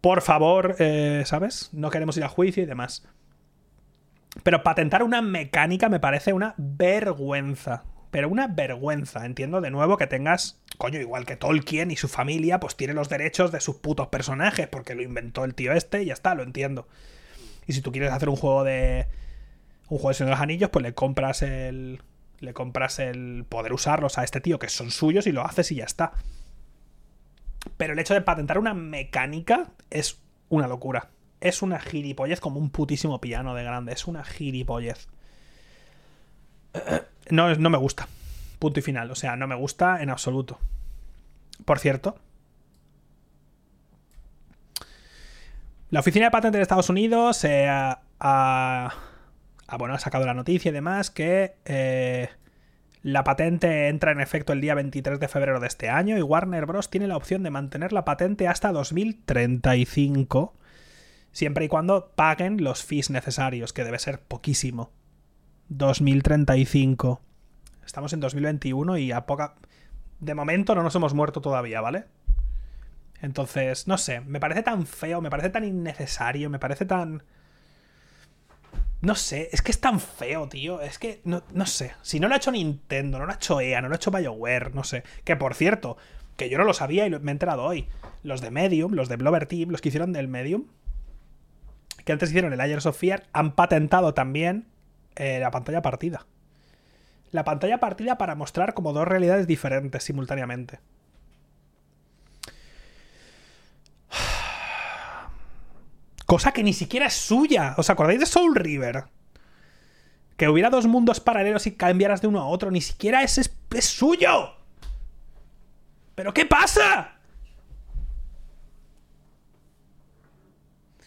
Speaker 1: Por favor, eh, ¿sabes? No queremos ir a juicio y demás. Pero patentar una mecánica me parece una vergüenza. Pero una vergüenza. Entiendo de nuevo que tengas. Coño, igual que Tolkien y su familia, pues tiene los derechos de sus putos personajes, porque lo inventó el tío este y ya está, lo entiendo. Y si tú quieres hacer un juego de. Un juego de Señor de los Anillos, pues le compras el. Le compras el poder usarlos a este tío que son suyos y lo haces y ya está. Pero el hecho de patentar una mecánica es una locura. Es una gilipollez como un putísimo piano de grande. Es una gilipollez. No, no me gusta. Punto y final. O sea, no me gusta en absoluto. Por cierto, la Oficina de Patentes de Estados Unidos ha, bueno, ha sacado la noticia y demás que eh, la patente entra en efecto el día 23 de febrero de este año y Warner Bros. tiene la opción de mantener la patente hasta 2035, siempre y cuando paguen los fees necesarios, que debe ser poquísimo. 2035. Estamos en 2021 y a poca... De momento no nos hemos muerto todavía, ¿vale? Entonces, no sé, me parece tan feo, me parece tan innecesario, me parece tan... No sé, es que es tan feo, tío. Es que, no, no, sé. Si no lo ha hecho Nintendo, no lo ha hecho EA, no lo ha hecho BioWare, no sé. Que por cierto, que yo no lo sabía y me he enterado hoy. Los de Medium, los de Blover Team, los que hicieron del Medium, que antes hicieron el Layers of Fear, han patentado también eh, la pantalla partida. La pantalla partida para mostrar como dos realidades diferentes simultáneamente. Cosa que ni siquiera es suya. ¿Os acordáis de Soul River? Que hubiera dos mundos paralelos y cambiaras de uno a otro. Ni siquiera ese es, es suyo. ¿Pero qué pasa?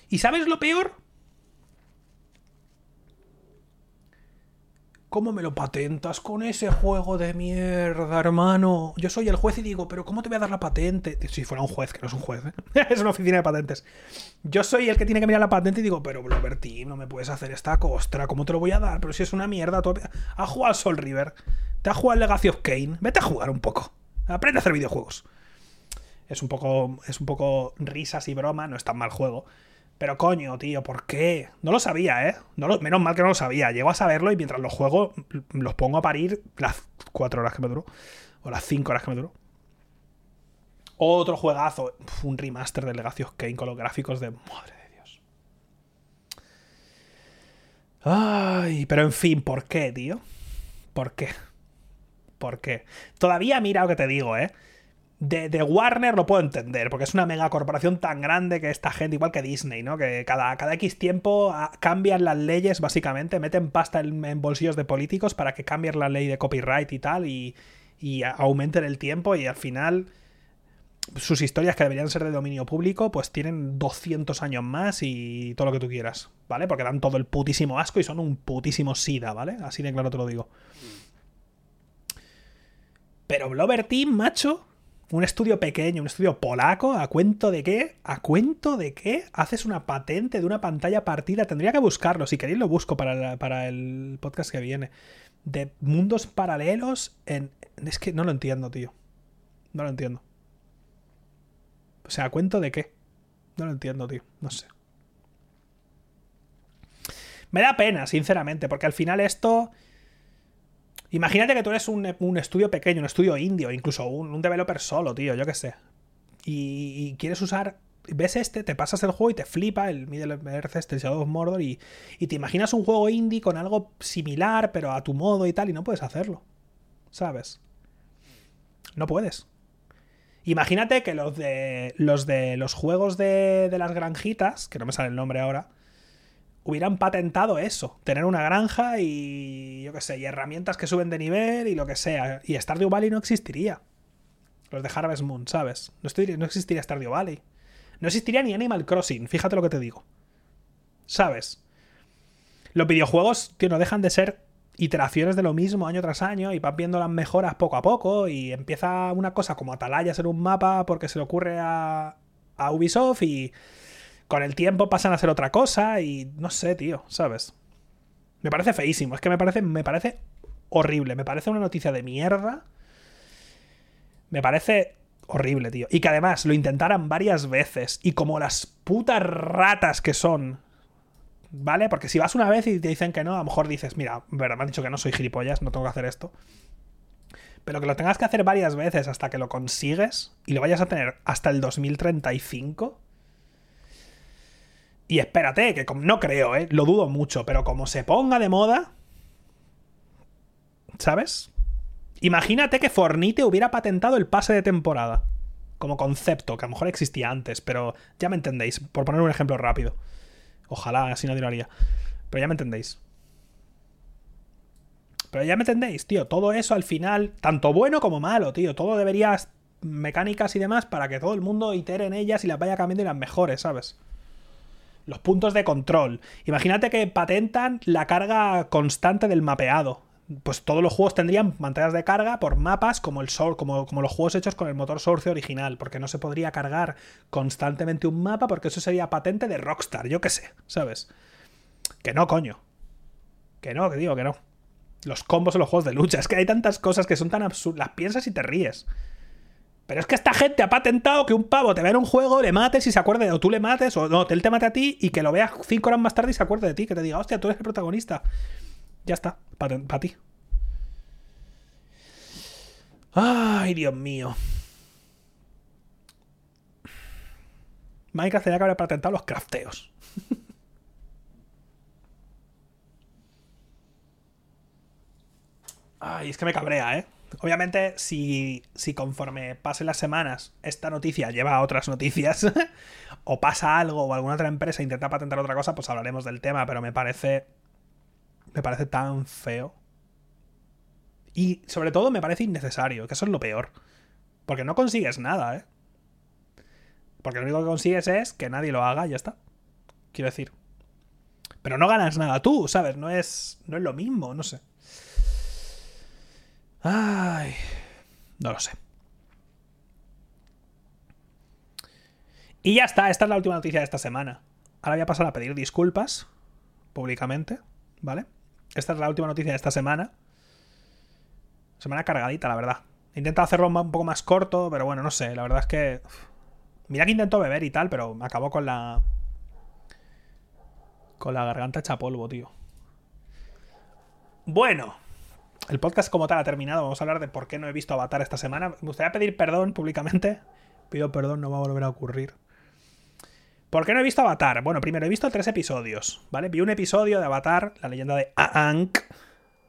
Speaker 1: ¿Y sabes lo peor? ¿Cómo me lo patentas con ese juego de mierda, hermano? Yo soy el juez y digo, pero ¿cómo te voy a dar la patente? Si fuera un juez, que no es un juez, ¿eh? es una oficina de patentes. Yo soy el que tiene que mirar la patente y digo, pero Blover Team, no me puedes hacer esta costra, ¿cómo te lo voy a dar? Pero si es una mierda, tú has jugado al Soul River, te has jugado Legacy of Kane, vete a jugar un poco. Aprende a hacer videojuegos. Es un poco, es un poco risas y broma, no es tan mal juego. Pero coño, tío, ¿por qué? No lo sabía, ¿eh? No menos mal que no lo sabía. Llego a saberlo y mientras los juego los pongo a parir las cuatro horas que me duró. O las cinco horas que me duró. Otro juegazo. un remaster del Legacy of Kane con los gráficos de... Madre de Dios. Ay, pero en fin, ¿por qué, tío? ¿Por qué? ¿Por qué? Todavía mira lo que te digo, ¿eh? De, Warner lo puedo entender, porque es una mega corporación tan grande que esta gente, igual que Disney, ¿no? Que cada, cada X tiempo ah, cambian las leyes, básicamente, meten pasta en, bolsillos de políticos para que cambien la ley de copyright y tal, y, y aumenten el tiempo, y al final sus historias que deberían ser de dominio público, pues tienen 200 años más y todo lo que tú quieras, ¿vale? Porque dan todo el putísimo asco y son un putísimo sida, ¿vale? Así de claro te lo digo. Pero Blover Team, macho, un estudio pequeño, un estudio polaco, ¿a cuento de qué? ¿A cuento de qué haces una patente de una pantalla partida? Tendría que buscarlo, si queréis lo busco para, para el podcast que viene. De mundos paralelos en... Es que no lo entiendo, tío. No lo entiendo. O sea, ¿a cuento de qué? No lo entiendo, tío. No sé. Me da pena, sinceramente, porque al final esto Imagínate que tú eres un, estudio pequeño, un estudio indio, incluso un, developer solo, tío, yo qué sé. Y, quieres usar ves este, te pasas el juego y te flipa el Middle Earth, este Shadow of Mordor, y, y te imaginas un juego indie con algo similar, pero a tu modo y tal, y no puedes hacerlo. ¿Sabes? No puedes. Imagínate que los de los de los juegos de, de las granjitas, que no me sale el nombre ahora, hubieran patentado eso, tener una granja y yo qué sé, y herramientas que suben de nivel y lo que sea, y Stardew Valley no existiría. Los de Harvest Moon, ¿sabes? No, existiría Stardew Valley. No existiría ni Animal Crossing, fíjate lo que te digo. ¿Sabes? Los videojuegos, tío, no dejan de ser iteraciones de lo mismo año tras año y vas viendo las mejoras poco a poco y empieza una cosa como Atalaya a ser un mapa porque se le ocurre a, a Ubisoft y con el tiempo pasan a ser otra cosa y no sé, tío, ¿sabes? Me parece feísimo, es que me parece, me parece horrible, me parece una noticia de mierda. Me parece horrible, tío. Y que además lo intentaran varias veces y como las putas ratas que son, ¿vale? Porque si vas una vez y te dicen que no, a lo mejor dices, mira, verdad, me han dicho que no soy gilipollas, no tengo que hacer esto. Pero que lo tengas que hacer varias veces hasta que lo consigues y lo vayas a tener hasta el 2035 y espérate, que no creo, ¿eh? Lo dudo mucho, pero como se ponga de moda... ¿Sabes? Imagínate que Fornite hubiera patentado el pase de temporada. Como concepto, que a lo mejor existía antes, pero ya me entendéis. Por poner un ejemplo rápido. Ojalá así nadie lo haría. Pero ya me entendéis. Pero ya me entendéis, tío. Todo eso al final, tanto bueno como malo, tío. Todo debería mecánicas y demás para que todo el mundo itere en ellas y las vaya cambiando y las mejores, ¿sabes? Los puntos de control. Imagínate que patentan la carga constante del mapeado. Pues todos los juegos tendrían pantallas de carga por mapas como, el como, como los juegos hechos con el motor Source original, porque no se podría cargar constantemente un mapa porque eso sería patente de Rockstar, yo qué sé, ¿sabes? Que no, coño. Que no, que digo que no. Los combos en los juegos de lucha. Es que hay tantas cosas que son tan absurdas. Las piensas y te ríes. Pero es que esta gente ha patentado que un pavo te vea en un juego, le mates y se acuerde, o tú le mates, o no, él te mate a ti y que lo veas cinco horas más tarde y se acuerde de ti, que te diga, hostia, tú eres el protagonista. Ya está, para ti. Ay, Dios mío. Minecraft tenía que haber patentado los crafteos. Ay, es que me cabrea, ¿eh? Obviamente, si, si conforme pasen las semanas esta noticia lleva a otras noticias, o pasa algo, o alguna otra empresa intenta patentar otra cosa, pues hablaremos del tema, pero me parece. Me parece tan feo. Y sobre todo me parece innecesario, que eso es lo peor. Porque no consigues nada, ¿eh? Porque lo único que consigues es que nadie lo haga y ya está. Quiero decir. Pero no ganas nada tú, ¿sabes? No es, no es lo mismo, no sé. Ay, no lo sé. Y ya está, esta es la última noticia de esta semana. Ahora voy a pasar a pedir disculpas públicamente, ¿vale? Esta es la última noticia de esta semana. Semana cargadita, la verdad. He intentado hacerlo un poco más corto, pero bueno, no sé. La verdad es que. Mira que intento beber y tal, pero me acabó con la. Con la garganta hecha polvo, tío. Bueno, el podcast como tal ha terminado. Vamos a hablar de por qué no he visto Avatar esta semana. Me gustaría pedir perdón públicamente. Pido perdón, no va a volver a ocurrir. ¿Por qué no he visto Avatar? Bueno, primero he visto tres episodios, ¿vale? Vi un episodio de Avatar, la leyenda de Aang,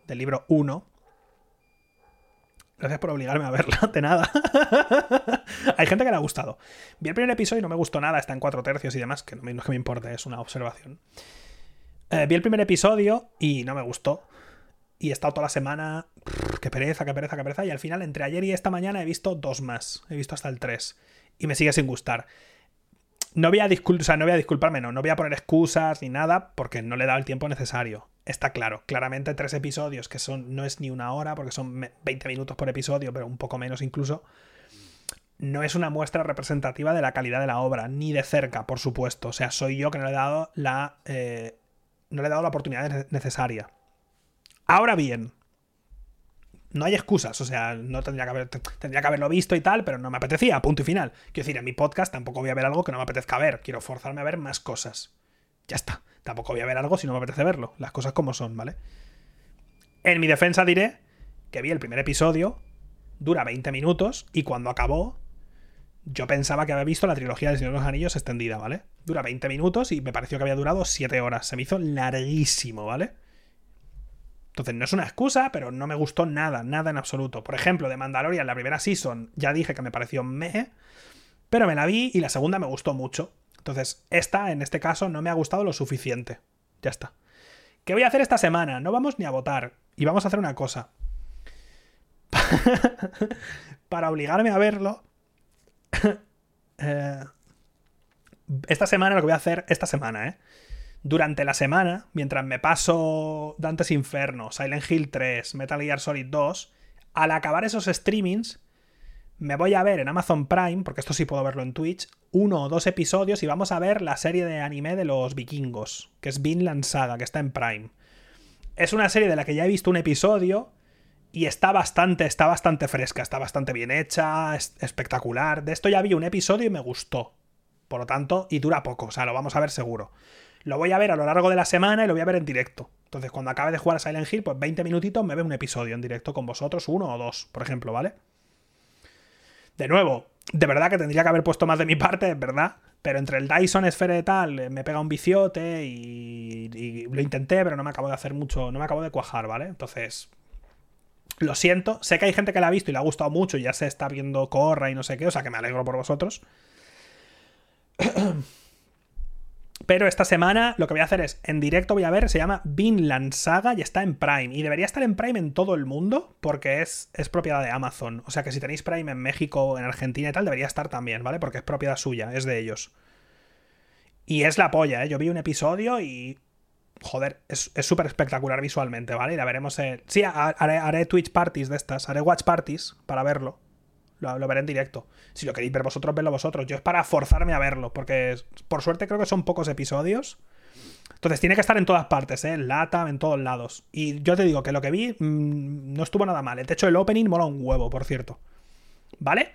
Speaker 1: del libro 1. Gracias por obligarme a verla, de nada. Hay gente que le ha gustado. Vi el primer episodio y no me gustó nada, está en cuatro tercios y demás, que no, es que me importe, es una observación. Eh, vi el primer episodio y no me gustó y he estado toda la semana. qué pereza, qué pereza, qué pereza. Y al final, entre ayer y esta mañana, he visto dos más. He visto hasta el 3. Y me sigue sin gustar. No voy a, no voy a disculparme, no. No voy a poner excusas ni nada porque no le he dado el tiempo necesario. Está claro. Claramente, tres episodios que son. No es ni una hora porque son 20 minutos por episodio, pero un poco menos incluso. No es una muestra representativa de la calidad de la obra, ni de cerca, por supuesto. O sea, soy yo que no le he dado la. Eh, no le he dado la oportunidad necesaria. Ahora bien, no hay excusas, o sea, no tendría que, tendría que haberlo visto y tal, pero no me apetecía, punto y final. Quiero decir, en mi podcast tampoco voy a ver algo que no me apetezca ver, quiero forzarme a ver más cosas. Ya está, tampoco voy a ver algo si no me apetece verlo, las cosas como son, ¿vale? En mi defensa diré que vi el primer episodio, dura 20 minutos, y cuando acabó, Yo pensaba que había visto la trilogía del Señor de los Anillos extendida, ¿vale? Dura 20 minutos y me pareció que había durado 7 horas. Se me hizo larguísimo, ¿vale? Entonces no es una excusa, pero no me gustó nada, nada en absoluto. Por ejemplo, de Mandalorian, la primera season, ya dije que me pareció meh, pero me la vi y la segunda me gustó mucho. Entonces, esta, en este caso, no me ha gustado lo suficiente. Ya está. ¿Qué voy a hacer esta semana? No vamos ni a votar. Y vamos a hacer una cosa. Para obligarme a verlo. Eh, esta semana lo que voy a hacer, esta semana, ¿eh? Durante la semana, mientras me paso Dantes Inferno, Silent Hill 3, Metal Gear Solid 2, al acabar esos streamings, me voy a ver en Amazon Prime, porque esto sí puedo verlo en Twitch, uno o dos episodios y vamos a ver la serie de anime de los vikingos, que es Vinland Saga, que está en Prime. Es una serie de la que ya he visto un episodio y está bastante, está bastante fresca, está bastante bien hecha, es espectacular. De esto ya vi un episodio y me gustó. Por lo tanto, y dura poco, o sea, lo vamos a ver seguro. Lo voy a ver a lo largo de la semana y lo voy a ver en directo. Entonces, cuando acabe de jugar a Silent Hill, pues 20 minutitos me veo un episodio en directo con vosotros, uno o dos, por ejemplo, ¿vale? De nuevo, de verdad que tendría que haber puesto más de mi parte, verdad. Pero entre el Dyson Sphere y tal, eh, me pega un viciote y, y, lo intenté, pero no me acabo de hacer mucho, no me acabo de cuajar, ¿vale? Entonces, lo siento, sé que hay gente que la ha visto y le ha gustado mucho y ya se está viendo Corra y no sé qué, o sea que me alegro por vosotros. Pero esta semana lo que voy a hacer es, en directo voy a ver, se llama Vinland Saga y está en Prime. Y debería estar en Prime en todo el mundo porque es, es propiedad de Amazon. O sea que si tenéis Prime en México, en Argentina y tal, debería estar también, ¿vale? Porque es propiedad suya, es de ellos. Y es la polla, ¿eh? Yo vi un episodio y joder, es súper espectacular visualmente, ¿vale? Y la veremos en... Sí, haré, Twitch parties de estas, haré watch parties para verlo. Lo, veré en directo. Si lo queréis ver vosotros, vedlo vosotros. Yo es para forzarme a verlo, porque por suerte creo que son pocos episodios. Entonces tiene que estar en todas partes, ¿eh? En LATAM, en todos lados. Y yo te digo que lo que vi mmm, no estuvo nada mal. El techo del opening mola un huevo, por cierto. ¿Vale?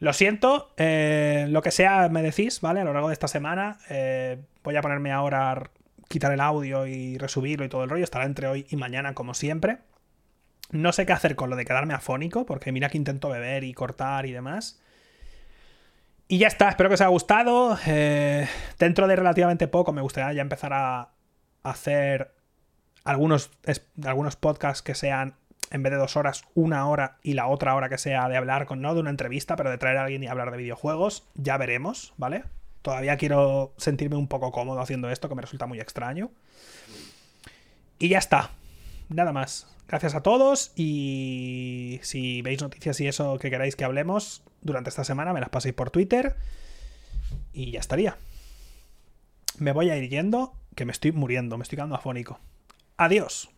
Speaker 1: Lo siento, eh, lo que sea me decís, ¿vale? A lo largo de esta semana eh, voy a ponerme ahora quitar el audio y resubirlo y todo el rollo. Estará entre hoy y mañana, como siempre. No sé qué hacer con lo de quedarme afónico, porque mira que intento beber y cortar y demás. Y ya está, espero que os haya gustado. Eh, dentro de relativamente poco me gustaría ya empezar a hacer algunos, algunos podcasts que sean, en vez de dos horas, una hora y la otra hora que sea de hablar con, no de una entrevista, pero de traer a alguien y hablar de videojuegos. Ya veremos, ¿vale? Todavía quiero sentirme un poco cómodo haciendo esto, que me resulta muy extraño. Y ya está. Nada más. Gracias a todos y si veis noticias y eso que queráis que hablemos durante esta semana, me las paséis por Twitter y ya estaría. Me voy a ir yendo, que me estoy muriendo, me estoy quedando afónico. Adiós.